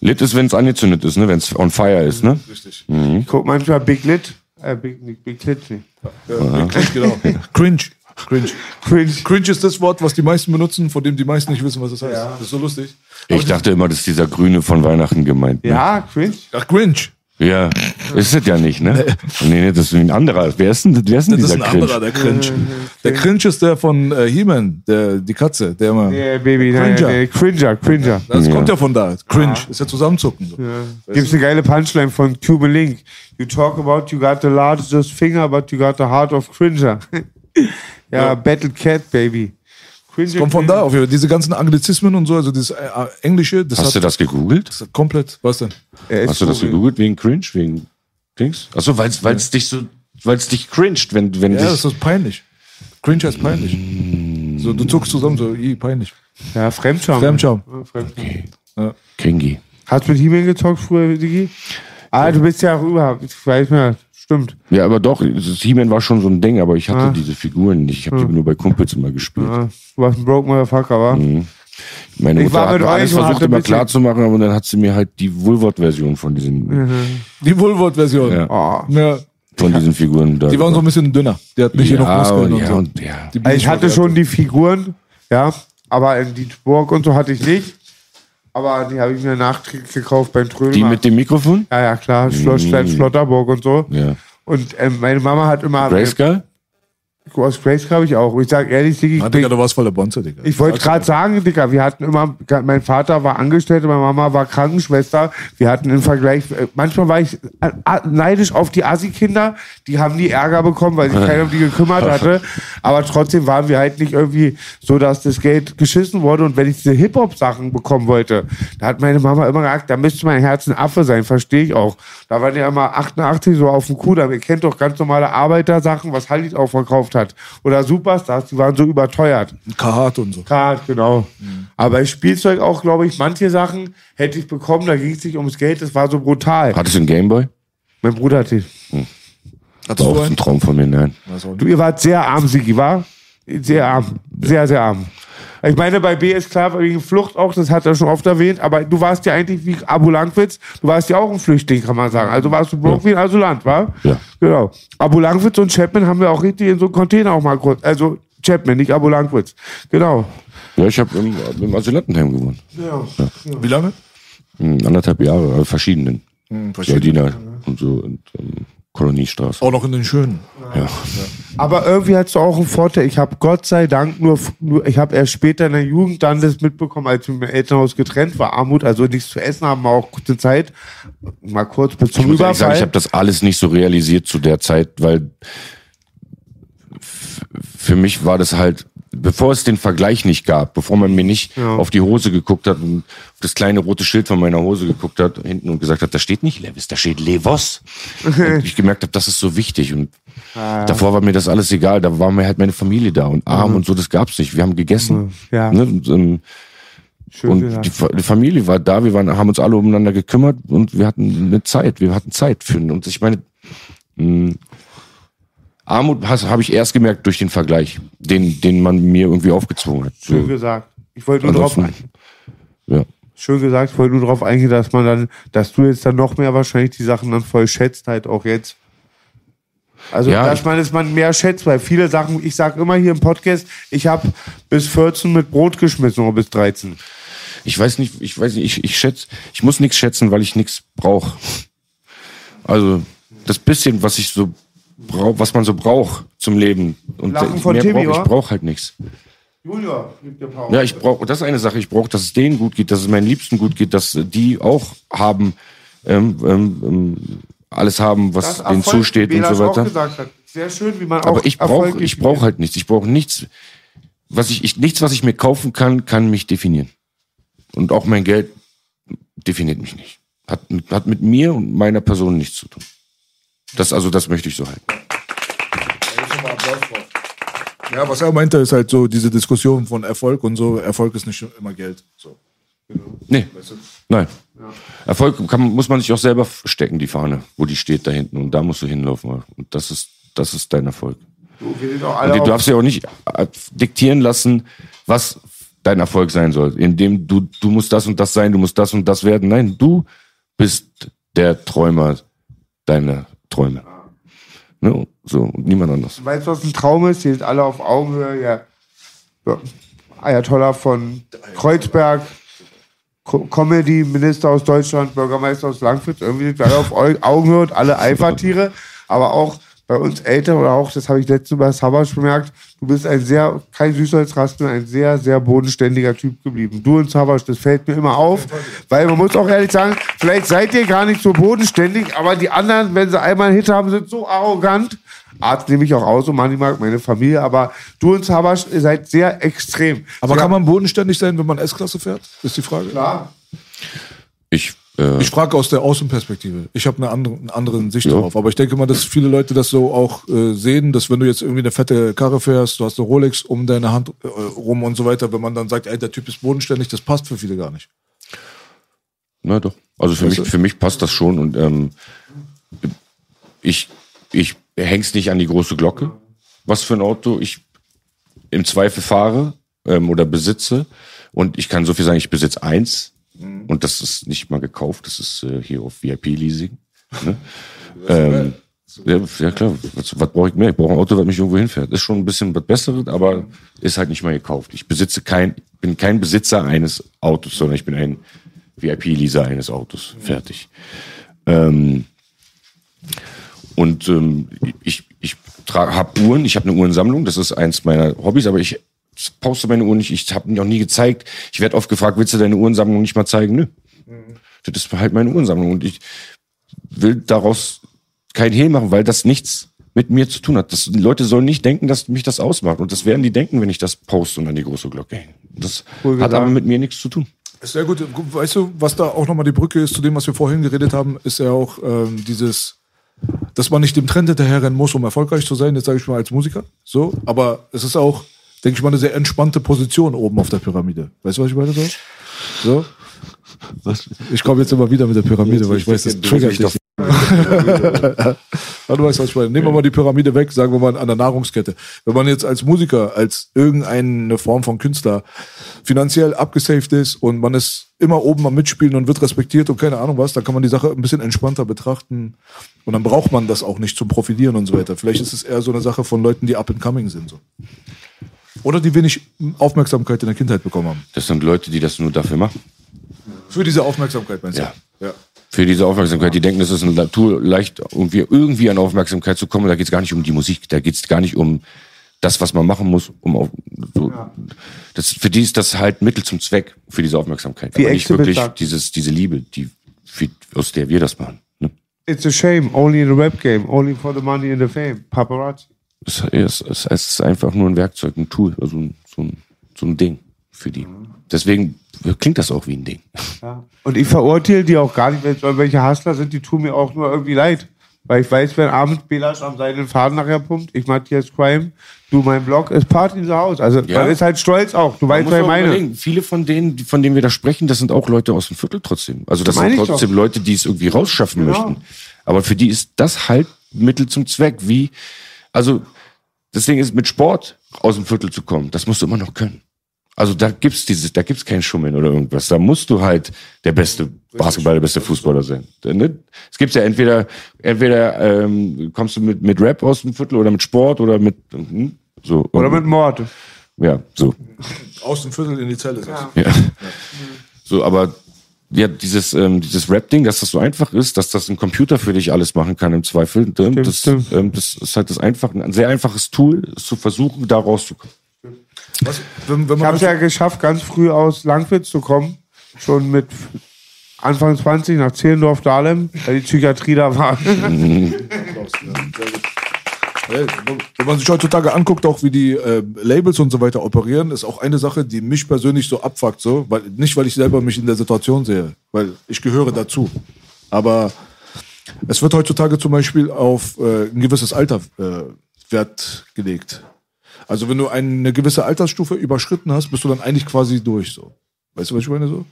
Lit ist, wenn es angezündet ist, ne? wenn es on fire ist. Ne? Richtig. Ich guck manchmal Big Lit. Äh, Big, nicht Big Lit nicht. Ja, Cringe, genau. Cringe. Cringe. Cringe. Cringe ist das Wort, was die meisten benutzen, von dem die meisten nicht wissen, was das heißt. Das ist so lustig. Ich dachte immer, das ist dieser Grüne von Weihnachten gemeint. Ne? Ja, cringe. Ach, Cringe. Ja, ist es ja nicht, ne? Nee, nee, das ist ein anderer. Wer ist denn, wer ist denn Das ist dieser ein Cringe? anderer, der Cringe. Der Cringe ist der von äh, He-Man, der, die Katze, der immer. Nee, Baby, nein, Cringer. nee, Cringer, Cringer. Das kommt ja von da. Cringe. Ist ja zusammenzucken. So. Gibt's eine geile Punchline von Cuban Link. You talk about you got the largest finger, but you got the heart of Cringer. ja, Battle Cat, Baby. Cringer, Kommt von da auf jeden Fall. Diese ganzen Anglizismen und so, also das äh, äh, Englische, das Hast hat du das gegoogelt? das hat komplett, was denn? Hast du das gegoogelt wegen Cringe? Wegen Dings? Achso, weil es dich so, weil es dich cringed, wenn, wenn Ja, dich. das ist peinlich. Cringe heißt peinlich. So, du zuckst zusammen, so, i, peinlich. Ja, Fremdscham. Fremdscham. Ja, Fremdscham. Kingi. Hast du mit He-Man gezockt früher, Digi? Ah, du bist ja rüber. Ich weiß mehr. Stimmt. Ja, aber doch, das He-Man war schon so ein Ding, aber ich hatte diese Figuren nicht. Ich habe die nur bei Kumpels immer gespielt. Ja, du warst ein Broke Motherfucker, wa? Meine Ich Mutter war hat alles versucht immer klar zu machen, aber dann hat sie mir halt die Woolworth-Version von diesen, Die Woolworth-Version. Ja. Oh. Ja. von diesen Figuren da. Die waren so ein bisschen dünner. Die hat nicht ja, genug Muskeln und, und ja, so. und, ja. Also ich hatte schon die Figuren, ja, aber in die Burg und so hatte ich nicht. Aber die habe ich mir nachträglich gekauft beim Trömer. Die mit dem Mikrofon? ja, ja, klar, Schloss Klein Schlotterburg und so. Ja. Und ähm, meine Mama hat immer. Grayskull? Aus Grace habe ich auch. Und ich sag ehrlich, Digga, ich, bin- Digga, du warst voll der Bonze, Digga. ich wollte gerade sagen, Digga, wir hatten immer, mein Vater war Angestellte, meine Mama war Krankenschwester. Wir hatten im Vergleich, äh, manchmal war ich äh, äh, neidisch auf die Assi-Kinder, die haben nie Ärger bekommen, weil sich keiner um die gekümmert hatte. Aber trotzdem waren wir halt nicht irgendwie so, dass das Geld geschissen wurde. Und wenn ich diese Hip-Hop-Sachen bekommen wollte, da hat meine Mama immer gesagt, da müsste mein Herz ein Affe sein, verstehe ich auch. Da waren ja immer 88 so auf dem Kudamm. Ihr kennt doch ganz normale Arbeitersachen, was Halit auch verkauft hat. Oder Superstars, die waren so überteuert. Kahat und so. Kart, genau. Aber bei Spielzeug auch, glaube ich, manche Sachen hätte ich bekommen, da ging es nicht ums Geld, das war so brutal. Hattest du einen Gameboy? Mein Bruder hatte. Hattest War du auch ein? Traum von mir, nein. Du, ihr wart sehr arm, Sigi, war? Sehr arm. Sehr, sehr arm. Ich meine, bei B ist klar, wegen Flucht auch, das hat er schon oft erwähnt, aber du warst ja eigentlich wie Abu Langwitz, du warst ja auch ein Flüchtling, kann man sagen. Also warst du broke wie ein Asylant, war? Ja. Genau. Abu Langwitz und Chapman haben wir auch richtig in so einem Container auch mal kurz. Also Chapman, nicht Abu Langwitz. Genau. Ja, ich habe im, im Asylantenheim gewohnt. Wie lange? Hm, anderthalb Jahre, äh, verschiedenen. Hm, verschiedene. Gardiner und so und ähm, Koloniestraße. Auch noch in den schönen. Ja. Aber irgendwie hast du auch einen Vorteil. Ich habe Gott sei Dank nur, nur ich habe erst später in der Jugend dann das mitbekommen, als ich mit dem Elternhaus getrennt war. Armut, also nichts zu essen haben, auch kurze Zeit. Mal kurz bis zum Ich muss ehrlich sagen, Überfall. ich habe das alles nicht so realisiert zu der Zeit, weil für mich war das halt, bevor es den Vergleich nicht gab, bevor man mir nicht auf die Hose geguckt hat und auf das kleine rote Schild von meiner Hose geguckt hat hinten und gesagt hat, da steht nicht Levis, da steht Levos. und ich gemerkt habe, das ist so wichtig und davor war mir das alles egal, da war mir halt meine Familie da und arm und so, das gab's nicht. Wir haben gegessen. Ja. Ne? Und, ähm, Schön und gesagt. die, die Familie war da, wir waren, haben uns alle umeinander gekümmert und wir hatten eine Zeit, wir hatten Zeit für und ich meine, mh, Armut habe ich erst gemerkt durch den Vergleich, den, den man mir irgendwie aufgezwungen hat. Schön gesagt. Ich wollte nur drauf ansonsten, ja. Schön gesagt, ich wollte nur darauf eingehen, dass man dann, dass du jetzt dann noch mehr wahrscheinlich die Sachen dann voll schätzt, halt auch jetzt. Also, Ja, dass man es man mehr schätzt, weil viele Sachen, ich sag immer hier im Podcast, ich habe bis 14 mit Brot geschmissen oder bis 13. Ich weiß nicht, ich weiß nicht, ich, ich schätze, ich muss nichts schätzen, weil ich nichts brauche. Also das bisschen, was ich so brauch, was man so braucht zum Leben und Lachen von mehr brauch, wa? ich brauche halt nichts. Junior, gib dir Power. Ja, ich brauche, das ist eine Sache. Ich brauche, dass es denen gut geht, dass es meinen Liebsten gut geht, dass die auch haben, ähm, ähm, ähm, alles haben, was Das denen zusteht und so es auch weiter. gesagt hat. Sehr schön, wie man auch Aber ich brauche, ich brauche definiert. halt nichts. Ich brauche nichts, was ich, ich, nichts, was ich mir kaufen kann, kann mich definieren. Und auch mein Geld definiert mich nicht. Hat, hat mit mir und meiner Person nichts zu tun. Das, also, das möchte ich so halten. Ja, was er meinte, ist halt so diese Diskussion von Erfolg und so. Erfolg ist nicht immer Geld. So. Nee. Nein. Erfolg kann, muss man sich auch selber stecken, die Fahne, wo die steht da hinten. Und da musst du hinlaufen. Und das ist, das ist dein Erfolg. Du, du darfst ja auch nicht äh, diktieren lassen, was dein Erfolg sein soll. Indem du, du musst das und das sein, du musst das und das werden. Nein, du bist der Träumer deiner Träume. Ne? So, und niemand anders. Weißt du, was ein Traum ist? Hier sind alle auf Augenhöhe. Ja. Ja. Ayatollah von Kreuzberg, Co Comedy, Minister aus Deutschland, Bürgermeister aus Langfritz. Irgendwie sind wir alle auf Augenhöhe und alle Eifertiere. Aber auch bei uns Eltern oder auch, das habe ich letztens bei Sabasch bemerkt, du bist ein sehr, kein Süßholzrasten, ein sehr, sehr bodenständiger Typ geblieben. Du und Sabasch, das fällt mir immer auf. Weil man muss auch ehrlich sagen, vielleicht seid ihr gar nicht so bodenständig, aber die anderen, wenn sie einmal einen Hit haben, sind so arrogant. Arzt nehme ich auch aus, und Manni mag meine Familie, aber du und ihr seid sehr extrem. Aber Sie kann man bodenständig sein, wenn man S-Klasse fährt? Ist die Frage. Klar. Ich, Ich frage aus der Außenperspektive. Ich habe eine andere, eine andere Sicht Ja. darauf. Aber ich denke mal, dass viele Leute das so auch äh, sehen, dass wenn du jetzt irgendwie eine fette Karre fährst, du hast eine Rolex um deine Hand äh, rum und so weiter, wenn man dann sagt, ey, der Typ ist bodenständig, das passt für viele gar nicht. na doch. Also für Weißt mich, du? für mich passt das schon und ähm, ich, ich häng's nicht an die große Glocke. Was für ein Auto ich im Zweifel fahre ähm, oder besitze. Und ich kann so viel sagen, ich besitze eins. Und das ist nicht mal gekauft, das ist äh, hier auf VIP-Leasing. Ne? ähm, ja, ja klar, was, was brauche ich mehr? Ich brauche ein Auto, das mich irgendwo hinfährt. Ist schon ein bisschen was Besseres, aber ist halt nicht mal gekauft. Ich besitze kein, bin kein Besitzer eines Autos, sondern ich bin ein VIP-Leaser eines Autos. Fertig. Ähm, und ähm, ich, ich habe Uhren, ich habe eine Uhrensammlung, das ist eins meiner Hobbys, aber ich poste meine Uhren nicht, ich habe noch nie gezeigt. Ich werde oft gefragt, willst du deine Uhrensammlung nicht mal zeigen? Nö. Das ist halt meine Uhrensammlung und ich will daraus kein Hehl machen, weil das nichts mit mir zu tun hat. Das, die Leute sollen nicht denken, dass mich das ausmacht. Und das werden die denken, wenn ich das poste und an die große Glocke hänge. Das Cool hat aber mit mir nichts zu tun. Sehr gut. Weißt du, was da auch nochmal die Brücke ist zu dem, was wir vorhin geredet haben, ist ja auch ähm, dieses, dass man nicht dem Trend hinterherrennen muss, um erfolgreich zu sein, jetzt sage ich mal als Musiker. So, aber es ist auch, denke ich mal, eine sehr entspannte Position oben auf der Pyramide. Weißt du, was ich meine? So? so? Ich komme jetzt immer wieder mit der Pyramide, weil ich weiß, das triggert dich. Ja, du weißt, was ich meine. Nehmen wir mal die Pyramide weg, sagen wir mal an der Nahrungskette. Wenn man jetzt als Musiker, als irgendeine Form von Künstler finanziell abgesaved ist und man ist immer oben am Mitspielen und wird respektiert und keine Ahnung was, dann kann man die Sache ein bisschen entspannter betrachten und dann braucht man das auch nicht zum Profitieren und so weiter. Vielleicht ist es eher so eine Sache von Leuten, die up and coming sind. So. Oder die wenig Aufmerksamkeit in der Kindheit bekommen haben. Das sind Leute, die das nur dafür machen. Für diese Aufmerksamkeit, meinst du? Ja. ja. Für diese Aufmerksamkeit. Die denken, es ist eine Natur, leicht irgendwie, irgendwie an Aufmerksamkeit zu kommen. Da geht es gar nicht um die Musik. Da geht es gar nicht um das, was man machen muss, um auf, so, das, für die ist das halt Mittel zum Zweck für diese Aufmerksamkeit. Wie Aber nicht wirklich sagt. dieses, diese Liebe, die, für, aus der wir das machen. Ne? It's a shame, only in the rap game, only for the money and the fame. Paparazzi. Es, es, es, ist einfach nur ein Werkzeug, ein Tool, also ein, so, ein, so ein Ding für die. Deswegen klingt das auch wie ein Ding. Ja. Und ich verurteile die auch gar nicht, wenn es irgendwelche Hustler sind, die tun mir auch nur irgendwie leid. Weil ich weiß, wenn abends Belasch am seinen Faden nachher pumpt, ich Matthias Crime, du mein Blog, ist Party in the House. Also Ja. man ist halt stolz auch. Du weißt, muss was ich meine. überlegen, Viele von denen, von denen wir da sprechen, das sind auch Leute aus dem Viertel trotzdem. Also das Meine sind trotzdem doch. Leute, die es irgendwie rausschaffen Genau. möchten. Aber für die ist das halt Mittel zum Zweck. Wie, also deswegen ist mit Sport aus dem Viertel zu kommen, das musst du immer noch können. Also da gibt's dieses, da gibt's kein Schummeln oder irgendwas. Da musst du halt der beste Basketballer, der beste Fußballer sein. Ne? Es gibt ja entweder, entweder ähm, kommst du mit mit Rap aus dem Viertel oder mit Sport oder mit hm, so Oder mit Mord. ja so Aus dem Viertel in die Zelle. du. ja. So, aber ja, dieses, ähm, dieses Rap-Ding, dass das so einfach ist, dass das ein Computer für dich alles machen kann im Zweifel, ähm, das, stimmt. ähm, das ist halt das einfach, ein sehr einfaches Tool, es zu versuchen, da rauszukommen. Was, wenn, wenn Ich habe es ja geschafft, ganz früh aus Langwitz zu kommen. Schon mit Anfang 20 nach Zehlendorf, Dahlem, weil die Psychiatrie da war. Wenn man sich heutzutage anguckt, auch wie die äh, Labels und so weiter operieren, ist auch eine Sache, die mich persönlich so abfuckt. So, weil, nicht, weil ich selber mich in der Situation sehe, weil ich gehöre dazu. Aber es wird heutzutage zum Beispiel auf äh, ein gewisses Alter äh, Wert gelegt. Also wenn du eine gewisse Altersstufe überschritten hast, bist du dann eigentlich quasi durch. So, weißt du, was ich meine so?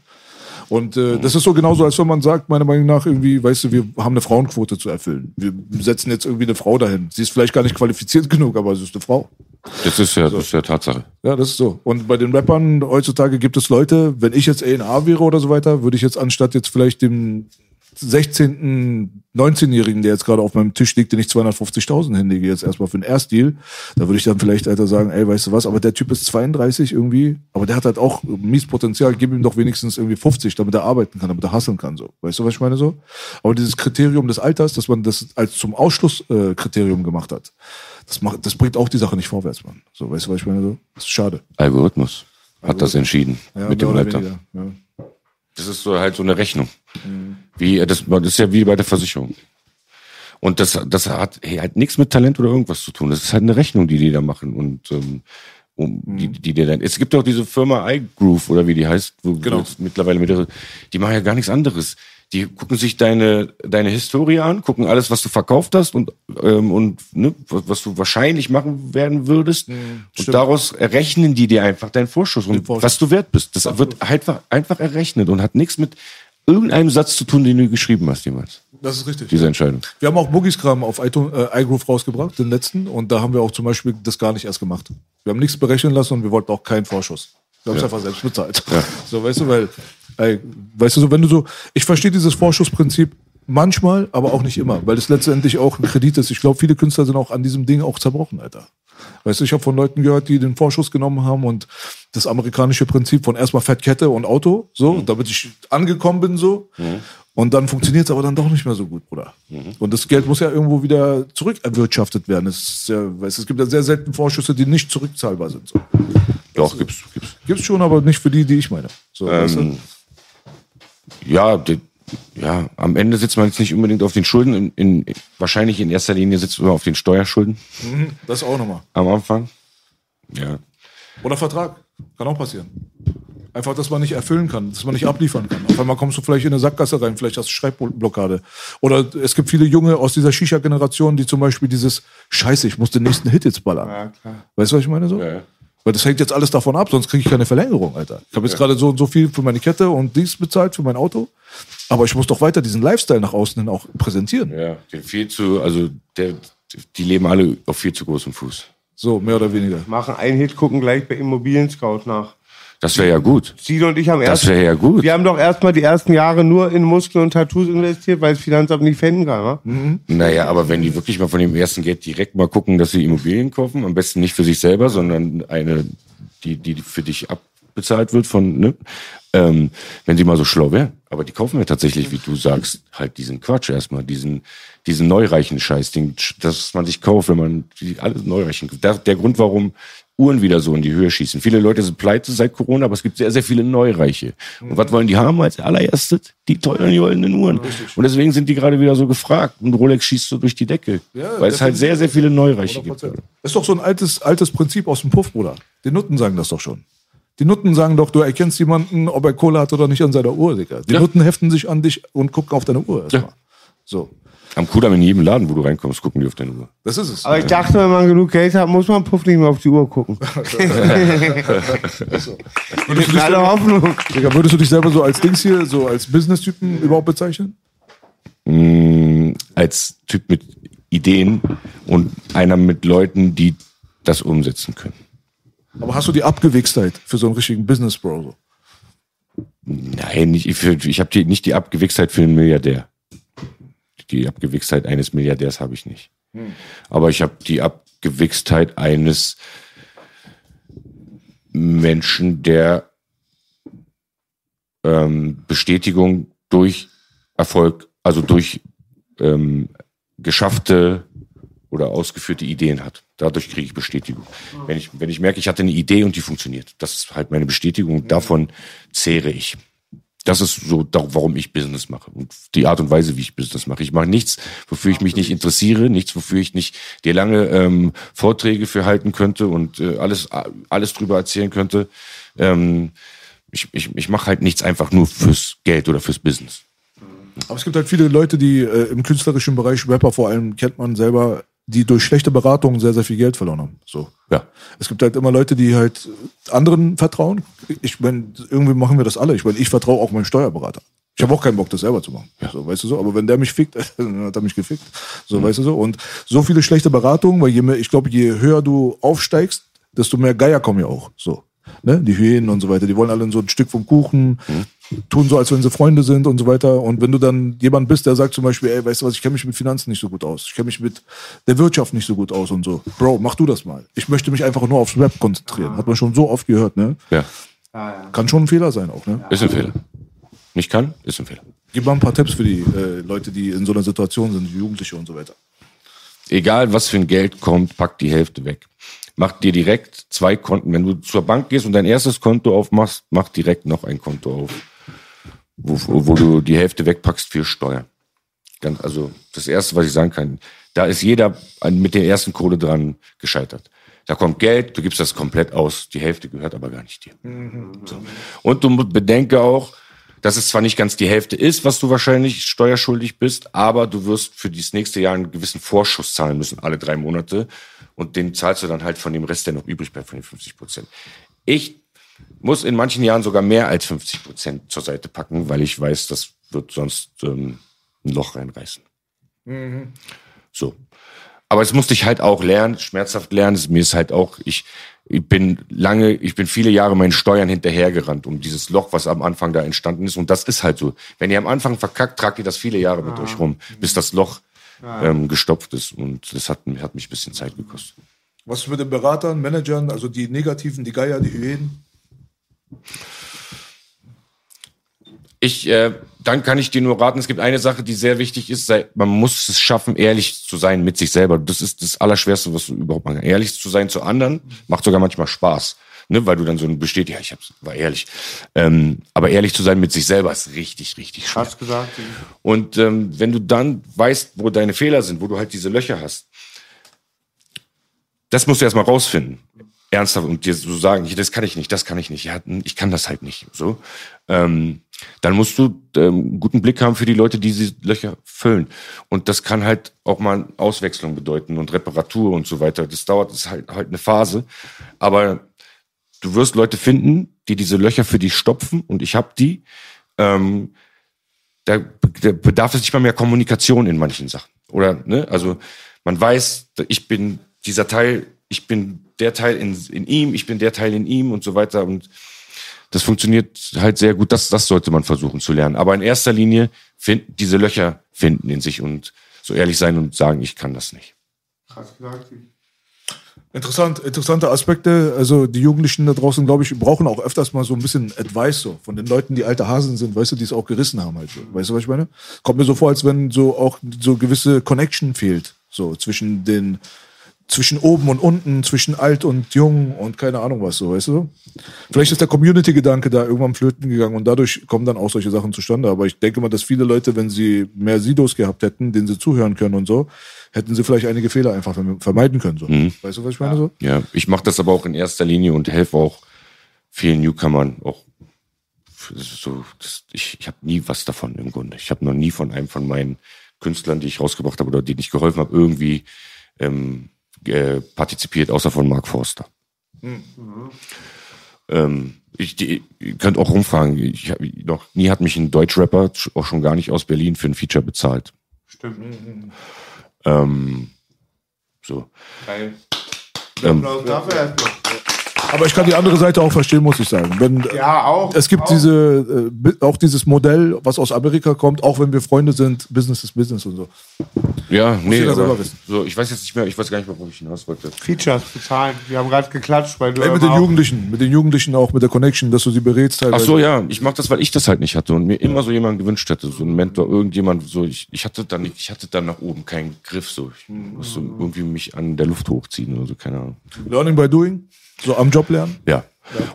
Und äh, das ist so genauso, als wenn man sagt, meiner Meinung nach irgendwie, weißt du, wir haben eine Frauenquote zu erfüllen. Wir setzen jetzt irgendwie eine Frau dahin. Sie ist vielleicht gar nicht qualifiziert genug, aber sie ist eine Frau. Das ist ja, das ist ja Tatsache. Ja, das ist so. Und bei den Rappern heutzutage gibt es Leute, wenn ich jetzt A&A wäre oder so weiter, würde ich jetzt anstatt jetzt vielleicht dem 16., 19-Jährigen, der jetzt gerade auf meinem Tisch liegt, den ich 250.000 hinlege, jetzt erstmal für einen Erstdeal, da würde ich dann vielleicht, Alter, sagen, ey, weißt du was, aber der Typ ist 32 irgendwie, aber der hat halt auch mies Potenzial, gib ihm doch wenigstens irgendwie 50, damit er arbeiten kann, damit er hustlen kann, so. Weißt du, was ich meine, so? Aber dieses Kriterium des Alters, dass man das als zum Ausschlusskriterium äh, gemacht hat, das macht, das bringt auch die Sache nicht vorwärts, Mann. So, weißt du, was ich meine, so? Das ist schade. Algorithmus hat das entschieden Ja, mit dem Alter. weniger, Ja. Das ist so halt so eine Rechnung. Wie, das, das ist ja wie bei der Versicherung. Und das, das hat hey, halt nichts mit Talent oder irgendwas zu tun. Das ist halt eine Rechnung, die die da machen. Und ähm, um, die, die dir dann. Es gibt auch diese Firma iGroove oder wie die heißt, wo Genau. mittlerweile mit die machen ja gar nichts anderes. Die gucken sich deine deine Historie an, gucken alles, was du verkauft hast und ähm, und ne, was du wahrscheinlich machen werden würdest. und stimmt. daraus errechnen die dir einfach deinen Vorschuss und was du wert bist. Das wird einfach einfach errechnet und hat nichts mit irgendeinem Satz zu tun, den du geschrieben hast jemals. Das ist richtig. Diese Entscheidung. Wir haben auch Boogies-Kram auf iTunes, äh, iGroove rausgebracht, den letzten, und da haben wir auch zum Beispiel das gar nicht erst gemacht. Wir haben nichts berechnen lassen und wir wollten auch keinen Vorschuss. Wir haben es einfach selbst bezahlt. So, weißt du, weil, ey, weißt du, so, wenn du so, ich verstehe dieses Vorschussprinzip manchmal, aber auch nicht immer, weil es letztendlich auch ein Kredit ist. Ich glaube, viele Künstler sind auch an diesem Ding auch zerbrochen, Alter. Weißt du, ich habe von Leuten gehört, die den Vorschuss genommen haben und das amerikanische Prinzip von erstmal Fettkette und Auto, so, damit ich angekommen bin, so. Und dann funktioniert es aber dann doch nicht mehr so gut, Bruder. Und das Geld muss ja irgendwo wieder zurückerwirtschaftet werden. Es, ja, weißt, es gibt ja sehr selten Vorschüsse, die nicht zurückzahlbar sind. So. Doch, gibt's, gibt's. Gibt's schon, aber nicht für die, die ich meine. So, weißt du? Ja, die, ja, am Ende sitzt man jetzt nicht unbedingt auf den Schulden. In, in, wahrscheinlich in erster Linie sitzt man auf den Steuerschulden Das auch nochmal. am Anfang. Ja. Oder Vertrag. Kann auch passieren. Einfach, dass man nicht erfüllen kann, dass man nicht abliefern kann. Auf einmal kommst du vielleicht in eine Sackgasse rein, vielleicht hast du Schreibblockade. Oder es gibt viele Junge aus dieser Shisha-Generation, die zum Beispiel dieses Scheiße, ich muss den nächsten Hit jetzt ballern. Weißt du, was ich meine so? Ja. Weil das hängt jetzt alles davon ab, sonst kriege ich keine Verlängerung, Alter. Ich habe jetzt gerade so und so viel für meine Kette und dies bezahlt für mein Auto. Aber ich muss doch weiter diesen Lifestyle nach außen hin auch präsentieren. Ja, den viel zu, also der, die leben alle auf viel zu großem Fuß. So, mehr oder weniger. Machen einen Hit, gucken gleich bei Immobilien Scout nach. Das wäre ja gut. Sido und ich haben Das erst. wäre ja gut. Wir haben doch erstmal die ersten Jahre nur in Muskeln und Tattoos investiert, weil das Finanzamt nicht finden kann. wa? Naja, aber wenn die wirklich mal von dem ersten Geld direkt mal gucken, dass sie Immobilien kaufen, am besten nicht für sich selber, sondern eine, die, die für dich abbezahlt wird von, ne? Ähm, wenn sie mal so schlau wären. Aber die kaufen ja tatsächlich, wie du sagst, halt diesen Quatsch erstmal, diesen, diesen neureichen Scheiß, den, dass man sich kauft, wenn man die, alles neureichen. Der, der Grund, warum Uhren wieder so in die Höhe schießen. Viele Leute sind pleite seit Corona, aber es gibt sehr, sehr viele Neureiche. Und was wollen die haben als allererstes? Die teuren goldenen Uhren. Und deswegen sind die gerade wieder so gefragt. Und Rolex schießt so durch die Decke. Ja, weil es halt sehr, sehr viele Neureiche gibt. 100%. Das ist doch so ein altes, altes Prinzip aus dem Puff, Bruder. Die Nutten sagen das doch schon. Die Nutten sagen doch, du erkennst jemanden, ob er Kohle hat oder nicht an seiner Uhr, Digga. Die Ja. Nutten heften sich an dich und gucken auf deine Uhr erstmal. Ja. So. Am Kudamm in jedem Laden, wo du reinkommst, gucken die auf deine Uhr. Das ist es. Aber ich dachte, wenn man genug Geld hat, muss man Puff nicht mehr auf die Uhr gucken. Mit aller Hoffnung. Digga, würdest du dich selber so als Dings hier, so als Business-Typen überhaupt bezeichnen? Mm, als Typ mit Ideen und einer mit Leuten, die das umsetzen können. Aber hast du die Abgewichstheit für so einen richtigen Business-Bro? So? Nein, ich, ich, ich habe die, nicht die Abgewichstheit für einen Milliardär. Die Abgewichstheit eines Milliardärs habe ich nicht. Aber ich habe die Abgewichstheit eines Menschen, der ähm, Bestätigung durch Erfolg, also durch ähm, geschaffte oder ausgeführte Ideen hat. Dadurch kriege ich Bestätigung. Wenn ich, wenn ich merke, ich hatte eine Idee und die funktioniert, das ist halt meine Bestätigung. Davon zehre ich. Das ist so, warum ich Business mache und die Art und Weise, wie ich Business mache. Ich mache nichts, wofür ich mich nicht interessiere, nichts, wofür ich nicht dir lange ähm, Vorträge für halten könnte und äh, alles, alles drüber erzählen könnte. Ähm, ich ich, ich mache halt nichts einfach nur fürs Geld oder fürs Business. Aber es gibt halt viele Leute, die äh, im künstlerischen Bereich, Rapper vor allem, kennt man selber, die durch schlechte Beratungen sehr, sehr viel Geld verloren haben. So. Ja. Es gibt halt immer Leute, die halt anderen vertrauen. Ich meine, irgendwie machen wir das alle. Ich meine, ich vertraue auch meinem Steuerberater. Ich habe auch keinen Bock, das selber zu machen. So, weißt du so? Aber wenn der mich fickt, dann hat er mich gefickt. So, weißt du so? Und so viele schlechte Beratungen, weil je mehr, ich glaube, je höher du aufsteigst, desto mehr Geier kommen ja auch. So. Ne? Die Hyänen und so weiter. Die wollen alle so ein Stück vom Kuchen, tun so, als wenn sie Freunde sind und so weiter. Und wenn du dann jemand bist, der sagt zum Beispiel, ey, weißt du was, ich kenne mich mit Finanzen nicht so gut aus. Ich kenne mich mit der Wirtschaft nicht so gut aus und so. Bro, mach du das mal. Ich möchte mich einfach nur aufs Rap konzentrieren. Hat man schon so oft gehört, ne? Ja. Kann schon ein Fehler sein auch, ne? Ist ein Fehler. Nicht kann, ist ein Fehler. Gib mal ein paar Tipps für die äh, Leute, die in so einer Situation sind, die Jugendliche und so weiter. Egal, was für ein Geld kommt, pack die Hälfte weg. Mach dir direkt zwei Konten. Wenn du zur Bank gehst und dein erstes Konto aufmachst, mach direkt noch ein Konto auf, wo, wo du die Hälfte wegpackst für Steuern. Ganz, also das Erste, was ich sagen kann, da ist jeder an- mit der ersten Kohle dran gescheitert. Da kommt Geld, du gibst das komplett aus, die Hälfte gehört aber gar nicht dir. So. Und du bedenke auch, dass es zwar nicht ganz die Hälfte ist, was du wahrscheinlich steuerschuldig bist, aber du wirst für dieses nächste Jahr einen gewissen Vorschuss zahlen müssen, alle drei Monate. Und den zahlst du dann halt von dem Rest, der noch übrig bleibt, von den 50 Prozent. Ich muss in manchen Jahren sogar mehr als 50 Prozent zur Seite packen, weil ich weiß, das wird sonst ähm, ein Loch reinreißen. So. Aber es musste ich halt auch lernen, schmerzhaft lernen. Mir ist halt auch, ich, ich bin lange, ich bin viele Jahre meinen Steuern hinterhergerannt, um dieses Loch, was am Anfang da entstanden ist. Und das ist halt so. Wenn ihr am Anfang verkackt, tragt ihr das viele Jahre mit euch rum, bis das Loch ähm, gestopft ist. Und das hat, hat mich ein bisschen Zeit gekostet. Was mit den Beratern, Managern, also die Negativen, die Geier, die Hyänen? Ich, äh, dann kann ich dir nur raten, es gibt eine Sache, die sehr wichtig ist, sei, man muss es schaffen, ehrlich zu sein mit sich selber. Das ist das Allerschwerste, was du überhaupt machen kannst. Ehrlich zu sein zu anderen, macht sogar manchmal Spaß. Ne, weil du dann so besteht, ja, ich hab's, war ehrlich. Ähm, aber ehrlich zu sein mit sich selber ist richtig, richtig schwer. Hast gesagt. Und ähm, wenn du dann weißt, wo deine Fehler sind, wo du halt diese Löcher hast, das musst du erstmal rausfinden. Ernsthaft und dir so sagen, das kann ich nicht, das kann ich nicht, ja, ich kann das halt nicht. So, ähm, dann musst du ähm, guten Blick haben für die Leute, die diese Löcher füllen. Und das kann halt auch mal Auswechslung bedeuten und Reparatur und so weiter. Das dauert, das ist halt halt eine Phase. Aber du wirst Leute finden, die diese Löcher für dich stopfen und ich habe die. Ähm, da, da bedarf es nicht mal mehr Kommunikation in manchen Sachen. Oder, ne? Also man weiß, ich bin dieser Teil, ich bin der Teil in, in ihm, ich bin der Teil in ihm und so weiter. Und das funktioniert halt sehr gut. Das, das sollte man versuchen zu lernen. Aber in erster Linie find, diese Löcher finden in sich und so ehrlich sein und sagen, ich kann das nicht. Interessant, interessante Aspekte. Also die Jugendlichen da draußen, glaube ich, brauchen auch öfters mal so ein bisschen Advice so von den Leuten, die alte Hasen sind, weißt du, die es auch gerissen haben halt. Weißt du, was ich meine? Kommt mir so vor, als wenn so auch so gewisse Connection fehlt, so zwischen den zwischen oben und unten, zwischen alt und jung und keine Ahnung was so, weißt du? Vielleicht ist der Community-Gedanke da irgendwann flöten gegangen und dadurch kommen dann auch solche Sachen zustande. Aber ich denke mal, dass viele Leute, wenn sie mehr Sidos gehabt hätten, denen sie zuhören können und so, hätten sie vielleicht einige Fehler einfach verme- vermeiden können. So. Weißt du, was ich meine? So? Ja, ich mache das aber auch in erster Linie und helfe auch vielen Newcomern auch. So, das, ich ich habe nie was davon im Grunde. Ich habe noch nie von einem von meinen Künstlern, die ich rausgebracht habe oder denen ich geholfen habe, irgendwie ähm, äh, partizipiert, außer von Mark Forster. Ähm, ich, die, ihr könnt auch rumfragen. Ich hab, noch nie hat mich ein Deutschrapper, auch schon gar nicht aus Berlin, für ein Feature bezahlt. Stimmt. Ähm, so. Geil. Ähm, dafür erstmal. Aber ich kann die andere Seite auch verstehen, muss ich sagen. Wenn, Ja, auch. Es gibt auch. diese, äh, auch dieses Modell, was aus Amerika kommt, auch wenn wir Freunde sind, Business ist Business und so. ja, nee, jeder selber aber, wissen. so, ich weiß jetzt nicht mehr, ich weiß gar nicht mehr, wo ich hinaus wollte. Features bezahlen. Wir haben gerade geklatscht, weil du Ey, mit den Jugendlichen, mit den Jugendlichen auch, mit der Connection, dass du sie berätst. Ach teilweise. so, ja, ich mach das, weil ich das halt nicht hatte und mir immer so jemanden gewünscht hätte, so ein Mentor, irgendjemand, so ich, ich hatte dann nicht, ich hatte dann nach oben keinen Griff, so ich musste irgendwie mich an der Luft hochziehen oder so, keine Ahnung. Learning by doing, so am Job lernen. Ja.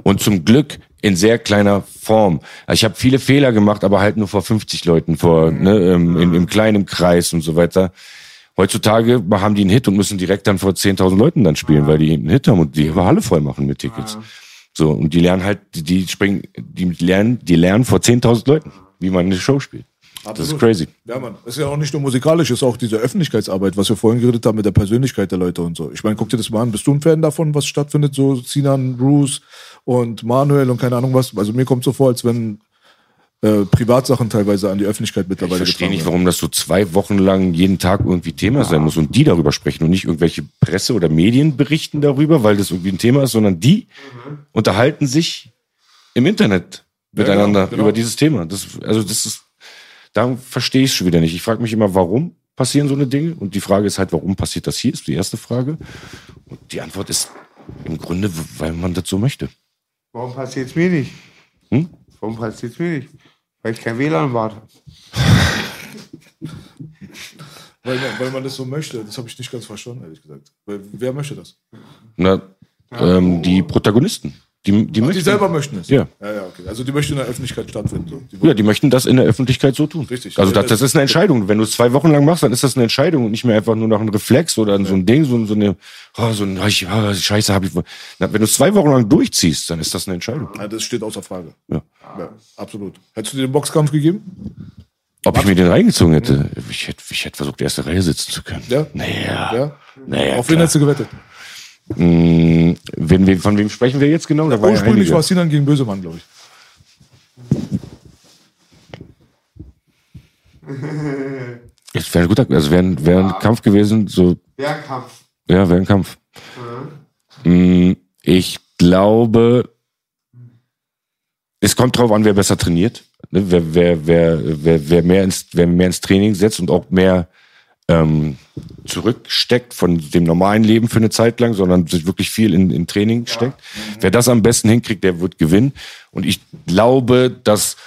Und zum Glück in sehr kleiner Form. Ich habe viele Fehler gemacht, aber halt nur vor 50 Leuten, vor ne, ähm, in, im kleinen Kreis und so weiter. Heutzutage haben die einen Hit und müssen direkt dann vor 10.000 Leuten dann spielen, weil die einen Hit haben und die Halle voll machen mit Tickets. So und die lernen halt, die, die springen, die lernen, die lernen vor 10.000 Leuten, wie man eine Show spielt. Das ist Absolut. crazy. Ja, Mann. Es ist ja auch nicht nur musikalisch, es ist auch diese Öffentlichkeitsarbeit, was wir vorhin geredet haben mit der Persönlichkeit der Leute und so. Ich meine, guck dir das mal an. Bist du ein Fan davon, was stattfindet? So Sinan, Bruce und Manuel und keine Ahnung was. Also mir kommt so vor, als wenn äh, Privatsachen teilweise an die Öffentlichkeit Ich mittlerweile verstehe nicht, warum das so zwei Wochen lang jeden Tag irgendwie Thema sein muss und die darüber sprechen und nicht irgendwelche Presse oder Medien berichten darüber, weil das irgendwie ein Thema ist, sondern die unterhalten sich im Internet miteinander genau. über dieses Thema. Das, also das ist, da verstehe ich es schon wieder nicht. Ich frage mich immer, warum passieren so eine Dinge? Und die Frage ist halt, warum passiert das hier? Ist die erste Frage. Und die Antwort ist im Grunde, weil man das so möchte. Warum passiert es mir nicht? Hm? Warum passiert es mir nicht? Weil ich kein WLAN warte. Weil man, weil man das so möchte. Das habe ich nicht ganz verstanden, ehrlich gesagt. Weil, wer möchte das? Na, ähm, die Protagonisten. Die, die, möchten, die selber möchten es. Ja. ja, ja okay. Also die möchten in der Öffentlichkeit stattfinden. So. Die Ja, die möchten das in der Öffentlichkeit so tun. Richtig. Also das, das ist eine Entscheidung. Wenn du es zwei Wochen lang machst, dann ist das eine Entscheidung und nicht mehr einfach nur noch ein Reflex oder so ein Ding, so, so eine, oh, so ein, oh, ich- Scheiße habe ich. Na, wenn du es zwei Wochen lang durchziehst, dann ist das eine Entscheidung. ja, das steht außer Frage. Ja. Ja, absolut. Hättest du dir den Boxkampf gegeben? Ob ich mir den reingezogen hätte, ich hätte, ich hätte versucht, erste Reihe sitzen zu können. Ja? Naja. Ja? Naja, Auf wen hättest du gewettet? Mm, wenn wir, von wem sprechen wir jetzt genau? Da war ja Ursprünglich einige. war es Sinan gegen Bösemann, glaube ich. Es wäre ein guter, also wäre ein, wär ein Kampf gewesen, so Wer Kampf? Ja, wäre ein Kampf. Mm, Ich glaube, es kommt drauf an, wer besser trainiert. ne? Wer, wer, wer, wer, wer, mehr ins, wer mehr ins Training setzt und auch mehr ähm, zurücksteckt von dem normalen Leben für eine Zeit lang, sondern sich wirklich viel in, in Training steckt. Wer das am besten hinkriegt, der wird gewinnen. Und ich glaube, dass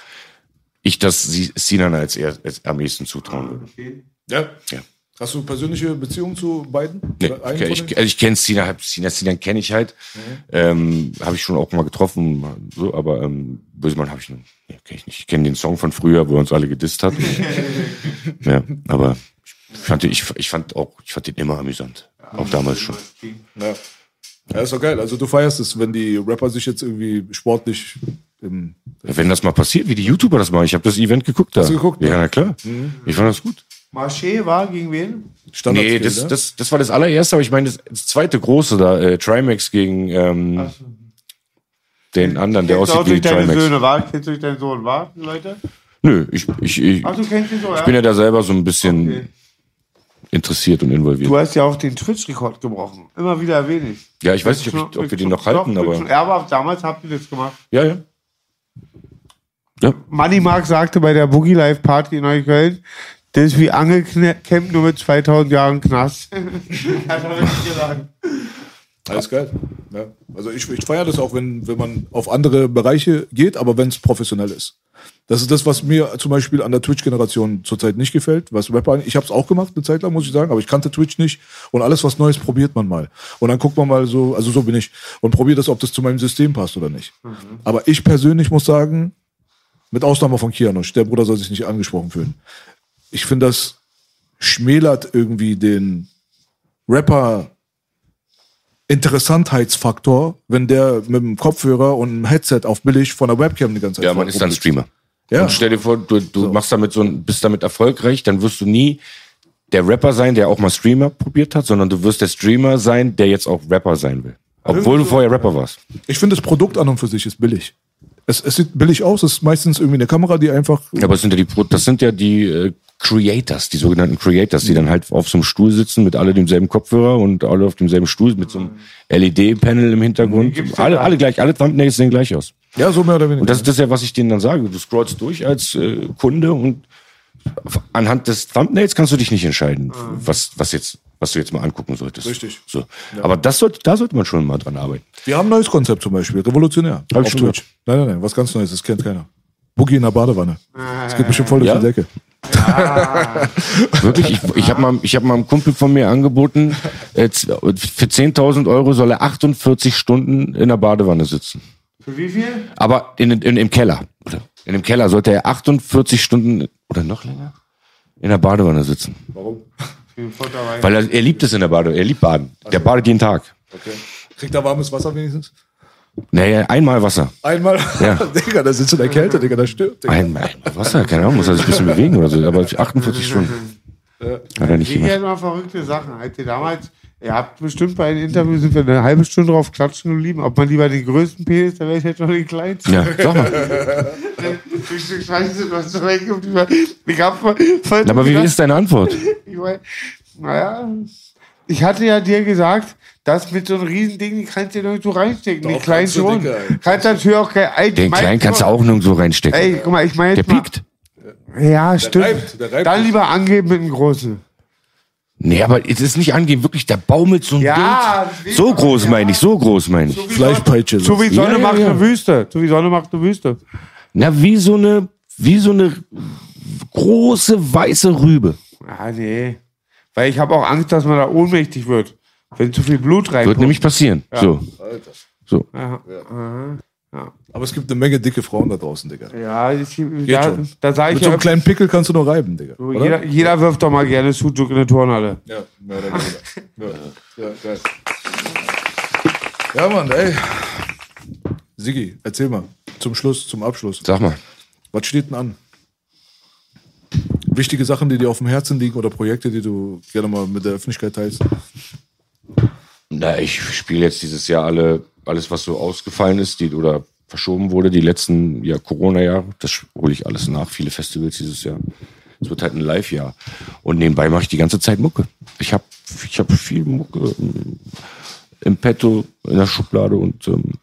ich das Si- Sinan als, eher, als am ehesten zutrauen würde. Ja. Ja. Hast du persönliche Beziehungen zu beiden? Nee, okay, ich, denen? also ich kenne Sina, hab Sina, Sina kenne ich halt. Ähm, habe ich schon auch mal getroffen, so, aber ähm, Bösemann habe ich. Nee, kenn ich nicht. Ich kenne den Song von früher, wo er uns alle gedisst hat. ja, aber ich fand, den- ich, ich fand auch, ich fand den immer amüsant. Auch damals schon. Ja. ja, ist doch geil. Also du feierst es, wenn die Rapper sich jetzt irgendwie sportlich im Ja, wenn das mal passiert, wie die YouTuber das machen. Ich habe das Event geguckt da. Hast du geguckt, Ja, ne? na klar. Ich fand das gut. Marché war gegen wen? Standard Nee, das, das, das war das allererste, aber ich meine, das, das zweite große da, äh, Trimax gegen ähm, den anderen, der Kennst du auch aussieht wie Trimax. Söhne, war? Kennst du durch deinen Sohn, war, Leute? Nö, ich, ich, ich, Ach, du kennst ihn so, ja? ich bin ja da selber so ein bisschen Okay. Interessiert und involviert. Du hast ja auch den Twitch-Rekord gebrochen. Immer wieder ich. Ja, ich weiß nicht, ob, ich, ob wir den noch halten, Doch, aber. Ja, aber damals habt ihr das gemacht. Ja, ja. Ja, Money Mark sagte bei der Boogie Live Party in Neukölln, das ist wie Angelcamp nur mit 2000 Jahren Knast. Hat er wirklich gesagt. Alles geil. Ja. Also ich, ich feiere das auch, wenn, wenn man auf andere Bereiche geht, aber wenn es professionell ist. Das ist das, was mir zum Beispiel an der Twitch-Generation zurzeit nicht gefällt. Was Rapper, ich habe es auch gemacht eine Zeit lang, muss ich sagen, aber ich kannte Twitch nicht. Und alles, was Neues, probiert man mal. Und dann guckt man mal so, also so bin ich, und probiert das, ob das zu meinem System passt oder nicht. Aber ich persönlich muss sagen, mit Ausnahme von Kianosch, der Bruder soll sich nicht angesprochen fühlen. Ich finde, das schmälert irgendwie den Rapper Interessantheitsfaktor, wenn der mit dem Kopfhörer und einem Headset auf billig von der Webcam die ganze Zeit ja man ist dann. Streamer. Ja. Und stell dir vor, du, du machst damit so ein, bist damit erfolgreich, dann wirst du nie der Rapper sein, der auch mal Streamer probiert hat, sondern du wirst der Streamer sein, der jetzt auch Rapper sein will. Obwohl du vorher Rapper warst. Ich finde, das Produkt an und für sich ist billig. Es, es sieht billig aus, es ist meistens irgendwie eine Kamera, die einfach. Ja, aber es sind ja die, das sind ja die äh, Creators, die sogenannten Creators, die dann halt auf so einem Stuhl sitzen mit alle demselben Kopfhörer und alle auf demselben Stuhl mit so einem LED-Panel im Hintergrund. Alle, alle gleich, alle Thumbnails sehen gleich aus. Ja, so mehr oder weniger. Und das, das ist ja, was ich denen dann sage. Du scrollst durch als äh, Kunde und anhand des Thumbnails kannst du dich nicht entscheiden, was, was jetzt, was du jetzt mal angucken solltest. Richtig. So. Aber das sollte, da sollte man schon mal dran arbeiten. Wir haben ein neues Konzept zum Beispiel, revolutionär. Hab auf Twitch. Nein, nein, nein, was ganz Neues, das kennt keiner. Boogie in der Badewanne. Das geht bestimmt voll durch Ja? die Decke. Wirklich, ich, ich habe mal, ich hab mal einem Kumpel von mir angeboten, äh, für 10.000 Euro soll er 48 Stunden in der Badewanne sitzen. Für wie viel? Aber in, in, im Keller. Oder in dem Keller sollte er 48 Stunden oder noch länger in der Badewanne sitzen. Warum? Weil er, er liebt es in der Badewanne. Er liebt Baden. Der badet jeden Tag. Okay. Kriegt er warmes Wasser wenigstens? Naja, einmal Wasser. Einmal? Ja. Digga, da sitzt in der Kälte, Digga, da stirbt. Digga. Einmal, Wasser, keine Ahnung, muss er sich ein bisschen bewegen oder so. Aber 48 Stunden. Hat er nicht Ich gemacht. kenne mal verrückte Sachen. Als ihr damals, ihr habt bestimmt bei einem Interview sind wir eine halbe Stunde drauf klatschen geblieben, ob man lieber den größten Penis, wäre ich jetzt noch den kleinsten. Ja, sag mal. Was wegkommst. Ich hab voll, voll Aber wie ist deine Antwort? Ich mein, naja, ich hatte ja dir gesagt, das mit so einem riesen Ding, die kannst du nirgendwo reinstecken. Doch, die kleinen kannst du, schon. Kannst natürlich auch kein Ey, Den kleinen kannst du auch nirgendwo reinstecken. Ey, guck mal, ich meine Der mal- piekt. Ja, stimmt. reibt, der reibt Dann lieber angeben mit einem großen. Nee, aber es ist nicht angeben, wirklich, der baumelt so ein Ja, Bild. So groß meine ich, so groß meine ich. Fleischpeitsche. So wie Sonne Ja, ja, macht ja. eine Wüste. So wie Sonne macht eine Wüste. Na, wie so eine, wie so eine große weiße Rübe. Ah, nee. Weil ich habe auch Angst, dass man da ohnmächtig wird. Wenn zu viel Blut reinkommt. Wird nämlich passieren. So. So. Ja, Aber es gibt eine Menge dicke Frauen da draußen, Digga. ja, ich, da, schon. da sage Mit ich so ja, einem kleinen Pickel kannst du nur reiben, Digga. so, oder? jeder, jeder wirft doch mal gerne Sucuk in eine Turnhalle. Ja, mehr oder weniger. ja, ja, geil. Ja, Mann, ey. Sigi, erzähl mal. Zum Schluss, zum Abschluss. Sag mal. Was steht denn an? Wichtige Sachen, die dir auf dem Herzen liegen oder Projekte, die du gerne mal mit der Öffentlichkeit teilst? Na, ich spiele jetzt dieses Jahr alle, alles, was so ausgefallen ist, die oder verschoben wurde, die letzten ja, Corona-Jahre. Das hole ich alles nach. Viele Festivals dieses Jahr. Es wird halt ein Live-Jahr. Und nebenbei mache ich die ganze Zeit Mucke. Ich habe ich hab viel Mucke ähm, im Petto, in der Schublade und ähm,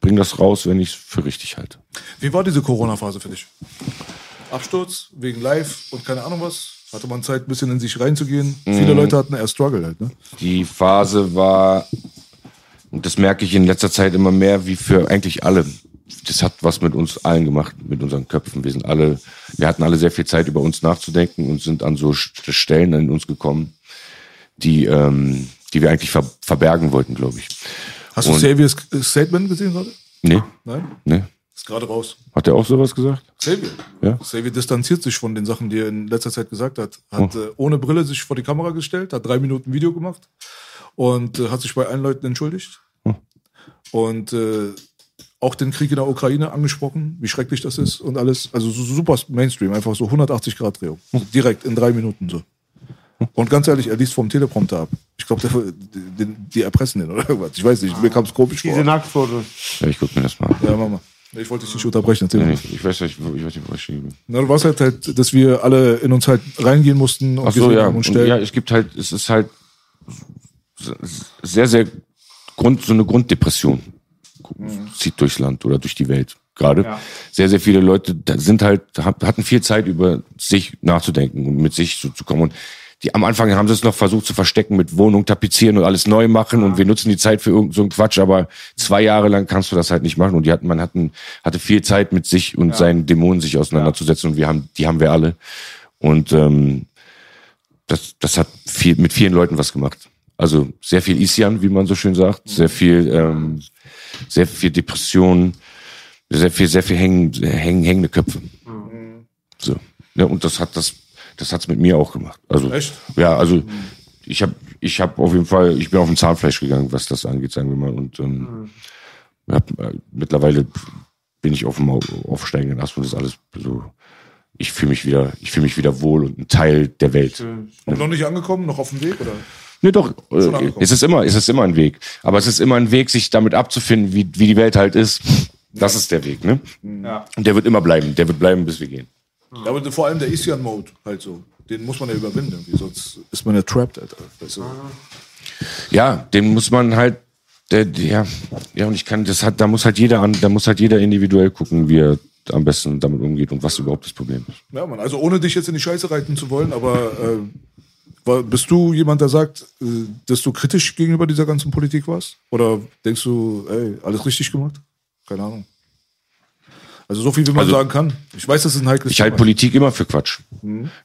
bring das raus, wenn ich es für richtig halte. Wie war diese Corona-Phase für dich? Absturz wegen Live und keine Ahnung was? Hatte man Zeit, ein bisschen in sich reinzugehen? Viele Leute hatten eher Struggle halt, ne? Die Phase war, und das merke ich in letzter Zeit immer mehr, wie für eigentlich alle. Das hat was mit uns allen gemacht, mit unseren Köpfen. Wir sind alle, wir hatten alle sehr viel Zeit, über uns nachzudenken und sind an so St- Stellen in uns gekommen, die, ähm, die wir eigentlich ver verbergen wollten, glaube ich. Hast du Und- Xavier's Statement gesehen gerade? Nee, Nein? nee. Ist gerade raus. Hat er auch sowas gesagt? Xavier. Ja. Xavier distanziert sich von den Sachen, die er in letzter Zeit gesagt hat. Hat äh, ohne Brille sich vor die Kamera gestellt, hat drei Minuten Video gemacht und äh, hat sich bei allen Leuten entschuldigt. Und äh, auch den Krieg in der Ukraine angesprochen, wie schrecklich das ist und alles. Also so super Mainstream, einfach so 180 Grad Drehung. So direkt in drei Minuten so. Und ganz ehrlich, er liest vom Teleprompter ab. Ich glaube, die, die erpressen den oder irgendwas. Ich weiß nicht, mir kam es komisch Diese vor. Nacktfotos. Ja, ich guck mir das mal an. Ja, Mama. Ich wollte dich nicht unterbrechen. Erzähl Nee, ich weiß nicht, ich weiß nicht, wo ich bin. Na, du warst halt, halt, dass wir alle in uns halt reingehen mussten und Ach so, ja. und Und stellen. ja, es gibt halt, es ist halt sehr, sehr Grund, so eine Grunddepression zieht durchs Land oder durch die Welt gerade. Sehr, sehr viele Leute sind halt, hatten viel Zeit über sich nachzudenken und mit sich so zu kommen. Und die, am Anfang haben sie es noch versucht zu verstecken mit Wohnung tapezieren und alles neu machen und wir nutzen die Zeit für irgend so Quatsch, aber zwei Jahre lang kannst du das halt nicht machen und die hatten, man hatten, hatte viel Zeit mit sich und seinen Dämonen sich auseinanderzusetzen und wir haben, die haben wir alle. Und ähm, das, das hat viel, mit vielen Leuten was gemacht. Also sehr viel Isian, wie man so schön sagt, sehr viel, ähm, sehr viel Depression, sehr viel, sehr viel hängen, hängen, hängende Köpfe. So. Ja, und das hat das, das hat's mit mir auch gemacht. Also, Echt? ja, also ich habe, ich habe auf jeden Fall, ich bin auf den Zahnfleisch gegangen, was das angeht, sagen wir mal. Und ähm, hab, äh, mittlerweile bin ich auf dem aufsteigenden Ast und das alles so. Ich fühle mich wieder, ich fühle mich wieder wohl und ein Teil der Welt. Und noch nicht angekommen, noch auf dem Weg, oder? Nee, doch, äh, es ist immer, es ist immer ein Weg. Aber es ist immer ein Weg, sich damit abzufinden, wie, wie die Welt halt ist. Das ist der Weg, ne? Ja. Und der wird immer bleiben. Der wird bleiben, bis wir gehen. Ja, aber vor allem der Isian-Mode halt so. Den muss man ja überwinden, irgendwie, sonst ist man ja trapped, Alter. Weißt du? Ja, den muss man halt, der, ja, ja, und ich kann, das hat, da muss halt jeder an, da muss halt jeder individuell gucken, wie er am besten damit umgeht und was überhaupt das Problem ist. Ja, Mann. Also ohne dich jetzt in die Scheiße reiten zu wollen, aber äh, bist du jemand, der sagt, äh, dass du kritisch gegenüber dieser ganzen Politik warst? Oder denkst du, ey, alles richtig gemacht? Keine Ahnung. Also so viel, wie man Also- sagen kann. Ich weiß, das ist ein heikles Ich halte. Politik immer für Quatsch.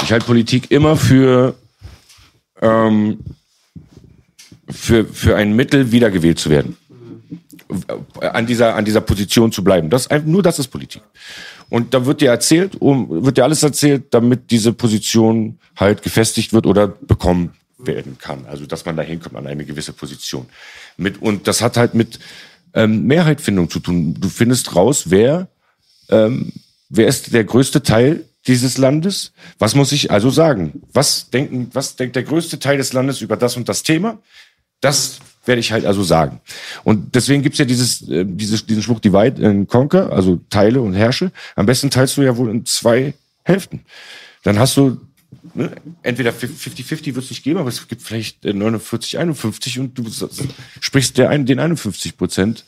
Ich halte Politik immer für, ähm, für, für ein Mittel, wiedergewählt zu werden. An dieser, an dieser Position zu bleiben. Das, nur das ist Politik. Und da wird dir erzählt, um, wird dir alles erzählt, damit diese Position halt gefestigt wird oder bekommen werden kann. Also, dass man da hinkommt an eine gewisse Position. Mit, und das hat halt mit ähm, Mehrheitfindung zu tun. Du findest raus, wer Wer ist der größte Teil dieses Landes? Was muss ich also sagen? Was denken, was denkt der größte Teil des Landes über das und das Thema? Das werde ich halt also sagen. Und deswegen gibt's ja dieses, äh, dieses, diesen Spruch Divide and Conquer, also teile und herrsche. Am besten teilst du ja wohl in zwei Hälften. Dann hast du ne, entweder 50-50 wird es nicht geben, aber es gibt vielleicht äh, 49, 51 und du sprichst der den 51 Prozent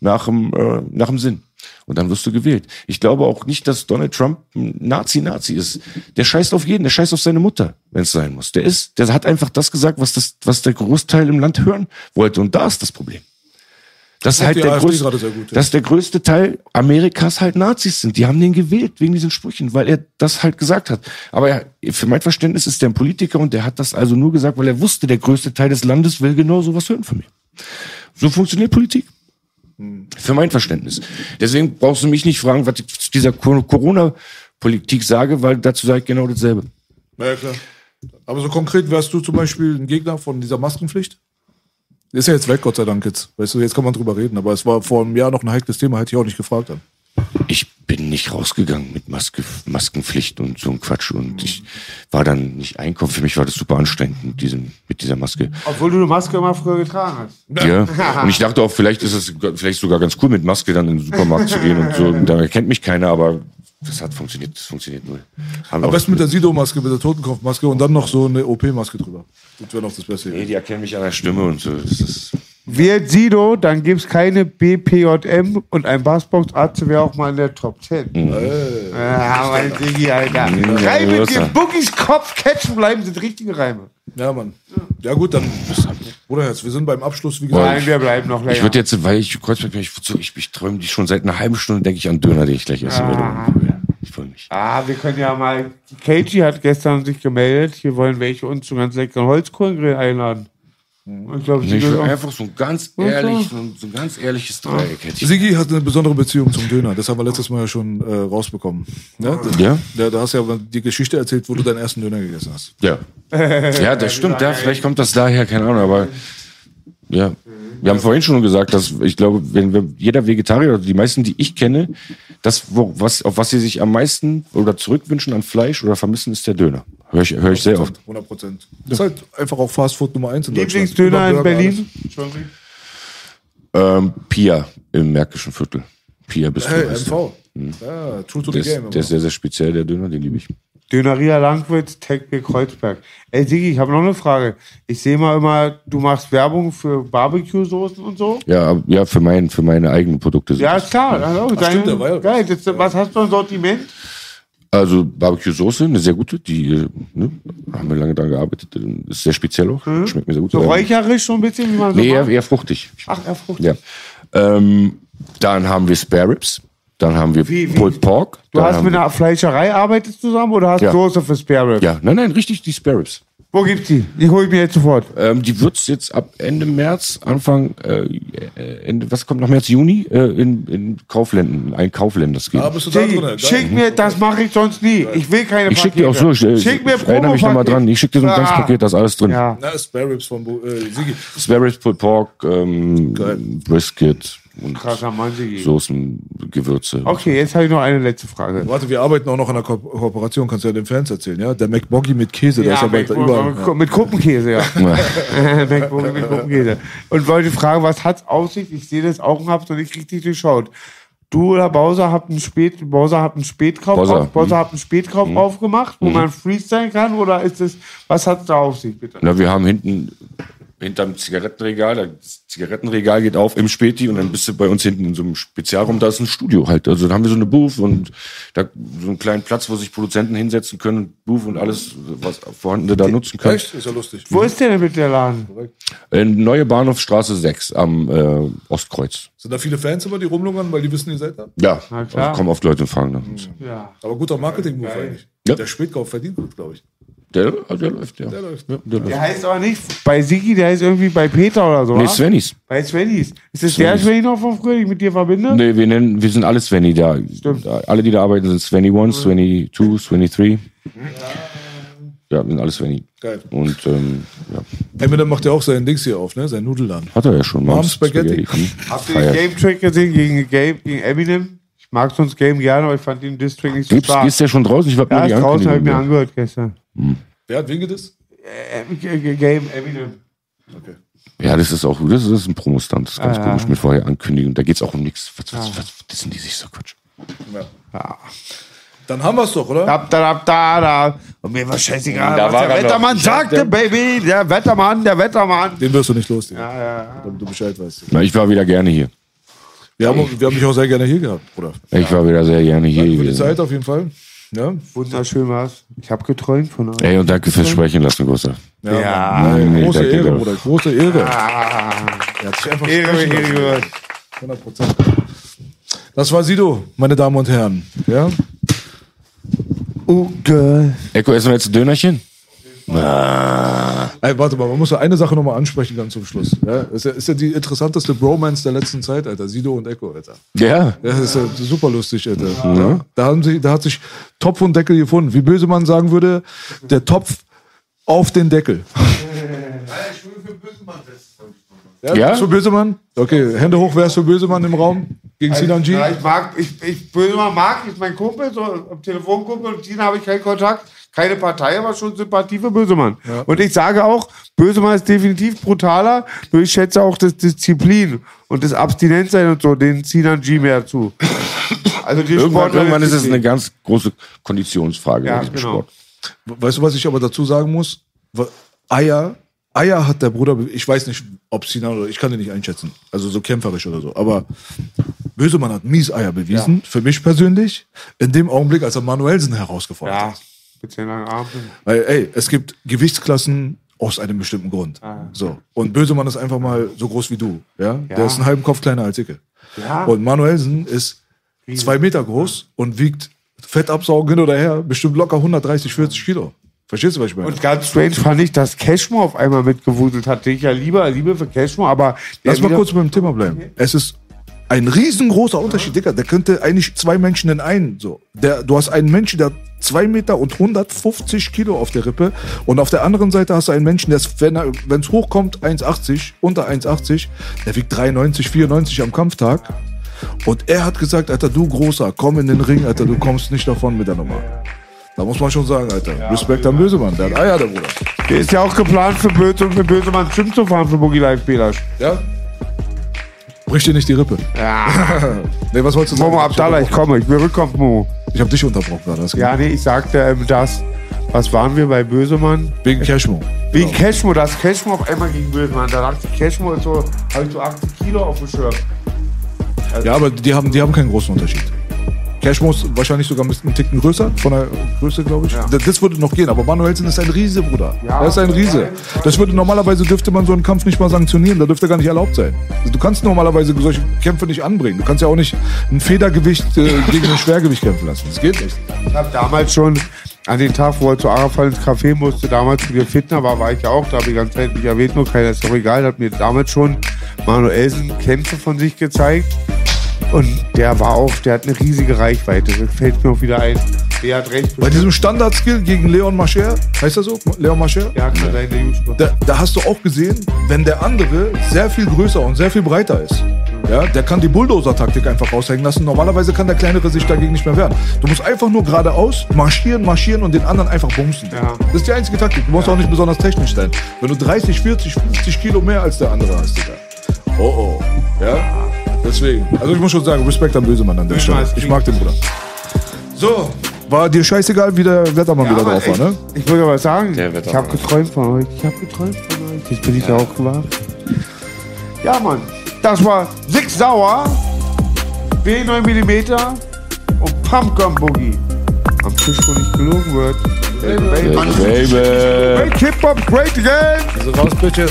nach dem, äh, nach dem Sinn. Und dann wirst du gewählt. Ich glaube auch nicht, dass Donald Trump ein Nazi-Nazi ist. Der scheißt auf jeden, der scheißt auf seine Mutter, wenn es sein muss. Der ist, der hat einfach das gesagt, was das, was der Großteil im Land hören wollte. Und da ist das Problem. Das halt der AfD größte, gut, ja. dass der größte Teil Amerikas halt Nazis sind. Die haben den gewählt wegen diesen Sprüchen, weil er das halt gesagt hat. Aber er, für mein Verständnis ist der ein Politiker und der hat das also nur gesagt, weil er wusste, der größte Teil des Landes will genau sowas hören von mir. So funktioniert Politik. Für mein Verständnis. Deswegen brauchst du mich nicht fragen, was ich zu dieser Co- Corona-Politik sage, weil dazu sage ich genau dasselbe. Ja, klar. Aber so konkret wärst du zum Beispiel ein Gegner von dieser Maskenpflicht? Ist ja jetzt weg, Gott sei Dank jetzt. Weißt du, jetzt kann man drüber reden. Aber es war vor einem Jahr noch ein heikles Thema, hätte ich auch nicht gefragt. Dann. Ich bin nicht rausgegangen mit Maske, Maskenpflicht und so ein Quatsch und ich war dann nicht einkaufen. Für mich war das super anstrengend mit, diesem, mit dieser Maske. Obwohl du eine Maske immer früher getragen hast. Ja. Und ich dachte auch, vielleicht ist es vielleicht sogar ganz cool, mit Maske dann in den Supermarkt zu gehen und so. Und da erkennt mich keiner, aber das hat funktioniert, das funktioniert null. Haben Am besten mit der Sido-Maske, mit der Totenkopfmaske und dann noch so eine OP-Maske drüber. Das wäre noch das Beste. Nee, die erkennen mich an der Stimme und so. Das ist, Wird Sido, dann gibt's keine BPJM und ein Bassbox-Arzt wäre auch mal in der Top 10. Ah, mein Diggi, Alter. Mhm, Reime, ja, die ja. Boogies Kopf catchen bleiben, sind richtige Reime. Ja, Mann. Ja, gut, dann. Bruder, jetzt, wir sind beim Abschluss, wie gesagt. Nein, wir bleiben noch länger. ich würde jetzt, weil ich Kreuzberg bin, ich, ich, ich träume die schon seit einer halben Stunde, denke ich an Döner, den ich gleich essen werde. Ich freue mich. Ah, wir können ja mal. Keiji hat gestern sich gemeldet. Hier wollen welche uns zum ganz leckeren Holzkohlengrill einladen. Ich glaube, Ich will auch. einfach so ein ganz ehrlich, so ein, so ein ganz ehrliches Dreieck hätte ich. Sigi hat eine besondere Beziehung zum Döner. Das haben wir letztes Mal ja schon äh, rausbekommen. Ne? Ja? Ja, da hast du ja die Geschichte erzählt, wo du deinen ersten Döner gegessen hast. Ja. Ja, das stimmt. Ja, vielleicht kommt das daher, keine Ahnung, aber ja. Wir haben vorhin schon gesagt, dass ich glaube, wenn wir, jeder Vegetarier oder die meisten, die ich kenne, das, wo, was, auf was sie sich am meisten oder zurückwünschen an Fleisch oder vermissen, ist der Döner. Hör ich, hör ich sehr oft. 100 Prozent. Das ist halt einfach auch Fast Food Nummer eins in Deutschland. Lieblingsdöner in Berlin? Ähm, Pia im Märkischen Viertel. Pia bist du. Hey. MV. Ja, true to the Der ist, game. der ist sehr, sehr speziell, der Döner, den liebe ich. Döneria Langwitz, Techbier Kreuzberg. Ey, Sigi, ich habe noch eine Frage. Ich sehe mal immer, du machst Werbung für Barbecue-Soßen und so. Ja, ja, für, mein, für meine eigenen Produkte. sind Ja, ist klar. Also, Ach, stimmt, war ja- geil. Das, was hast du an Sortiment? Also Barbecue-Soße, eine sehr gute, die äh, ne, haben wir lange daran gearbeitet. Ist sehr speziell auch, schmeckt mir sehr gut. Mhm. So Ähm, räucherisch so ein bisschen, wie man so Nee, eher, macht? eher fruchtig. Ach, er fruchtig. Ja. Ähm, dann haben wir Spare Ribs. Dann haben wir Wie- wie- Pulled Pork. Du hast mit einer Fleischerei arbeitest zusammen oder hast Ja. Soße für Spare Ribs? Ja, nein, nein, richtig, die Spare Ribs. Wo gibt's die? Die hol ich mir jetzt sofort. Ähm, die wird's jetzt ab Ende März, Anfang, äh, äh, Ende, was kommt nach März, Juni, äh, in, in Kaufländen, ein Kaufländers geben. Ah, bist du da drin? Schick mir, das mache ich sonst nie. Ich will keine ich schicke dir auch so, ich, Schick mir ich erinnere mich nochmal dran, ich schicke dir so ein ganzes Ah. Paket, da ist alles drin. Ja. Na, Spare Ribs von äh, Sigi. Spare Ribs, Pulled Pork, ähm. Brisket, und. Soßen, Gewürze. Okay, jetzt habe ich noch eine letzte Frage. Warte, wir arbeiten auch noch an einer Ko Kooperation, kannst du ja den Fans erzählen, ja? Der McBoggy mit Käse, der ist Ja, aber da überall. mit Kuppenkäse, ja. McBook mit Kuppenkäse. Und wollte fragen, was hat's auf sich? Ich sehe das auch und hab's noch nicht richtig durchschaut. Du oder Bowser habt einen Spät, Bowser habt einen Spätkauf, Bowser, auf, Bowser mhm. habt einen Spätkauf aufgemacht, wo man freestylen kann, oder ist es, was hat's da auf sich, bitte? Na, wir haben hinten hinterm Zigarettenregal, das Zigarettenregal geht auf im Späti und dann bist du bei uns hinten in so einem Spezialraum, da ist ein Studio halt. Also da haben wir so eine Booth und da so einen kleinen Platz, wo sich Produzenten hinsetzen können, Booth und alles, was vorhandene da nutzen können. Echt? Ist ja lustig. Wo ist der denn mit der Laden? Äh, Neue Bahnhofstraße 6 am äh, Ostkreuz. Sind da viele Fans immer, die rumlungern, weil die wissen, ihr seid da? Ja, Na klar. also kommen oft Leute und fragen nach uns. Ja. Aber guter Marketing-Move eigentlich. Ja. Der Spätkauf verdient gut, glaube ich. Der, der läuft, ja. Der läuft. ja der Der läuft. heißt aber nicht bei Sigi, der heißt irgendwie bei Peter oder so. Nee, wa? Svennis. Bei Svennis. Ist das der. Svenny noch von früher, den ich mit dir verbinde? Nee, wir nennen, wir sind alle Svenny da. Alle, die da arbeiten, sind Svenny 1, Svenny 2, Svenny 3. Ja, wir sind alle Svenny. Geil. Und ähm, ja, Eminem macht ja auch sein Dings hier auf, ne? Sein Nudelladen. hat er ja schon. Mom's Spaghetti. Hm, Habt ihr den. Game Track gesehen gegen, Game, gegen Eminem? Ich mag sonst Game gerne, aber ich fand den District nicht so Gibt's, stark. ist der schon draußen? Ich hab ja, die ist draußen, habe ich mir angehört gestern. Wer hat wen gedisst? Äh, G- Game Eminem. Okay. Ja, das ist auch, das ist, das ist ein Promostand. Das ist ganz Ah, komisch ja. mit vorher ankündigen. Da geht's auch um nichts. Was, was, was, was sind die sich so Quatsch? Ja. Dann haben wir es doch, oder? Da, da, da, da, da. Und mir war scheißegal, Da was war der er noch. Wettermann sagte, Baby. Der Wettermann, der Wettermann. Den wirst du nicht los, Digga. Ja, ja. Damit du Bescheid weißt. Na, ich war wieder gerne hier. Wir haben, wir haben dich auch sehr gerne hier gehabt, Bruder. Ich war wieder sehr gerne hier Danke für die. Zeit auf jeden Fall. Ja. Wunderschön war's. Ich habe geträumt von euch. Ey, und danke fürs Sprechen lassen, Gustav. Ja, Ja. Mann. Nee, große danke Ehre. Bruder. Große Ehre. Ah, Er hat sich einfach Ehre. Ehre. 100 Prozent. Das war Sido, meine Damen und Herren. Ja? Oh, girl. Eko, essen wir jetzt ein Dönerchen? Ey, warte mal, man muss ja eine Sache nochmal ansprechen ganz zum Schluss. Ja? Ist, ja, ist ja die interessanteste Bromance der letzten Zeit, Alter. Sido und Echo, Alter. Ja. Ja, das ist ja super lustig, Alter. Ja. Da, haben sie, da hat sich Topf und Deckel gefunden. Wie böse man sagen würde, der Topf auf den Deckel. Ja? Ja? Für Bösemann? Okay, Hände hoch, wer ist für Bösemann im Raum? Gegen Sinan G? Ja, ich mag, ich, ich Bösemann mag, ist mein Kumpel, so am Telefonkumpel und Tina habe ich keinen Kontakt. Keine Partei, aber schon Sympathie für Bösemann. Und ich sage auch, Bösemann ist definitiv brutaler, nur ich schätze auch das Disziplin und das Abstinenzsein und so, den Sinan G mehr zu. Also die Irgendwann, irgendwann ist es eine ganz große Konditionsfrage Ja, bei diesem genau. Sport. Weißt du, was ich aber dazu sagen muss? Eier, Eier hat der Bruder, ich weiß nicht, ob Sinan oder ich kann den nicht einschätzen. Also so kämpferisch oder so. Aber Bösemann hat mies Eier bewiesen, für mich persönlich, in dem Augenblick, als er Manuelsen herausgefordert Ja, hat. Langen Armen. Weil, ey, es gibt Gewichtsklassen aus einem bestimmten Grund. So. Und Bösemann ist einfach mal so groß wie du. Ja? Der ist einen halben Kopf kleiner als Icke. Ja. Und Manuelsen ist zwei Meter groß und wiegt Fett absaugen hin oder her, bestimmt locker 130, 40 Kilo. Verstehst du, was ich meine? Und ganz strange fand ich, dass Cashmo auf einmal mitgewuselt hat. Den ich ja lieber liebe für Cashmo, aber Lass mal kurz beim Thema bleiben. Es ist ein riesengroßer Unterschied, Digga. Der könnte eigentlich zwei Menschen in einen. So. Der, du hast einen Menschen, der hat zwei Meter und 150 Kilo auf der Rippe. Und auf der anderen Seite hast du einen Menschen, der ist, wenn es hochkommt, 1,80, unter 1,80, der wiegt 93, 94 am Kampftag. Und er hat gesagt, Alter, du Großer, komm in den Ring, Alter, du kommst nicht davon mit der Nummer. Da muss man schon sagen, Alter. Respekt an Bösemann. Der hat Eier, der Bruder. Der ist ja auch geplant für Böse für Bösemann Gym zu fahren für Boogie Life Belasch. Ja? Brich dir nicht die Rippe. Ja. Nee, was wolltest du sagen? Momo Abdallah, ich komme, ich will rückkommen, Momo. Ich hab dich unterbrochen gerade. das Ja, nee, ich sagte ähm, das. Was waren wir bei Bösemann? Wegen Cashmo. Wegen Cashmo, das Cashmo auf einmal gegen Bösemann. Da dachte ich, Cashmo ist so, habe ich so 80 Kilo auf dem Schirm. Ja, aber die haben, die haben keinen großen Unterschied. Cashmo ist wahrscheinlich sogar ein Ticken größer, von der Größe, glaube ich. Das, das würde noch gehen, aber Manuelsen ist ein Riese, Bruder. Ja. er ist ein Riese. Das würde normalerweise dürfte man so einen Kampf nicht mal sanktionieren, da dürfte gar nicht erlaubt sein. Du kannst normalerweise solche Kämpfe nicht anbringen. Du kannst ja auch nicht ein Federgewicht äh, gegen ein Schwergewicht kämpfen lassen. Das geht nicht. Ich habe damals schon, an den Tag, wo er zu Arafat ins Café musste, damals wieder Fitner war, war ich ja auch da, habe ich Zeit nicht erwähnt, nur keiner ist doch egal, hat mir damals schon Manuelsen Kämpfe von sich gezeigt. Und der war auch, der hat eine riesige Reichweite. Das fällt mir auch wieder ein. Der hat recht. Bei diesem Standard-Skill gegen Leon Mascher, heißt er so? Leon Mascher? Ja, kann sein, der YouTuber. Da, da hast du auch gesehen, wenn der andere sehr viel größer und sehr viel breiter ist, ja, der kann die Bulldozer-Taktik einfach raushängen lassen. Normalerweise kann der Kleinere sich dagegen nicht mehr wehren. Du musst einfach nur geradeaus marschieren, marschieren und den anderen einfach bumsen. Ja. Das ist die einzige Taktik. Du musst auch nicht besonders technisch sein. Wenn du 30, 40, 50 Kilo mehr als der andere hast, Digga. Oh oh. Ja? Deswegen. Also ich muss schon sagen, Respekt an Bösemann an der Stelle. Ich mag den Bruder. So. War dir scheißegal, wie der Wettermann wieder drauf war, ne? Ich wollte aber sagen, Der ich Wettermann. habe geträumt von euch. Ich habe geträumt von euch. Jetzt bin ich ja. auch gewahr. Ja, Mann. Das war Six Sauer, B9 mm und Pumpgun Boogie. Am Tisch, wo nicht gelogen wird. Baby, baby. Baby. Make Hip-Hop great again. Also raus, Bitches.